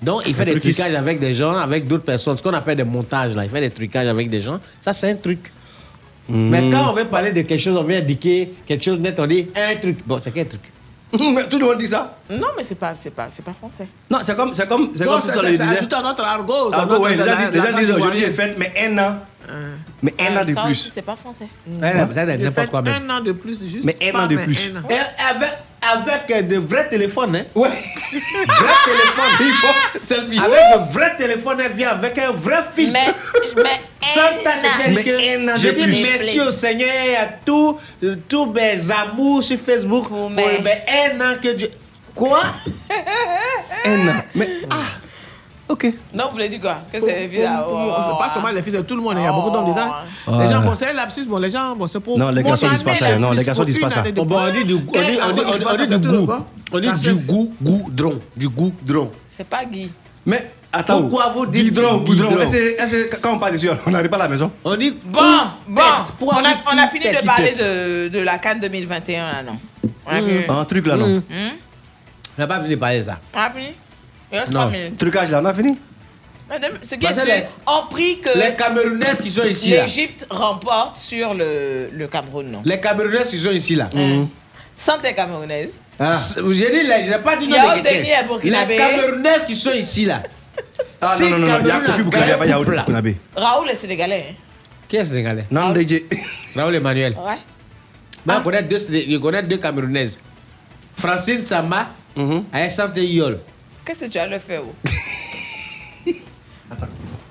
Donc, il fait Un des trucages avec des gens, avec d'autres personnes, ce qu'on appelle des montages. Là. Il fait des trucages avec des gens. Ça, c'est un truc. Mais Hmm. quand on veut parler de quelque chose, on veut indiquer quelque chose net, on dit un truc. Bon, c'est quel truc tout le monde dit ça. Non, mais c'est pas, c'est pas, c'est pas français. Non, c'est comme, c'est comme, c'est comme c'est- tout à l'heure, c'est- à notre argot. Ouais, les gens disent, aujourd'hui, j'ai fait, mais un an. Mais un an de ça plus. aussi, c'est pas français. Ça, c'est n'importe quoi même. un an de plus, juste. Mais un pas, an de mais plus. un an. Et avec, avec euh, de vrais téléphones, hein Ouais. Vrai téléphone. Il faut selfie. Avec de vrais téléphones, elle vient avec un vrai filtre. Mais, mais Sans tâche un an. de Je dis plus. merci au Seigneur et à tous tous mes amours sur Facebook. Pour mais- un an que Dieu. Quoi? Un an. Mais, ah, ok. Non, vous voulez dire quoi? Que c'est évident. pour- C'est pas seulement les filles, c'est tout le monde. Il y a beaucoup d'hommes dedans. Les gens, bon, c'est lapsus. Bon, les gens, bon, c'est pour. Non, les garçons disent pas ça, non, les garçons disent pas ça. on dit du, goût. On dit du goût, goudron. Du goudron. C'est pas Guy. Mais, attends. Pourquoi vous dites Goudron, goudron goudron. Est-ce que- quand on parle ici, on n'arrive pas à la maison? On dit Bon, bon, on a, on a fini tête, de parler de, de la Cannes 2021, là, non? On a fini? Un truc là, non? Hmm? On n'a pas fini de parler de ça. On a fini? Il reste Non. 3 minutes. Trucage là, on a fini Madame, Ce qui est les- on prie que Les Camerounaises qui sont ici, là. l'Égypte remporte sur le, le Cameroun, non? Les Camerounaises qui sont ici, là. Santé camerounaise. Ah. J'ai dit, les- je n'ai pas dit Il non. Les Camerounaises qui sont ici, là. Ah Si non, non, non, il y a Kofi a Boukinabe, il y a là. Boukinabe. Raoul est sénégalais. hein. Qui est sénégalais? Non, DJ. Raoul Emmanuel. Ouais. Moi, je connais deux, je connais deux Camerounaises. Francine Sama et Santé Yol. Qu'est-ce que tu as le fait oh?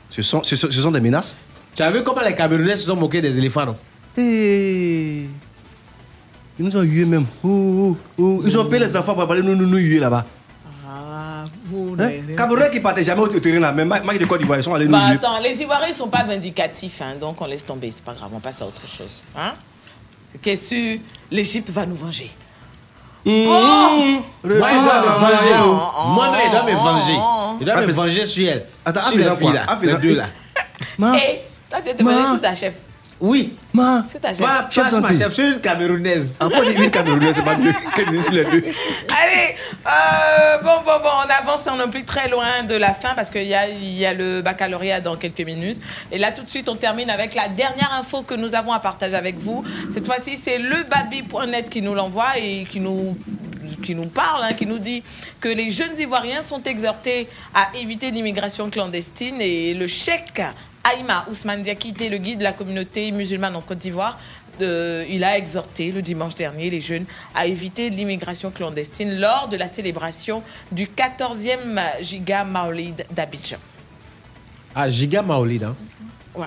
Ce sont, ce, sont, ce sont des menaces? Tu as vu comment les Camerounais se sont moqués des éléphants, non? Eh. Ils nous ont hués même. Ouh, ouh. Ils ont payé les enfants pour parler nous, nous, nous huer là-bas. Ah, vous, Hein? les- Camerounais qui partaient jamais au terrain là, même Mike de Côte d'Ivoire, ils sont allés nous Bah huer. attends, les Ivoiriens ils sont pas vindicatifs, hein, donc on laisse tomber, c'est pas grave, on passe à autre chose. Hein? C'est que l'Égypte va nous venger. Moi, il doit me venger. oh, oh. Moi-même, il doit me venger. Il doit me venger sur elle. Attends, sur filles, quoi là. Les deux, là. Et toi, tu vas te Ma. venger sur ta chef. Oui. ma. Sur ta chef. Moi, Chef passe ma chef sur une Camerounaise. Dit une Camerounaise, c'est pas mieux que de sur les deux? Allez, euh, bon, bon, bon, on avance, on n'est plus très loin de la fin parce qu'il y a, il y a le baccalauréat dans quelques minutes. Et là, tout de suite, on termine avec la dernière info que nous avons à partager avec vous. Cette fois-ci, c'est lebabi.net qui nous l'envoie et qui nous qui nous parle, hein, qui nous dit que les jeunes Ivoiriens sont exhortés à éviter l'immigration clandestine et le cheikh Aïma Ousmane Diakité, le guide de la communauté musulmane en Côte d'Ivoire, euh, il a exhorté le dimanche dernier les jeunes à éviter l'immigration clandestine lors de la célébration du 14e Giga Maolid d'Abidjan. Ah, Giga Maolid, hein. Ouais.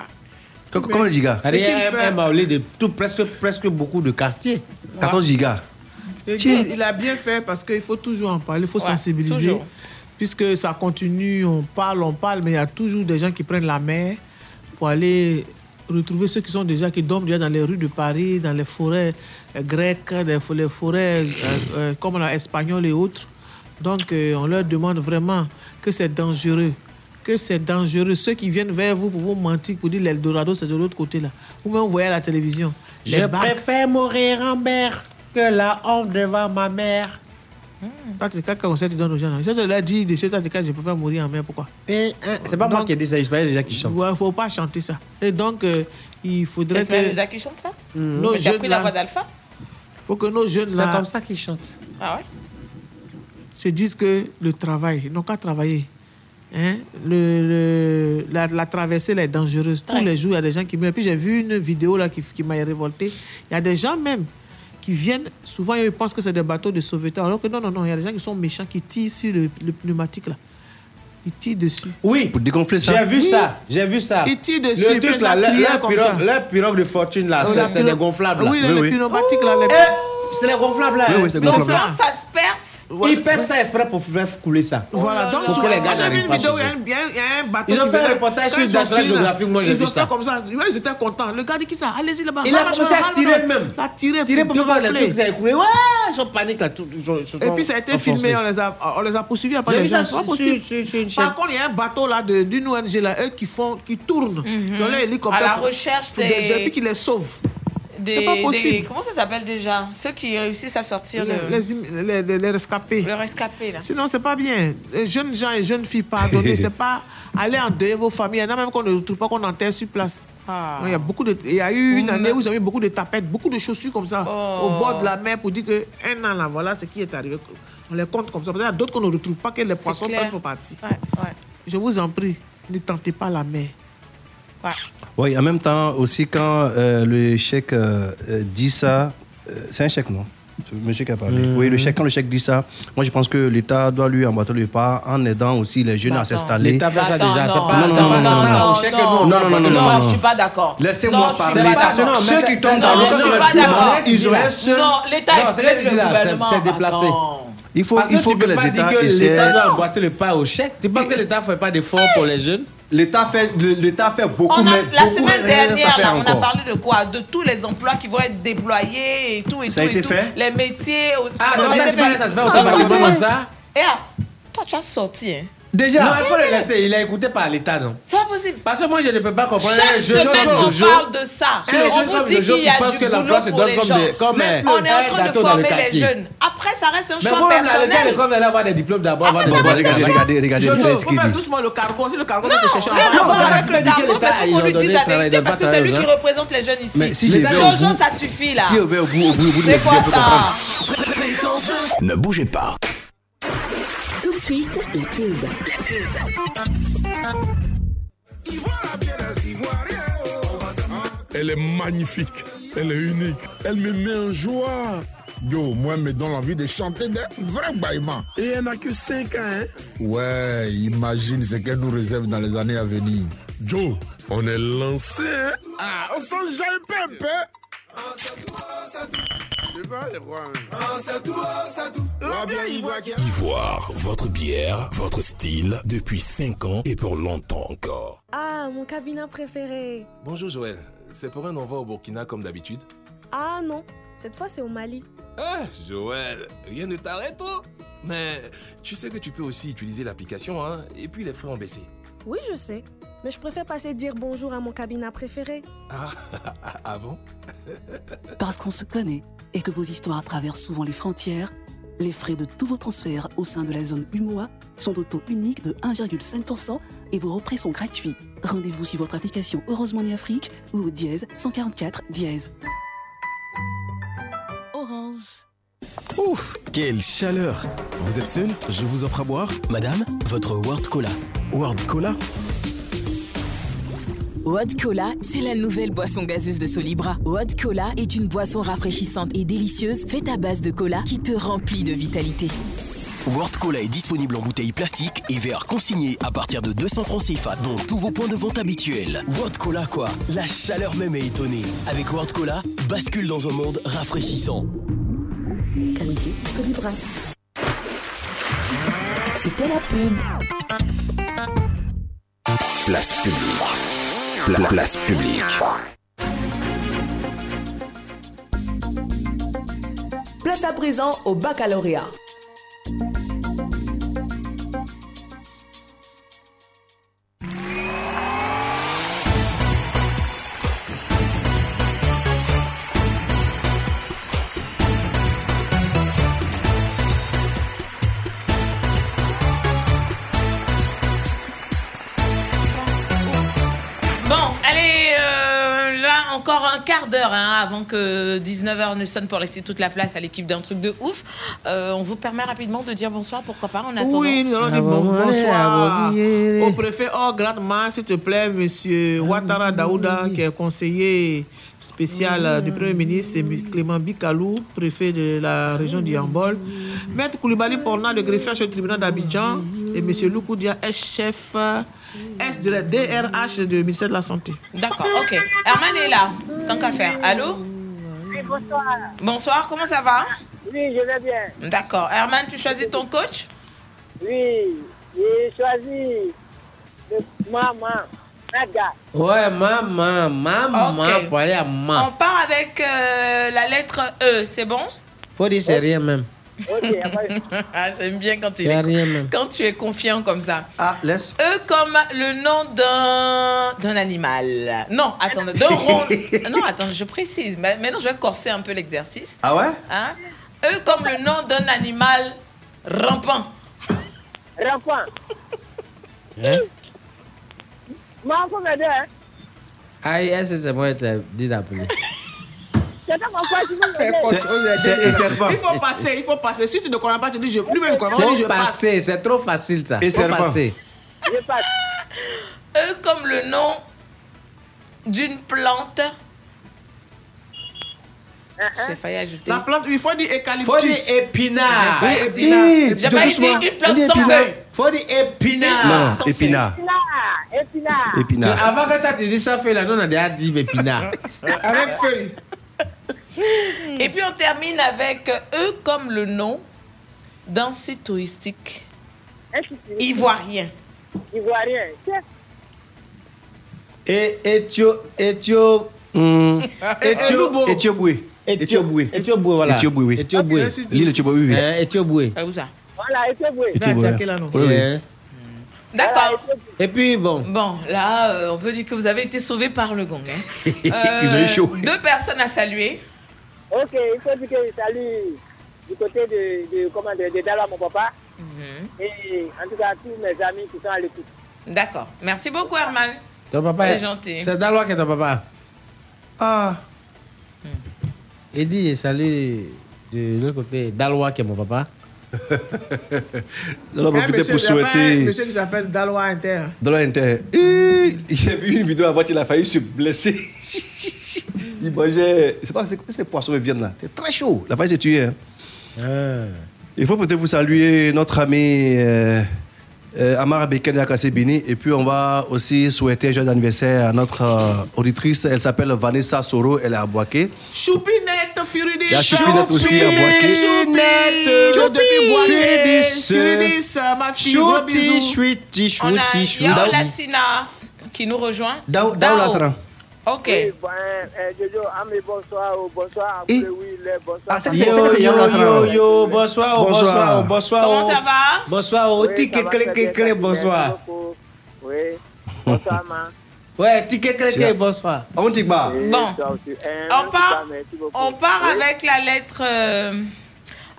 Comment giga? C'est un, fait- un Maolid de tout, presque, presque beaucoup de quartiers. 14 gigas. Le gars, il a bien fait parce qu'il faut toujours en parler, il faut Ouais, sensibiliser. toujours. Puisque ça continue, on parle, on parle, mais il y a toujours des gens qui prennent la mer pour aller retrouver ceux qui sont déjà, qui dorment déjà dans les rues de Paris, dans les forêts euh, grecques, les, fo- les forêts euh, euh, comme la espagnole et autres. Donc, euh, on leur demande vraiment que c'est dangereux. Que c'est dangereux. Ceux qui viennent vers vous pour vous mentir, pour dire l'Eldorado, c'est de l'autre côté là. Ou même vous voyez à la télévision. Je barques. préfère mourir en mer que la honte devant ma mère. Quand conseil tu donnes aux gens Je te l'ai dit, de ce temps, je préfère mourir en mer, pourquoi? Hein, C'est pas moi qui ai dit ça, Ismaël déjà qui chante. Il ne faut pas chanter ça. Et donc, euh, il faudrait Est-ce que les qui chante ça? Nos Mais jeunes pris la là, voix d'Alpha faut que nos jeunes C'est là comme ça qu'ils chantent. Ah ouais? se disent que le travail, ils n'ont qu'à travailler. Hein? Le, le- la, la traversée là, est dangereuse. Tous Ouais. les jours, il y a des gens qui meurent. Puis j'ai vu une vidéo là qui, qui m'a révolté. Il y a des gens même qui viennent, souvent ils pensent que c'est des bateaux de sauveteurs, alors que non, non, non, il y a des gens qui sont méchants, qui tirent sur le, le pneumatique là. Ils tirent dessus. Oui, Pour dégonfler ça. j'ai vu Oui. ça. J'ai vu ça. Ils tirent dessus, Le truc là, leur comme pirogue, de fortune là, Euh, c'est- la là. Oui, les, Oui, les oui. pneumatiques là. les- Eh, c'est les gonflables là. Oui, oui, c'est Donc gonflable. quand ça se perce, Ouais, Ils pèsent ça exprès pour faire couler ça. Voilà, Oh là donc. Pour que les gars j'ai vu une vidéo, il y, a un- bateau. Ils ont fait un reportage sur ils National Geographic, moi, j'ai Ils vu ont ça. fait comme ça. Ils étaient contents. Le gars dit qui ça Allez-y là-bas. Il a commencé à tirer même. Il a tiré Tirer pour voir les trucs, ça a écoulé. Ouais, ils sont paniques là. ils ils Et puis ça a été filmé, on les a, poursuivis après les gens. Par contre, il y a un bateau là de- d'une ONG là, eux qui font, qui tournent sur leur hélicoptère À la recherche des- et puis qui les sauvent. Des, C'est pas possible. des- Comment ça s'appelle déjà? Ceux qui réussissent à sortir de. Les, les, im- les- les- les rescapés. Le rescapé, là. Sinon, c'est pas bien. Les jeunes gens et jeunes filles, pardonnez, c'est pas aller endeuiller vos familles. Il y en a même qu'on ne retrouve pas, qu'on enterre sur place. Ah. Il y a beaucoup de, il y a eu une année où ils ont eu beaucoup de tapettes, beaucoup de chaussures comme ça, Oh. au bord de la mer pour dire que un an là, voilà ce qui est arrivé. On les compte comme ça. Qu'il y a d'autres qu'on ne retrouve pas, que les poissons clair. prennent pour partie. Ouais, ouais. Je vous en prie, ne tentez pas la mer. Oui, en même temps, aussi, quand euh, le chèque euh, euh, dit ça, euh, c'est un chèque, non? Monsieur qui a parlé. Oui, le chèque, quand le chèque dit ça, moi je pense que l'État doit lui emboîter le pas en aidant aussi les jeunes à s'installer. L'État fait ça déjà. C'est non, pas non, c'est non, non, non, au chèque que nous, on non, non, prend. non, non, Non, non. je suis pas d'accord. Laissez-moi Non, je suis parler. pas Parce que d'accord. ceux qui tombent dans Non, le je suis cadre pas de la d'accord. ils auraient seul- Non, l'État Non, c'est explique ce le qu'il a, c'est- gouvernement. c'est déplacé. Il faut, Parce il que faut tu que peux les pas dire États que essaient. l'État doit emboîter le pas au chèque. Tu penses que l'État ne fait pas d'efforts pour les jeunes? L'État fait, le- l'État fait beaucoup, On a, mais la beaucoup semaine dernière, là, on a parlé de quoi? De tous les emplois qui vont être déployés et tout et Ça a tout. et été tout. fait? Les métiers. Ah, ça donc a ça été fait, fait. ça se fait au Ah, ça Et ah, toi, tu as sorti. Hein. Déjà Non, il faut le laisser. Il est écouté par l'État, non? C'est pas possible. Parce que moi, je ne peux pas comprendre. Chaque jeune semaine, comme on Jojo- parle de ça. Les On vous comme dit qu'il y a du que l'emploi boulot se pour donne les comme gens. des- comme, On est en train de former le les quartier. jeunes. Après, ça reste un Mais choix moi, même là, les gens, personnel. allez avoir des diplômes d'abord. Regardez, regardez, regardez faire dit. doucement le cargo. Si le cargo Non, va te chercher rien à en voir France, avec le cargo, mais il faut qu'on lui dise la vérité parce que c'est lui qui représente les jeunes ici. Mais Jojo, ça suffit là. Si au bout, au bout, au bout, au bout de C'est quoi je ça? Ne bougez pas. Tout de suite, la pub. La pub. Elle est magnifique, elle est unique, elle me met en joie. Yo, moi, me donne envie de chanter des vrais baillements. Et elle n'a que 5 ans, hein? Ouais, imagine ce qu'elle nous réserve dans les années à venir. Joe, on est lancé, hein? Ah, on s'en jamais un peu. Ivoire, votre bière, votre style, depuis 5 ans et pour longtemps encore. Ah, mon cabinet préféré. Bonjour Joël, c'est pour un envoi au Burkina comme d'habitude Ah non, cette fois c'est au Mali. Ah Joël, rien ne t'arrête oh Mais tu sais que tu peux aussi utiliser l'application hein, et puis les frais ont baissé. Oui, je sais. Mais je préfère passer dire bonjour à mon cabinet préféré. Ah, ah bon? Parce qu'on se connaît et que vos histoires traversent souvent les frontières, les frais de tous vos transferts au sein de la zone UMOA sont au taux unique de 1,5% et vos retraits sont gratuits. Rendez-vous sur votre application Orange Money Afrique ou au dièse 144 dièse. Orange. Ouf, quelle chaleur Vous êtes seul? Je vous offre à boire Madame, votre World Cola. World Cola? Wad Cola, c'est la nouvelle boisson gazeuse de Solibra. Wad Cola est une boisson rafraîchissante et délicieuse faite à base de cola qui te remplit de vitalité. World Cola est disponible en bouteille plastique et verre consigné à partir de 200 francs CFA, dont tous vos points de vente habituels. World Cola, quoi? La chaleur même est étonnée. Avec World Cola, bascule dans un monde rafraîchissant. Qualité Solibra. C'était la pub. Place publique. Pla- place publique. Place à présent au baccalauréat. Quart d'heure hein, avant que 19h ne sonne pour laisser toute la place à l'équipe d'un truc de ouf. Euh, on vous permet rapidement de dire bonsoir, pourquoi pas, en attendant. Oui, nous allons dire bon- bonsoir au préfet hors grade main, s'il te plaît, monsieur Ouattara Daouda, qui est conseiller spécial euh, du Premier ministre, et Clément Bikalou, préfet de la région du Yambol, Maître Koulibaly Porna, le greffier au tribunal d'Abidjan, et monsieur Loukoudia, chef euh, S de la DRH du ministère de la Santé? D'accord, ok. Herman est là, tant qu'à faire. Allô? Oui, bonsoir. Bonsoir, comment ça va? Oui, je vais bien. D'accord. Herman, tu choisis ton coach? Oui, j'ai choisi le maman. Ouais, maman, maman, Ok. pour aller à On maman. part avec euh, la lettre E, c'est bon? Faut dire c'est rien même. Ok, y a pas de- Ah, J'aime bien quand, il est- quand tu es confiant comme ça. Ah, laisse. E comme le nom d'un d'un animal. Non, attends, d'un rond. non, attends, je précise. Mais- Maintenant, je vais corser un peu l'exercice. Ah ouais? Hein? E comme le nom d'un animal rampant. Rampant. Hein? Maman, faut m'aider, hein. Ah, est-ce que c'est moi qui t'ai dit d'appeler il- serpent. Il faut passer, il faut passer. Si tu ne connais pas, tu dis je. Lui-même, il il dit je passe. passer, c'est trop facile ça. Et Faut passer. Je passe. E comme le nom d'une plante. J'ai failli ajouter. La plante, il faut dire eucalyptus. Faut dire épinard. J'ai Oui, épinard. J'ai failli dire une plante sans feuilles. Faut dire épinard. Non, épinard. Épinard, épinard. Avant que tu te dit ça fait là, nous on a déjà dit épinard. Avec feuille. Et puis on termine avec E comme le nom d'un site touristique ivoirien. Ivoirien. Et Éthio, Éthio, Hum, Éthio, Éthioboué. Éthioboué. Éthioboué, voilà. Éthioboué, oui. Éthioboué. L'île Éthioboué, oui. oui. Éthioboué. Ah, où ça? Voilà, Oui, oui. Hein. D'accord. Et puis bon. Bon, là, euh, on peut dire que vous avez été sauvé par le gong. hein. Ils ont eu chaud. Deux personnes à saluer. Ok, il faut dire que je salue du côté de, de, comment, de, de Daloa, mon papa. Et en tout cas, tous mes amis qui sont à l'écoute. D'accord. Merci beaucoup, Herman. Ton papa C'est est- gentil. C'est Dalois qui est ton papa. Ah. Il dit salut de l'autre côté. Dalois qui est mon papa. On va Un profiter monsieur- pour un souhaiter. monsieur qui s'appelle Dalois Inter. Dans l'inter. Eh, J'ai vu une vidéo avant il a failli se blesser. il mangeait. C'est pas c'est poissons qui viennent là? C'est très chaud. Il a failli se tuer. hein. Ah. Il faut peut-être vous saluer notre ami euh, euh, Amara Beken Bini. Et puis on va aussi souhaiter un joyeux anniversaire à notre euh, auditrice. Elle s'appelle Vanessa Soro. Elle est à Boaké. Choupinette, Furidis. Il y a Choupinette aussi à Boaké. Choupinette, Choupi, depuis Boaké. Furidis. Furidis, ma fille, Chouti, On a chouti, chouti. Lassina qui nous rejoint. Dao Dao Lasran. Ok. Oui, bon, Jojo, Amé, bonsoir, bonsoir, Et-. Ah, c'est- Yo, yo, yo, yo, bonsoir, Bonsoir. bonsoir, bonsoir. Comment ça va? Bonsoir, Oui, clé, merci bonsoir. Oui, bonsoir, ma. Ouais, tique, clé, clé, bonsoir. On dit bah. Bon. Eh, On part, on part avec la lettre euh,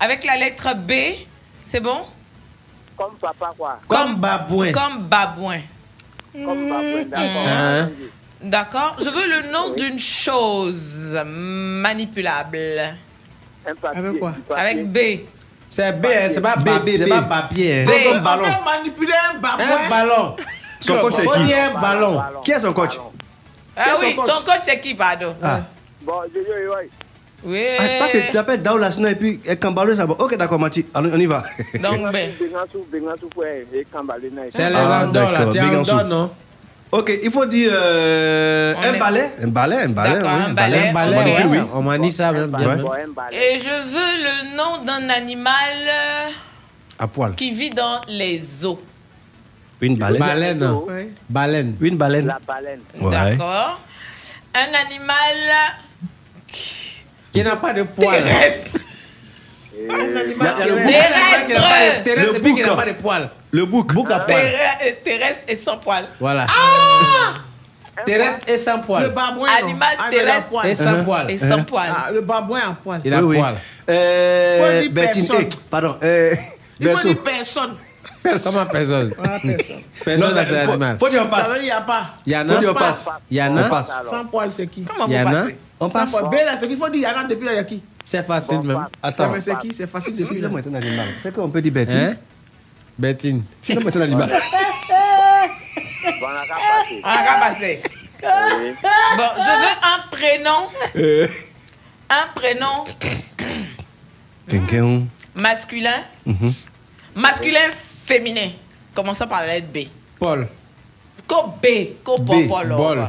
avec la lettre B. C'est bon? Comme papa, quoi. Comme babouin. Comme babouin. Comme d'accord. D'accord. Je veux le nom d'une chose manipulable. Un papier. Avec quoi? Avec B. C'est B, hein, c'est pas B, B, c'est pas papier. hein. B. Comme On ballon. peut manipuler un Un ballon. Son coach c'est qui? Un ballon. Qui est son coach? Ah oui, ton coach c'est qui, pardon? Ah. Bon, Jojo, oui. Oui. Ah, toi, tu tu t'appelles Dao Lasran et puis Kambalo, ça va. Ok, d'accord, Mati. On on y va. Donc B. Bengansou, Bengansou, ouais, et Kambalé, naï. C'est les Ah, andors là, d'accord, tu es Big en Ansou. dehors, non? Ok, il faut dire euh, un est- balai. Un balai, un balai. Oui, un balai. Un balai, ouais, oui. on m'a dit ça bien. Et je veux le nom d'un animal euh, À poil. qui vit dans les eaux. Une baleine. Baleine. hein. Baleine. Une baleine. La baleine. Ouais. D'accord. Un animal Qui n'a pas de poils. terrestre. Un animal terrestre. Qui n'a pas de poils. Le bouc. Bouc à poils. Terre- euh, terrestre et sans poils. Voilà. Terrestre et sans Le poils. babouin. Animal Ah, il a terrestre. poil. Et sans poils. Et sans poils. Ah, le babouin en poil. Il a Oui, poils. Euh, Faut dire personne. eh, pardon. Euh, Il faut dire personne. Comment personne? Ah, personne. Non, Personne cet faut- animal. Faut dire on Ça veut passe. dire n'y a pas. Yana? Faut dire on passe. passe. Yana? On passe. Sans poil, c'est qui? Comment vous Yana? passez On passe. poil. B, là, c'est qu'il faut dire Yana depuis là, il y a qui? C'est facile même. Attends. C'est qui? C'est facile depuis là. l'homme est un animal, c'est qu'on peut dire Bertine? Hein Bettine. Si l'homme est un animal. Bon, on a qu'à passer. On a qu'à passer. Oui. Bon, je veux un prénom. Euh, Un prénom masculin. Mhm. Masculin féminin. Commençons par la lettre B? Paul. Co B. Co B. Paul. Bol.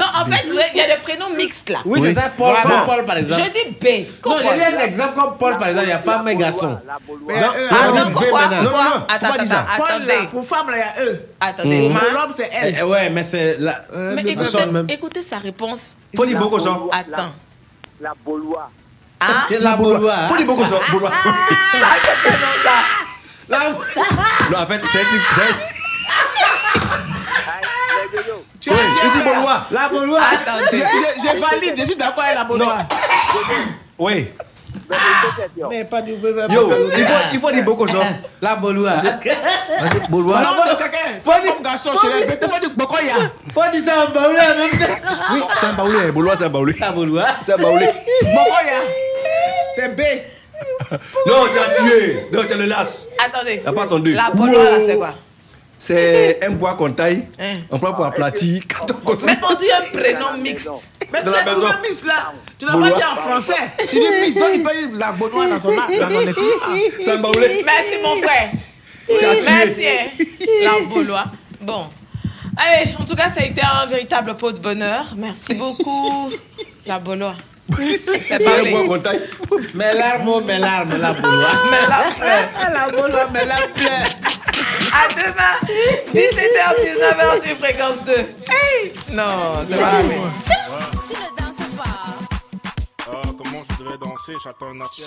Non, en fait, il y a des prénoms mixtes là. Oui, c'est ça, Paul. Voilà. Comme Paul, par exemple. Je dis B. Non, Paul. j'ai dit un exemple comme Paul, par exemple. Il y a femme et garçon. Mais, euh, Ah on non, Non, non, Attends, attends. Paul, là, attendez. pour femme, là, il y a eux. Attendez, Mhm. ma- Pour l'homme, c'est Eh, elle. Ouais, mais c'est la. Euh, Mais écoutez, même. écoutez sa réponse. Faut dire beaucoup ça. Attends. La Baulois. Hein La Baulois. Faut dire beaucoup ça, c'est tellement ça. La... Non, en fait, c'est un truc. c'est un- Tu Oui, as bien ici. La. Attendez. Je, je- valide, je suis d'accord avec la Baulois. Oui. Mais pas du vrai. Yo, il faut, il faut dire beaucoup ça. La Baulois. Vas-y, Baulois. Non, non, quelqu'un. Faut dire garçon chez les bêtes, faut dire Bokoya. Faut dire ça en baoulé en même temps. Oui, c'est un baoulé. C'est un baoulé. La. C'est un baoulé. Bokoya. C'est B. Non, tu as tué. Non, tu le lasses. Attendez. T'as pas entendu. La c'est quoi? C'est un bois qu'on taille. Hein. On prend pour aplatir. Quand on construit. Mais on dit un prénom mixte. Mais Dans la c'est maison. le Miss là. Tu n'as pas dit en français. Tu dis Miss, donc il peut dire la Baulois dans son âme. C'est baoulé. Merci, mon frère. Merci, hein. La Baulois. Bon. Allez, en tout cas, ça a été un véritable pot de bonheur. Merci beaucoup, la Baulois. C'est C'est un bois parlé. qu'on taille. Mes larmes, mes larmes, la Baulois. Mais la fleur. La Baulois, mais la plaie. À demain, 17h, 19h sur fréquence 2. Hey Non, c'est pas la peine. Ah, comment je devrais danser? J'attends un appel.